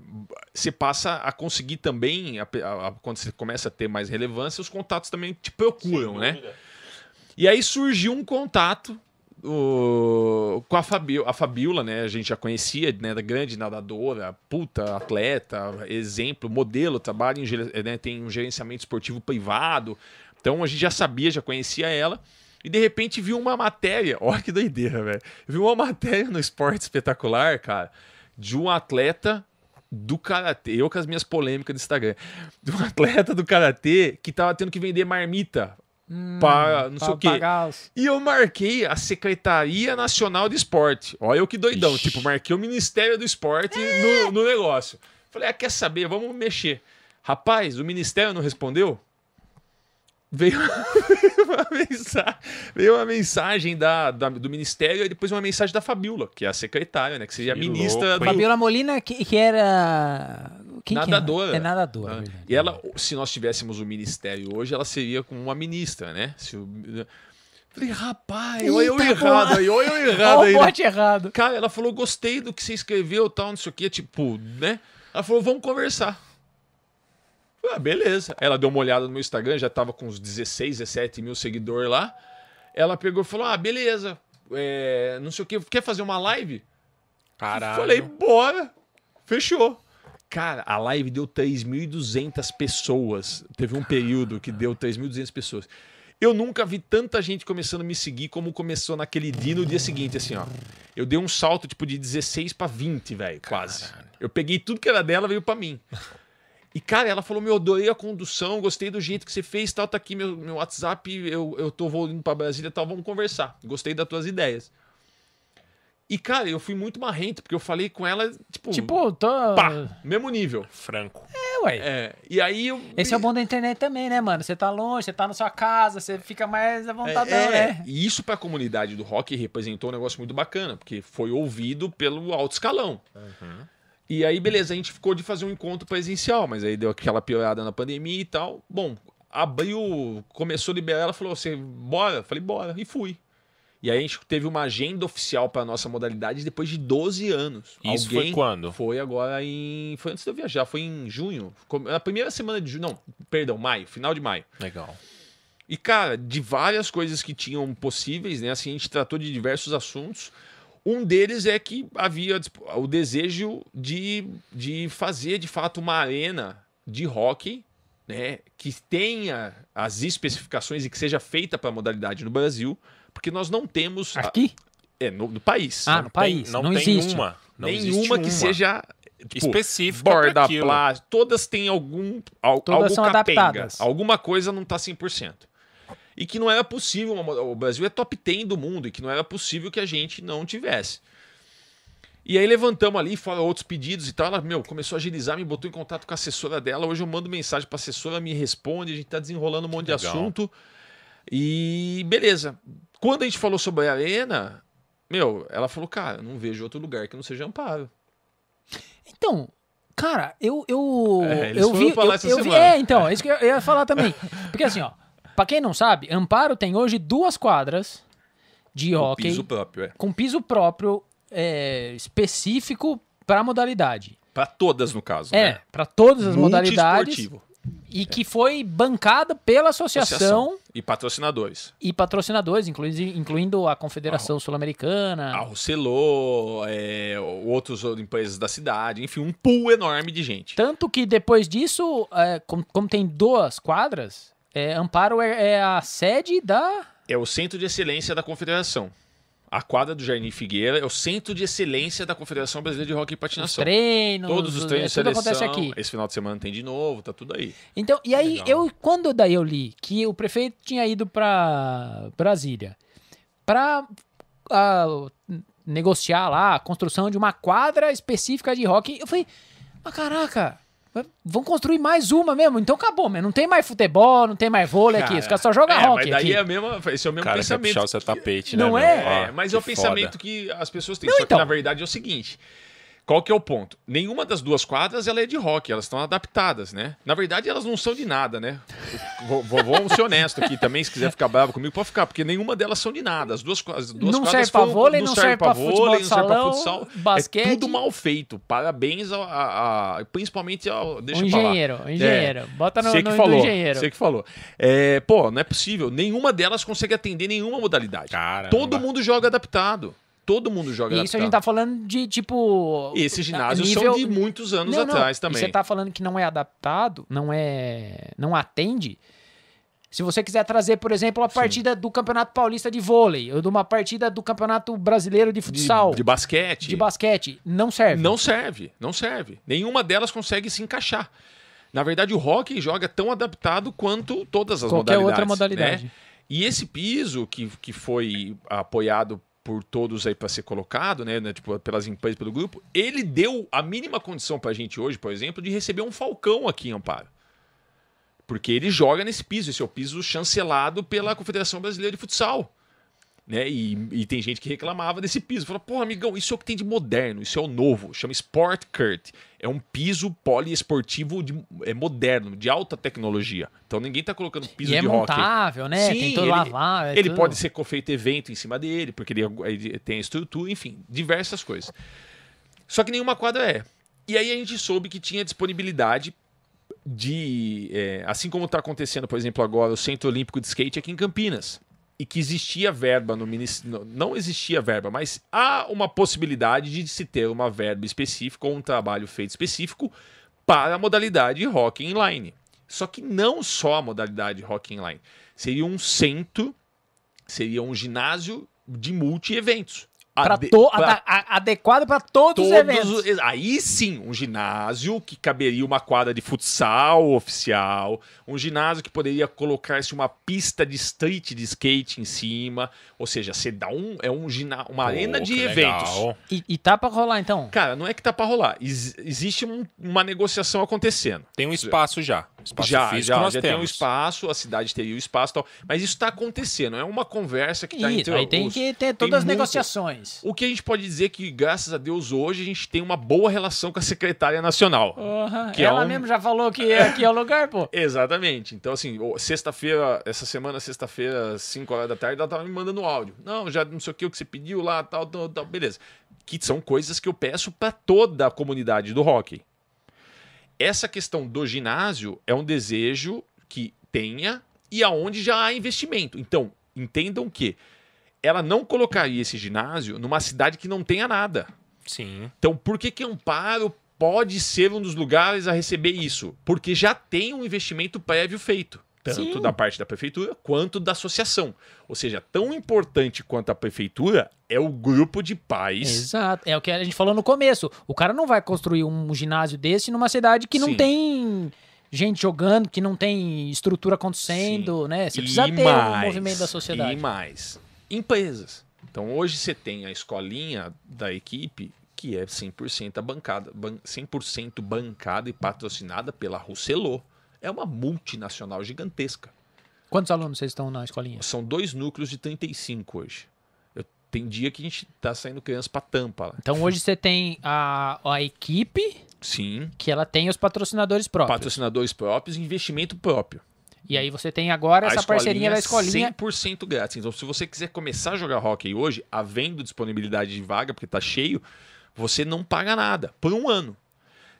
Você passa a conseguir também, a- a- a- quando você começa a ter mais relevância, os contatos também te procuram, né? E aí surgiu um contato o- com a, Fabi, a Fabiola, né? A gente já conhecia, né? Da grande nadadora, puta, atleta, exemplo, modelo, trabalha em, né, tem um gerenciamento esportivo privado. Então a gente já sabia, já conhecia ela. E de repente viu uma matéria, olha que doideira, velho. Viu uma matéria no Esporte Espetacular, cara, de um atleta do karatê, eu com as minhas polêmicas do Instagram, de um atleta do karatê que tava tendo que vender marmita para não sei Pra o quê. os- E eu marquei a Secretaria Nacional de Esporte. Olha eu que doidão. Ixi. Tipo, marquei o Ministério do Esporte no, no negócio. Falei, ah, quer saber? Vamos mexer. Rapaz, o Ministério não respondeu? Veio uma mensagem, veio uma mensagem da, da- do Ministério e depois uma mensagem da Fabiola, que é a secretária, né? Que seria a Que ministra louco, do? Fabiola Molina, que, que era. Quem que nadadora. era? É nadadora. Ah, verdade. E ela, se nós tivéssemos o ministério hoje, ela seria como uma ministra, né? Se o- Falei, rapaz, olha eu errado aí, olha eu errado Olha aí. o né? errado. Cara, ela falou, gostei do que você escreveu tal, não sei o quê, tipo, né? Ela falou, vamos conversar. Ah, beleza. Ela deu uma olhada no meu Instagram, já tava com uns 16, 17 mil seguidores lá. Ela pegou e falou, ah, beleza, é, não sei o quê, quer fazer uma live? Caralho. Falei, bora. Fechou. Cara, a live deu 3.200 pessoas. Teve um período que deu 3.200 pessoas. Eu nunca vi tanta gente começando a me seguir como começou naquele dia no dia seguinte, assim, ó. Eu dei um salto, tipo, de 16 pra 20, velho, quase. Eu peguei tudo que era dela, veio pra mim. E, cara, ela falou, meu, adorei a condução, gostei do jeito que você fez, tal, tá aqui meu, meu WhatsApp, eu, eu tô voltando pra Brasília, tal, vamos conversar. Gostei das tuas ideias. E, cara, eu fui muito marrento, porque eu falei com ela, tipo, Tipo, tô. pá, mesmo nível. Franco. É, ué. É, e aí eu... Esse é o bom da internet também, né, mano? Você tá longe, você tá na sua casa, você fica mais à vontade, É, né? E isso pra comunidade do rock representou um negócio muito bacana, porque foi ouvido pelo alto escalão. E aí, beleza, a gente ficou de fazer um encontro presencial, mas aí deu aquela piorada na pandemia e tal. Bom, abriu, começou a liberar, ela falou, você bora? Eu falei, bora, e fui. E aí a gente teve uma agenda oficial pra nossa modalidade depois de 12 anos. Isso foi quando? Foi agora em... Foi antes de eu viajar, foi em junho. Na primeira semana de junho, não, perdão, maio, final de maio. Legal. E, cara, de várias coisas que tinham possíveis, né? Assim, a gente tratou de diversos assuntos. Um deles é que havia o desejo de, de fazer, de fato, uma arena de hockey, né? Que tenha as especificações e que seja feita para a modalidade no Brasil, porque nós não temos... a- Aqui? é, no, no país. Ah, no país. não, não tem existe. uma. Não Nenhuma que uma seja... Tipo, específica borda plástica, todas têm algum, al, Todas algo são capenga. adaptadas. Alguma coisa não tá 100%. E que não era possível, uma o Brasil é top 10 do mundo, e que não era possível que a gente não tivesse. E aí levantamos ali, fora outros pedidos e tal, ela, meu, começou a agilizar, me botou em contato com a assessora dela, hoje eu mando mensagem pra assessora, me responde, a gente tá desenrolando um monte de Legal. assunto. E beleza. Quando a gente falou sobre a arena, meu, ela falou, cara, não vejo outro lugar que não seja Amparo. Então, cara, eu eu É, eles eu foram vi, eu, essa eu vi, é, então, é isso que eu ia falar também. Porque assim, ó, pra quem não sabe, Amparo tem hoje duas quadras de hockey Piso próprio, é. com piso próprio é, específico pra modalidade. Pra todas, no caso. É, né? pra todas as modalidades e que foi bancada pela associação, E patrocinadores. e patrocinadores, incluindo, incluindo a Confederação Sul-Americana. A Rocelô, é, outras empresas da cidade, enfim, um pool enorme de gente. Tanto que depois disso, é, como, como tem duas quadras, é, Amparo é, é a sede da. É o centro de excelência da confederação. A quadra do Jardim Figueira é o centro de excelência da Confederação Brasileira de Hockey e Os Patinação. treinos. Todos os treinos é, tudo seleção. acontece aqui. Esse final de semana tem de novo, tá tudo aí. Então, e aí, Legal. eu, quando daí eu li que o prefeito tinha ido pra Brasília pra ah, negociar lá a construção de uma quadra específica de hockey, eu falei, mas caraca, vão construir mais uma mesmo, então acabou, mas não tem mais futebol, não tem mais vôlei aqui, os caras só jogam é, hockey Mas daí aqui. é a mesma, esse é o mesmo Cara, quer pensamento. puxar o seu tapete, Não né? é? meu? É, Ó, mas é o pensamento foda. que as pessoas têm. Não, Só então. que na verdade é o seguinte. Qual que é o ponto? Nenhuma das duas quadras ela é de rock, elas estão adaptadas, né? Na verdade, elas não são de nada, né? Vou, vou, vamos ser honesto aqui também, se quiser ficar bravo comigo, pode ficar, porque nenhuma delas são de nada. As duas, as duas Não quadras serve foram- vôlei, não serve pra vôlei, futebol não serve pra futsal. basquete. É tudo mal feito. Parabéns a, a- a- principalmente ao. Deixa Um eu falar. engenheiro, engenheiro. Bota no, no, que no falou. engenheiro. Você que falou. É, pô, não é possível. Nenhuma delas consegue atender nenhuma modalidade. Caramba. Todo mundo joga adaptado. Todo mundo joga E adaptado. isso a gente tá falando de tipo. E esses ginásios nível- são de muitos anos Não, não. atrás E também. você tá falando que não é adaptado, não é. não atende. Se você quiser trazer, por exemplo, a partida do Campeonato Paulista de vôlei, ou de uma partida do Campeonato Brasileiro de de, futsal, de basquete. de basquete, não serve. Não serve, não serve. Nenhuma delas consegue se encaixar. Na verdade, o hockey joga tão adaptado quanto todas as Qualquer modalidades. outra modalidade. né? E esse piso que, que foi apoiado por todos aí para ser colocado, né, né, tipo, pelas empresas, pelo grupo, ele deu a mínima condição para a gente hoje, por exemplo, de receber um Falcão aqui em Amparo. Porque ele joga nesse piso, esse é o piso chancelado pela Confederação Brasileira de Futsal. Né? E, e tem gente que reclamava desse piso. Falou, pô, amigão, isso é o que tem de moderno, isso é o novo. Chama Sport Kurt. É um piso poliesportivo de, é moderno, de alta tecnologia. Então ninguém tá colocando piso E é de hockey. montável, né? Sim, tem todo ele- lavar. é Ele tudo. pode ser feito evento em cima dele, porque ele, ele tem a estrutura, enfim, diversas coisas. Só que nenhuma quadra é. E aí a gente soube que tinha disponibilidade de. é, assim como está acontecendo, por exemplo, agora o Centro Olímpico de Skate aqui em Campinas. E que existia verba no ministério. Não existia verba, mas há uma possibilidade de se ter uma verba específica ou um trabalho feito específico para a modalidade hockey inline. Só que não só a modalidade hockey inline. Seria um centro, seria um ginásio de multi-eventos. Pra Ade- to- pra adequado para todos, os todos eventos. os- Aí sim, um ginásio que caberia uma quadra de futsal oficial, um ginásio que poderia colocar-se uma pista de street de skate em cima, ou seja, você dá um é um gina, uma arena de eventos. legal. E, e tá pra rolar, então? Cara, não é que tá pra rolar. Ex- existe um- uma negociação acontecendo. Tem um espaço já. Espaço já, físico já, já tem um temos. espaço, a cidade teria o espaço e tal. Mas isso tá acontecendo. É uma conversa que tá Isso, entre aí tem os- que ter todas as muito- negociações. O que a gente pode dizer é que, graças a Deus, hoje a gente tem uma boa relação com a secretária nacional. Porra, Que é ela um- mesmo já falou que aqui é o lugar, pô. Exatamente. Então, assim, sexta-feira, essa semana, sexta-feira, 5 horas da tarde, ela tava me mandando áudio. Não, já não sei o que, o que você pediu lá, tal, tal, tal. Beleza. Que são coisas que eu peço para toda a comunidade do hockey. Essa questão do ginásio é um desejo que tenha e aonde já há investimento. Então, entendam que ela não colocaria esse ginásio numa cidade que não tenha nada. Sim. Então, por que que Amparo pode ser um dos lugares a receber isso? Porque já tem um investimento prévio feito, tanto Sim. da parte da prefeitura quanto da associação. Ou seja, tão importante quanto a prefeitura é o grupo de pais. Exato. É o que a gente falou no começo. O cara não vai construir um ginásio desse numa cidade que não Sim. tem gente jogando, que não tem estrutura acontecendo, né? Você E precisa ter o mais, movimento da sociedade. E mais, empresas. Então hoje você tem a escolinha da equipe que é 100% a bancada, ban- 100% bancada e patrocinada pela Rousselot. É uma multinacional gigantesca. Quantos alunos vocês estão na escolinha? São dois núcleos de 35 hoje. Eu, tem dia que a gente tá saindo criança pra tampa lá. Então hoje você tem a, a equipe Sim. que ela tem os patrocinadores próprios. Patrocinadores próprios e investimento próprio. E aí você tem agora A essa parceria da escolinha. 100% grátis. Então, se você quiser começar a jogar hockey hoje, havendo disponibilidade de vaga, porque tá cheio, você não paga nada por um ano.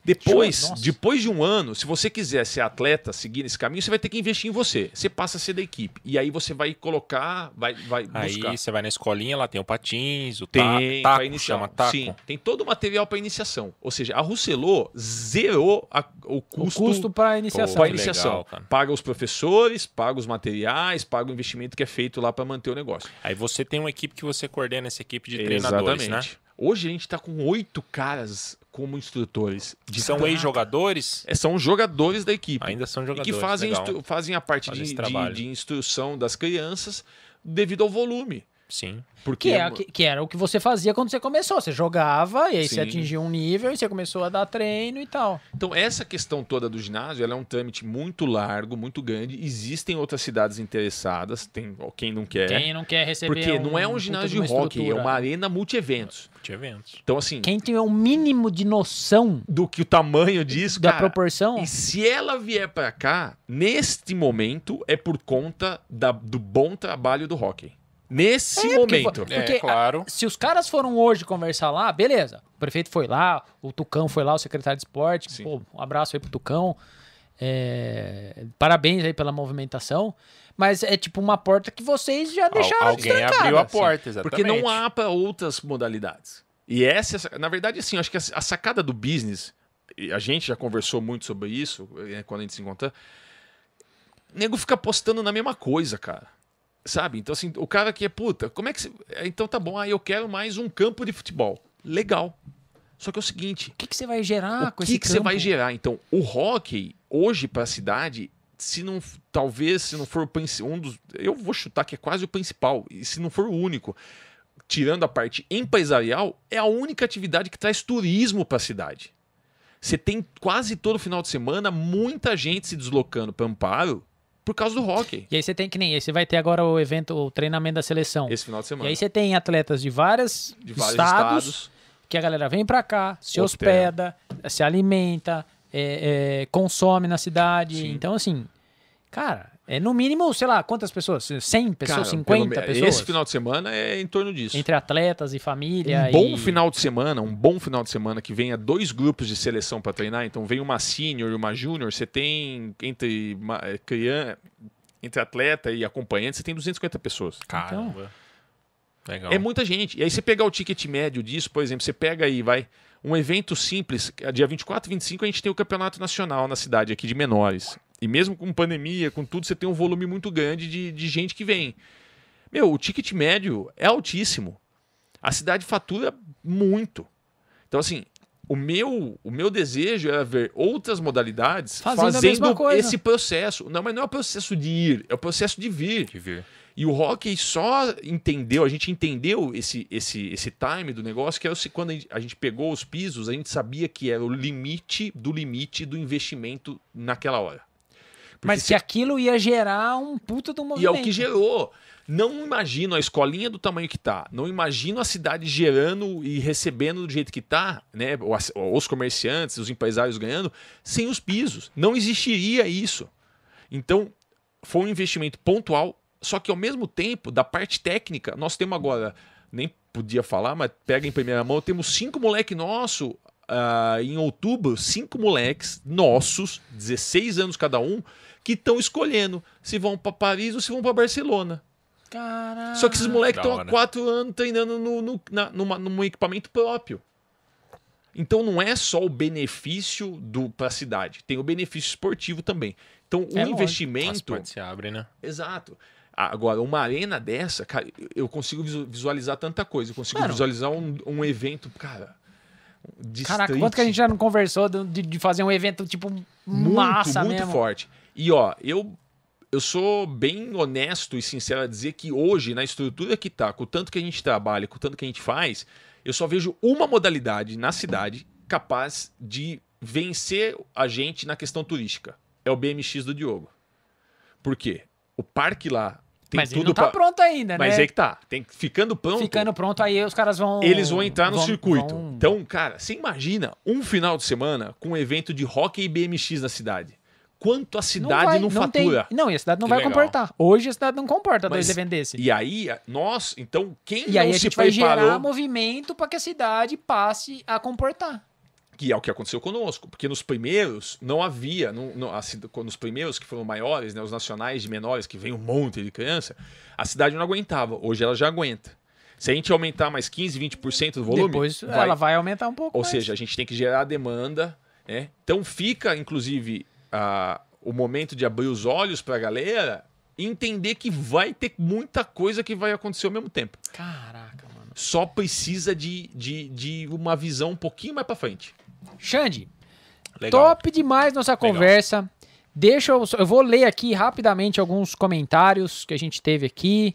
Depois, nossa. depois de um ano, se você quiser ser atleta, seguir nesse caminho, você vai ter que investir em você. Você passa a ser da equipe. E aí você vai colocar, vai, vai buscar. Aí você vai na escolinha, lá tem o patins, o Tem, taco, iniciar. chama taco. Sim, tem todo o material para iniciação. Ou seja, a Rousselot zerou a- o O custo, custo para iniciação. para que iniciação. legal, paga os professores, paga os materiais, paga o investimento que é feito lá para manter o negócio. Aí você tem uma equipe que você coordena essa equipe de treinadores, né? Hoje a gente está com oito caras como instrutores. São ex-jogadores, É, São jogadores da equipe. ainda são e jogadores. que fazem, fazem a parte Fazem de, de, de instrução das crianças devido ao volume. Sim. Porque Que, é, que, que era o que você fazia quando você começou. Você jogava e aí Sim. você atingia um nível e você começou a dar treino e tal. Então, essa questão toda do ginásio ela é um trâmite muito largo, muito grande. Existem outras cidades interessadas, tem quem não quer. Quem não quer receber porque não é um ginásio de hockey, é uma arena multi-eventos. De eventos. Então, assim, Quem tem o mínimo de noção do que o tamanho disso, da cara, proporção, E se ela vier pra cá, neste momento, é por conta da- do bom trabalho do hockey. Nesse É, porque momento. É, Porque, claro. se os caras foram hoje conversar lá, beleza. O prefeito foi lá, o Tucão foi lá, o secretário de esporte. Pô, um abraço aí pro Tucão. É, Parabéns aí pela movimentação. Mas é tipo uma porta que vocês já Al- deixaram alguém abriu a assim. porta, exatamente. Porque não há para outras modalidades. E essa, é na verdade, assim, eu acho que a, a sacada do business, e a gente já conversou muito sobre isso eh, quando a gente se encontra. O nego fica apostando na mesma coisa, cara. Sabe? Então, assim, o cara que é puta, como é que. Você, é, então tá bom, aí eu quero mais um campo de futebol. Legal. Só que é o seguinte: O que, que você vai gerar o com que, esse que você vai gerar? Então, o hockey, hoje, para a cidade, se não. Talvez, se não for o um dos. Eu vou chutar que é quase o principal, e se não for o único, tirando a parte empresarial, é a única atividade que traz turismo para a cidade. Você tem quase todo final de semana muita gente se deslocando para Amparo por causa do hockey. E aí você tem que nem. Aí você vai ter agora o evento, o treinamento da seleção. Esse final de E semana. aí você tem atletas de, várias de vários estados, estados. que a galera vem pra cá, se Hospeda. hospeda, se alimenta, é, é, consome na cidade. Sim. Então, assim, cara, é no mínimo, sei lá, quantas pessoas? 100 pessoas, Cara, 50 pelo pessoas? Esse final de semana é em torno disso. Entre atletas e família. Um bom e... final de semana, um bom final de semana que venha dois grupos de seleção para treinar, então vem uma senior e uma júnior, você tem entre ma- eh, criança, entre atleta e acompanhante, você tem 250 pessoas. Caramba. Legal. É muita gente. E aí você pegar o ticket médio disso, por exemplo, você pega aí, vai, um evento simples, dia 24 e 25 a gente tem o campeonato nacional na cidade aqui de menores. E mesmo com pandemia, com tudo, você tem um volume muito grande de, de gente que vem. Meu, o ticket médio é altíssimo. A cidade fatura muito. Então, assim, o meu, o meu desejo era ver outras modalidades Fazendo fazendo, esse processo. Não, mas não é o processo de ir, é o processo de vir. De vir. E o hockey só entendeu, a gente entendeu esse, esse, esse time do negócio, que se- quando a gente, a gente pegou os pisos, a gente sabia que era o limite do limite do investimento naquela hora. Mas se- que aquilo ia gerar um puta do e é movimento. o que gerou. Não imagino a escolinha do tamanho que tá. Não imagino a cidade gerando e recebendo do jeito que tá, né? Os comerciantes, os empresários ganhando, sem os pisos. Não existiria isso. Então, foi um investimento pontual, só que ao mesmo tempo, da parte técnica, nós temos agora, nem podia falar, mas pega em primeira mão, temos cinco moleque nosso ah, em outubro, cinco moleques nossos, 16 anos cada um, que estão escolhendo se vão para Paris ou se vão para Barcelona. Caraca. Só que esses moleques estão há quatro anos treinando no, no, na- numa- num equipamento próprio. Então não é só o benefício para a cidade, tem o benefício esportivo também. Então o É. As investimento. portas se abrem, né? Exato. Agora, uma arena dessa, cara, eu consigo visu- visualizar tanta coisa. Eu consigo Mano. visualizar um, um evento, cara. De Caraca, street quanto que a gente já não conversou de, de- de fazer um evento, tipo, muito, massa muito mesmo. forte. E ó, eu eu sou bem honesto e sincero a dizer que hoje, na estrutura que tá, com o tanto que a gente trabalha, com o tanto que a gente faz, eu só vejo uma modalidade na cidade capaz de vencer a gente na questão turística. É o BMX do Diogo. Por quê? O parque lá tem Mas ele tudo não tá pra- pronto ainda, Mas né? é que tá. Tem, ficando pronto, Ficando pronto, aí os caras vão... eles vão entrar no vão- circuito. vão- Então, cara, você imagina um final de semana com um evento de hockey e BMX na cidade. Quanto a cidade não, vai- tem- fatura? não, e a cidade não Que vai legal. comportar. Hoje a cidade não comporta dois eventos. E aí, nós, então, quem E não aí a gente vai preparou, gerar movimento para que a cidade passe a comportar. que é o que aconteceu conosco, porque nos primeiros não havia, não, não, a cida- nos primeiros que foram maiores, né, os nacionais de menores, que vem um monte de criança, a cidade não aguentava. Hoje ela já aguenta. Se a gente aumentar mais 15, 20% do volume, Depois vai- ela vai aumentar um pouco Ou mais. seja, a gente tem que gerar demanda, né? Então fica, inclusive, a- o momento de abrir os olhos para a galera e entender que vai ter muita coisa que vai acontecer ao mesmo tempo. Caraca, mano. Só precisa de, de, de uma visão um pouquinho mais para frente. Xande, Legal. top demais nossa conversa. Deixa eu, eu vou ler aqui rapidamente alguns comentários que a gente teve aqui.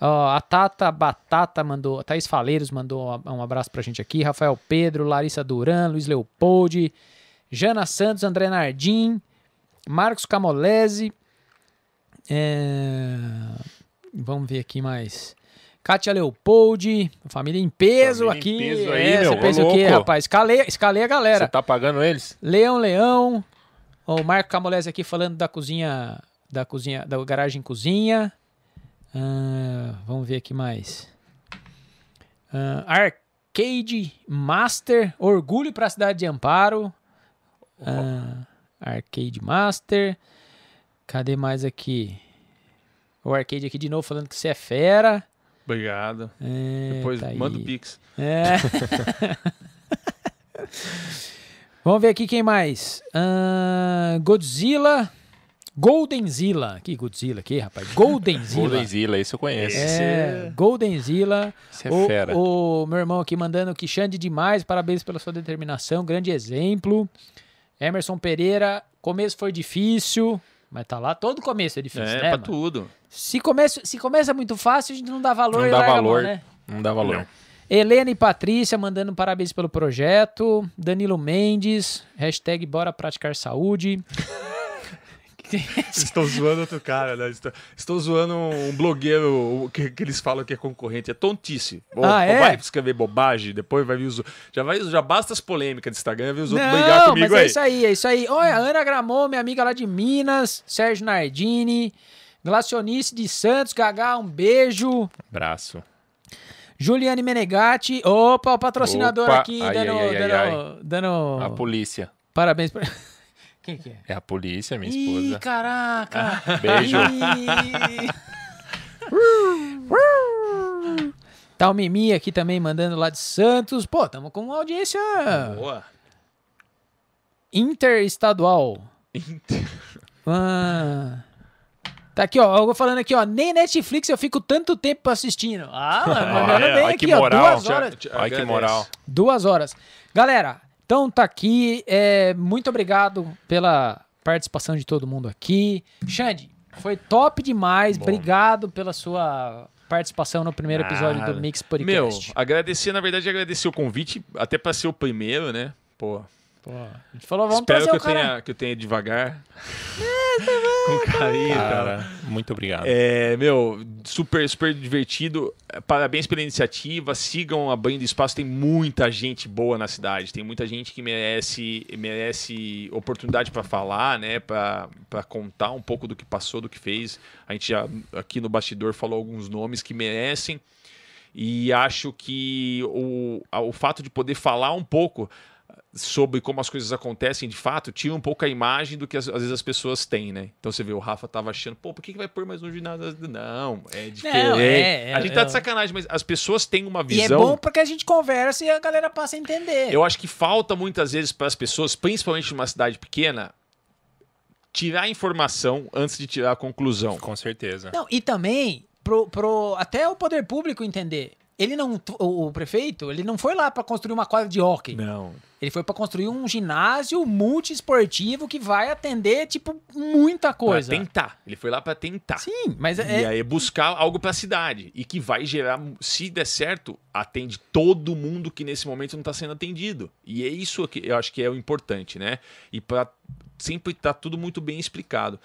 Ó, a Tata Batata mandou, a Thaís Faleiros mandou um abraço pra gente aqui. Rafael Pedro, Larissa Duran, Luiz Leopoldi, Jana Santos, André Nardim, Marcos Camolese. é, Vamos ver aqui mais. Kátia Leopoldi, família em peso Família em aqui. peso aí, é, meu, você pensa o quê, louco? rapaz? Escalei, escalei a galera. Você tá pagando eles? Leão Leão. O Marco Camolese aqui falando da cozinha. Da cozinha. Da garagem cozinha. Ah, vamos ver aqui mais. Ah, Arcade Master. Orgulho para a cidade de Amparo. Ah, Arcade Master. Cadê mais aqui? O Arcade aqui de novo falando que você é fera. Obrigado. É, Depois tá manda o. Pix. É. Vamos ver aqui quem mais. Ah, Godzilla. Goldenzilla. Que Godzilla aqui, rapaz? Goldenzilla. Goldenzilla, esse eu conheço. É, Goldenzilla. Esse é o, fera. o meu irmão aqui mandando que Xande demais, parabéns pela sua determinação, grande exemplo. Emerson Pereira, começo foi difícil, mas tá lá, todo começo é difícil, É, né? pra mano? tudo. Se começa, se começa muito fácil, a gente não dá valor Não dá a mão, valor. né? Não dá valor. Helena e Patrícia mandando parabéns pelo projeto. Danilo Mendes, hashtag bora praticar saúde. Estou zoando outro cara, né? Estou, estou zoando um blogueiro que, que eles falam que é concorrente. É tontice. Ah, é? Vai escrever bobagem, depois vai vir os. Já, vai, já basta as polêmicas do Instagram, vai os outros brigar Não, mas comigo é aí. isso aí, é isso aí. Olha, Ana Gramon, minha amiga lá de Minas, Sérgio Nardini, Glacionice de Santos, Gagá, um beijo. Braço. Juliane Menegatti, opa, o patrocinador Opa, aqui, ai, dando, ai, ai, dando, dando A polícia. parabéns pra... Quem que é? É a polícia, minha Ih, esposa. caraca! Beijo. Ih. tá o Mimi aqui também mandando lá de Santos. Pô, tamo com uma audiência Boa. interestadual. Ah. Tá aqui, ó. Eu vou falando aqui, ó. Nem Netflix eu fico tanto tempo assistindo. Ah, mano, mandando bem olha aqui, que ó. moral. Duas horas. Olha que agradece. moral. Duas horas. Galera, então tá aqui. É, muito obrigado pela participação de todo mundo aqui. Xande, foi top demais. Obrigado pela sua participação no primeiro episódio Nada. do Mix Meu, Podcast. agradecer, na verdade, agradecer o convite, até pra ser o primeiro, né? Pô, Pô, a gente falou, vamos espero trazer que o eu, tenha, que eu tenha devagar. Com carinho, cara. Cara, muito obrigado. É, meu, super, super divertido. Parabéns pela iniciativa. Sigam abrindo espaço. Tem muita gente boa na cidade. Tem muita gente que merece, merece oportunidade para falar, né? Para contar um pouco do que passou, do que fez. A gente já aqui no bastidor falou alguns nomes que merecem. E acho que o, a- o fato de poder falar um pouco sobre como as coisas acontecem de fato, tira um pouco a imagem do que às, às vezes as pessoas têm, né? Então você vê, o Rafa tava achando, pô, por que, que vai pôr mais um ginásio? Não, é diferente. é, é, a gente tá é. de sacanagem, mas as pessoas têm uma E é visão. bom porque a gente conversa e a galera passa a entender. Eu acho que falta muitas vezes para as pessoas, principalmente numa cidade pequena, tirar a informação antes de tirar a conclusão. Com certeza. Não, e também pro, pro até o poder público entender. Ele não, o, o prefeito, ele não foi lá pra construir uma quadra de hóquei. Não. Ele foi pra construir um ginásio multiesportivo que vai atender tipo muita coisa. Pra tentar. Ele foi lá para tentar. Sim, mas E é, aí buscar algo para a cidade e que vai gerar, se der certo, atende todo mundo que nesse momento não está sendo atendido. E é isso que eu acho que é o importante, né? E para sempre estar tudo muito bem explicado.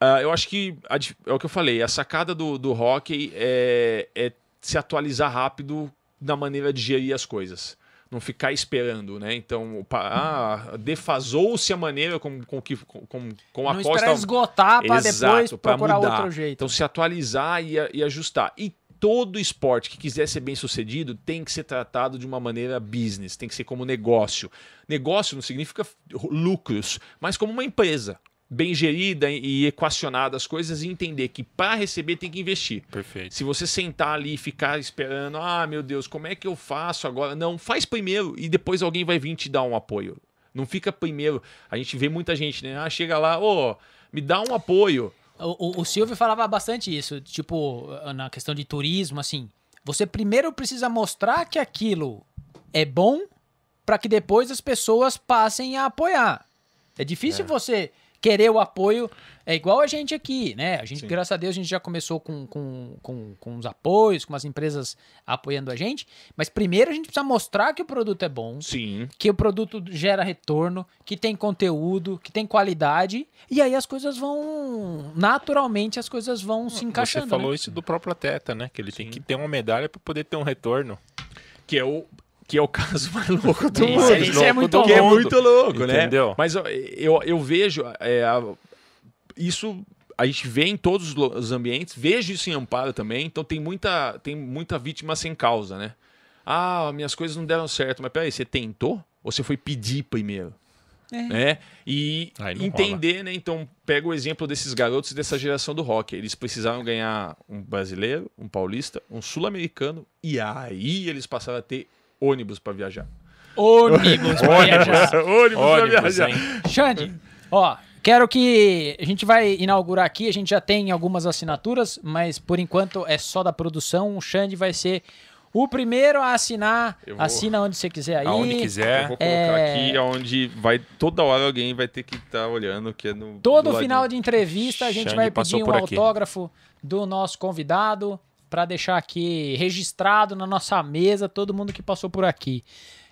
Ah, eu acho que a é o que eu falei, a sacada do, do hockey é, é se atualizar rápido na maneira de gerir as coisas. Não ficar esperando, né? Então, ah, defasou-se a maneira com, com que com, com, a não Costa esperar esgotar Exato, depois procurar mudar. outro jeito. Então, se atualizar e, e ajustar. E todo esporte que quiser ser bem sucedido tem que ser tratado de uma maneira business, tem que ser como negócio. Negócio não significa lucros, mas como uma empresa. Bem gerida e equacionada as coisas e entender que para receber tem que investir. Perfeito. Se você sentar ali e ficar esperando, ah, meu Deus, como é que eu faço agora? Não, faz primeiro e depois alguém vai vir te dar um apoio. Não fica primeiro. A gente vê muita gente, né? Ah, chega lá, ô, me dá um apoio. O, o, o Silvio falava bastante isso, tipo, na questão de turismo, assim. Você primeiro precisa mostrar que aquilo é bom para que depois as pessoas passem a apoiar. É difícil você querer o apoio. É igual a gente aqui, né? A gente, Sim. graças a Deus, a gente já começou com, com, com, com os apoios, com as empresas apoiando a gente. Mas primeiro a gente precisa mostrar que o produto é bom, Sim. que o produto gera retorno, que tem conteúdo, que tem qualidade, e aí as coisas vão. Naturalmente as coisas vão se encaixando. Você falou né? isso do próprio atleta, né? Que ele tem Sim. que ter uma medalha para poder ter um retorno. Que é o, que é o caso mais louco do Isso, mundo. isso é muito que é louco. muito louco, né? Entendeu? Mas eu, eu, vejo é, a- isso a gente vê em todos os ambientes, vejo isso em Amparo também, então tem muita, tem muita vítima sem causa, né? Ah, minhas coisas não deram certo, mas peraí, você tentou? Ou você foi pedir primeiro? É. Né? E entender, né? Então, pega o exemplo desses garotos dessa geração do rock. Eles precisaram ganhar um brasileiro, um paulista, um sul-americano, e aí eles passaram a ter ônibus para viajar. Ônibus, pra viajar. ônibus pra Ônibus, viajar. hein? Xande, ó, quero que. A gente vai inaugurar aqui, a gente já tem algumas assinaturas, mas por enquanto é só da produção. O Xande vai ser o primeiro a assinar. Eu vou- Assina onde você quiser aí. Aonde Eu quiser. vou colocar É. aqui onde vai toda hora alguém vai ter que estar olhando que é no Todo final de entrevista a gente Xande vai pedir um por aqui. autógrafo do nosso convidado para deixar aqui registrado na nossa mesa todo mundo que passou por aqui.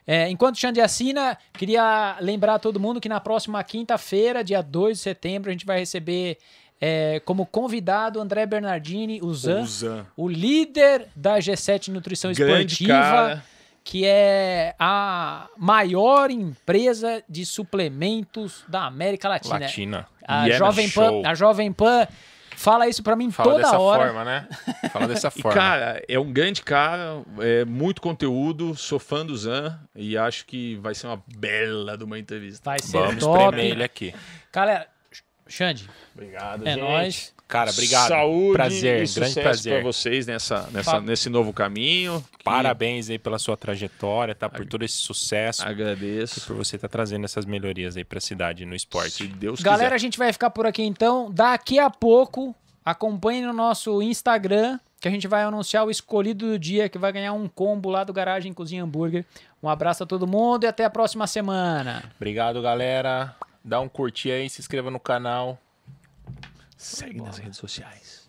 É, enquanto o Xande assina, queria lembrar todo mundo que na próxima quinta-feira, dia 2 de setembro, a gente vai receber é, como convidado André Bernardini, o Zan, O Zan. o líder da G7 Nutrição Grande Esportiva, cara. que é a maior empresa de suplementos da América Latina. Latina. A é Jovem Pan, a Jovem Pan fala isso pra mim Fala toda dessa hora. forma, né? Fala dessa E, forma. cara, é um grande cara, é muito conteúdo, sou fã do Zan e acho que vai ser uma bela de uma entrevista. Vai ser Vamos top. ele aqui. Galera, Xande, Obrigado, é gente. nóis. Cara, obrigado. Saúde prazer, e grande prazer. pra vocês nessa, nessa, nesse novo caminho. que Parabéns aí pela sua trajetória, tá? Por todo esse sucesso. Agradeço. Por você estar trazendo essas melhorias aí pra cidade no Se esporte. Deus Galera, a gente vai ficar por aqui então. Daqui a pouco, acompanhe no nosso Instagram, que a gente vai anunciar o escolhido do dia, que vai ganhar um combo lá do Garagem Cozinha Hambúrguer. Um abraço a todo mundo e até a próxima semana. Obrigado, galera. Dá um curtir aí, se inscreva no canal. Segue nas redes sociais.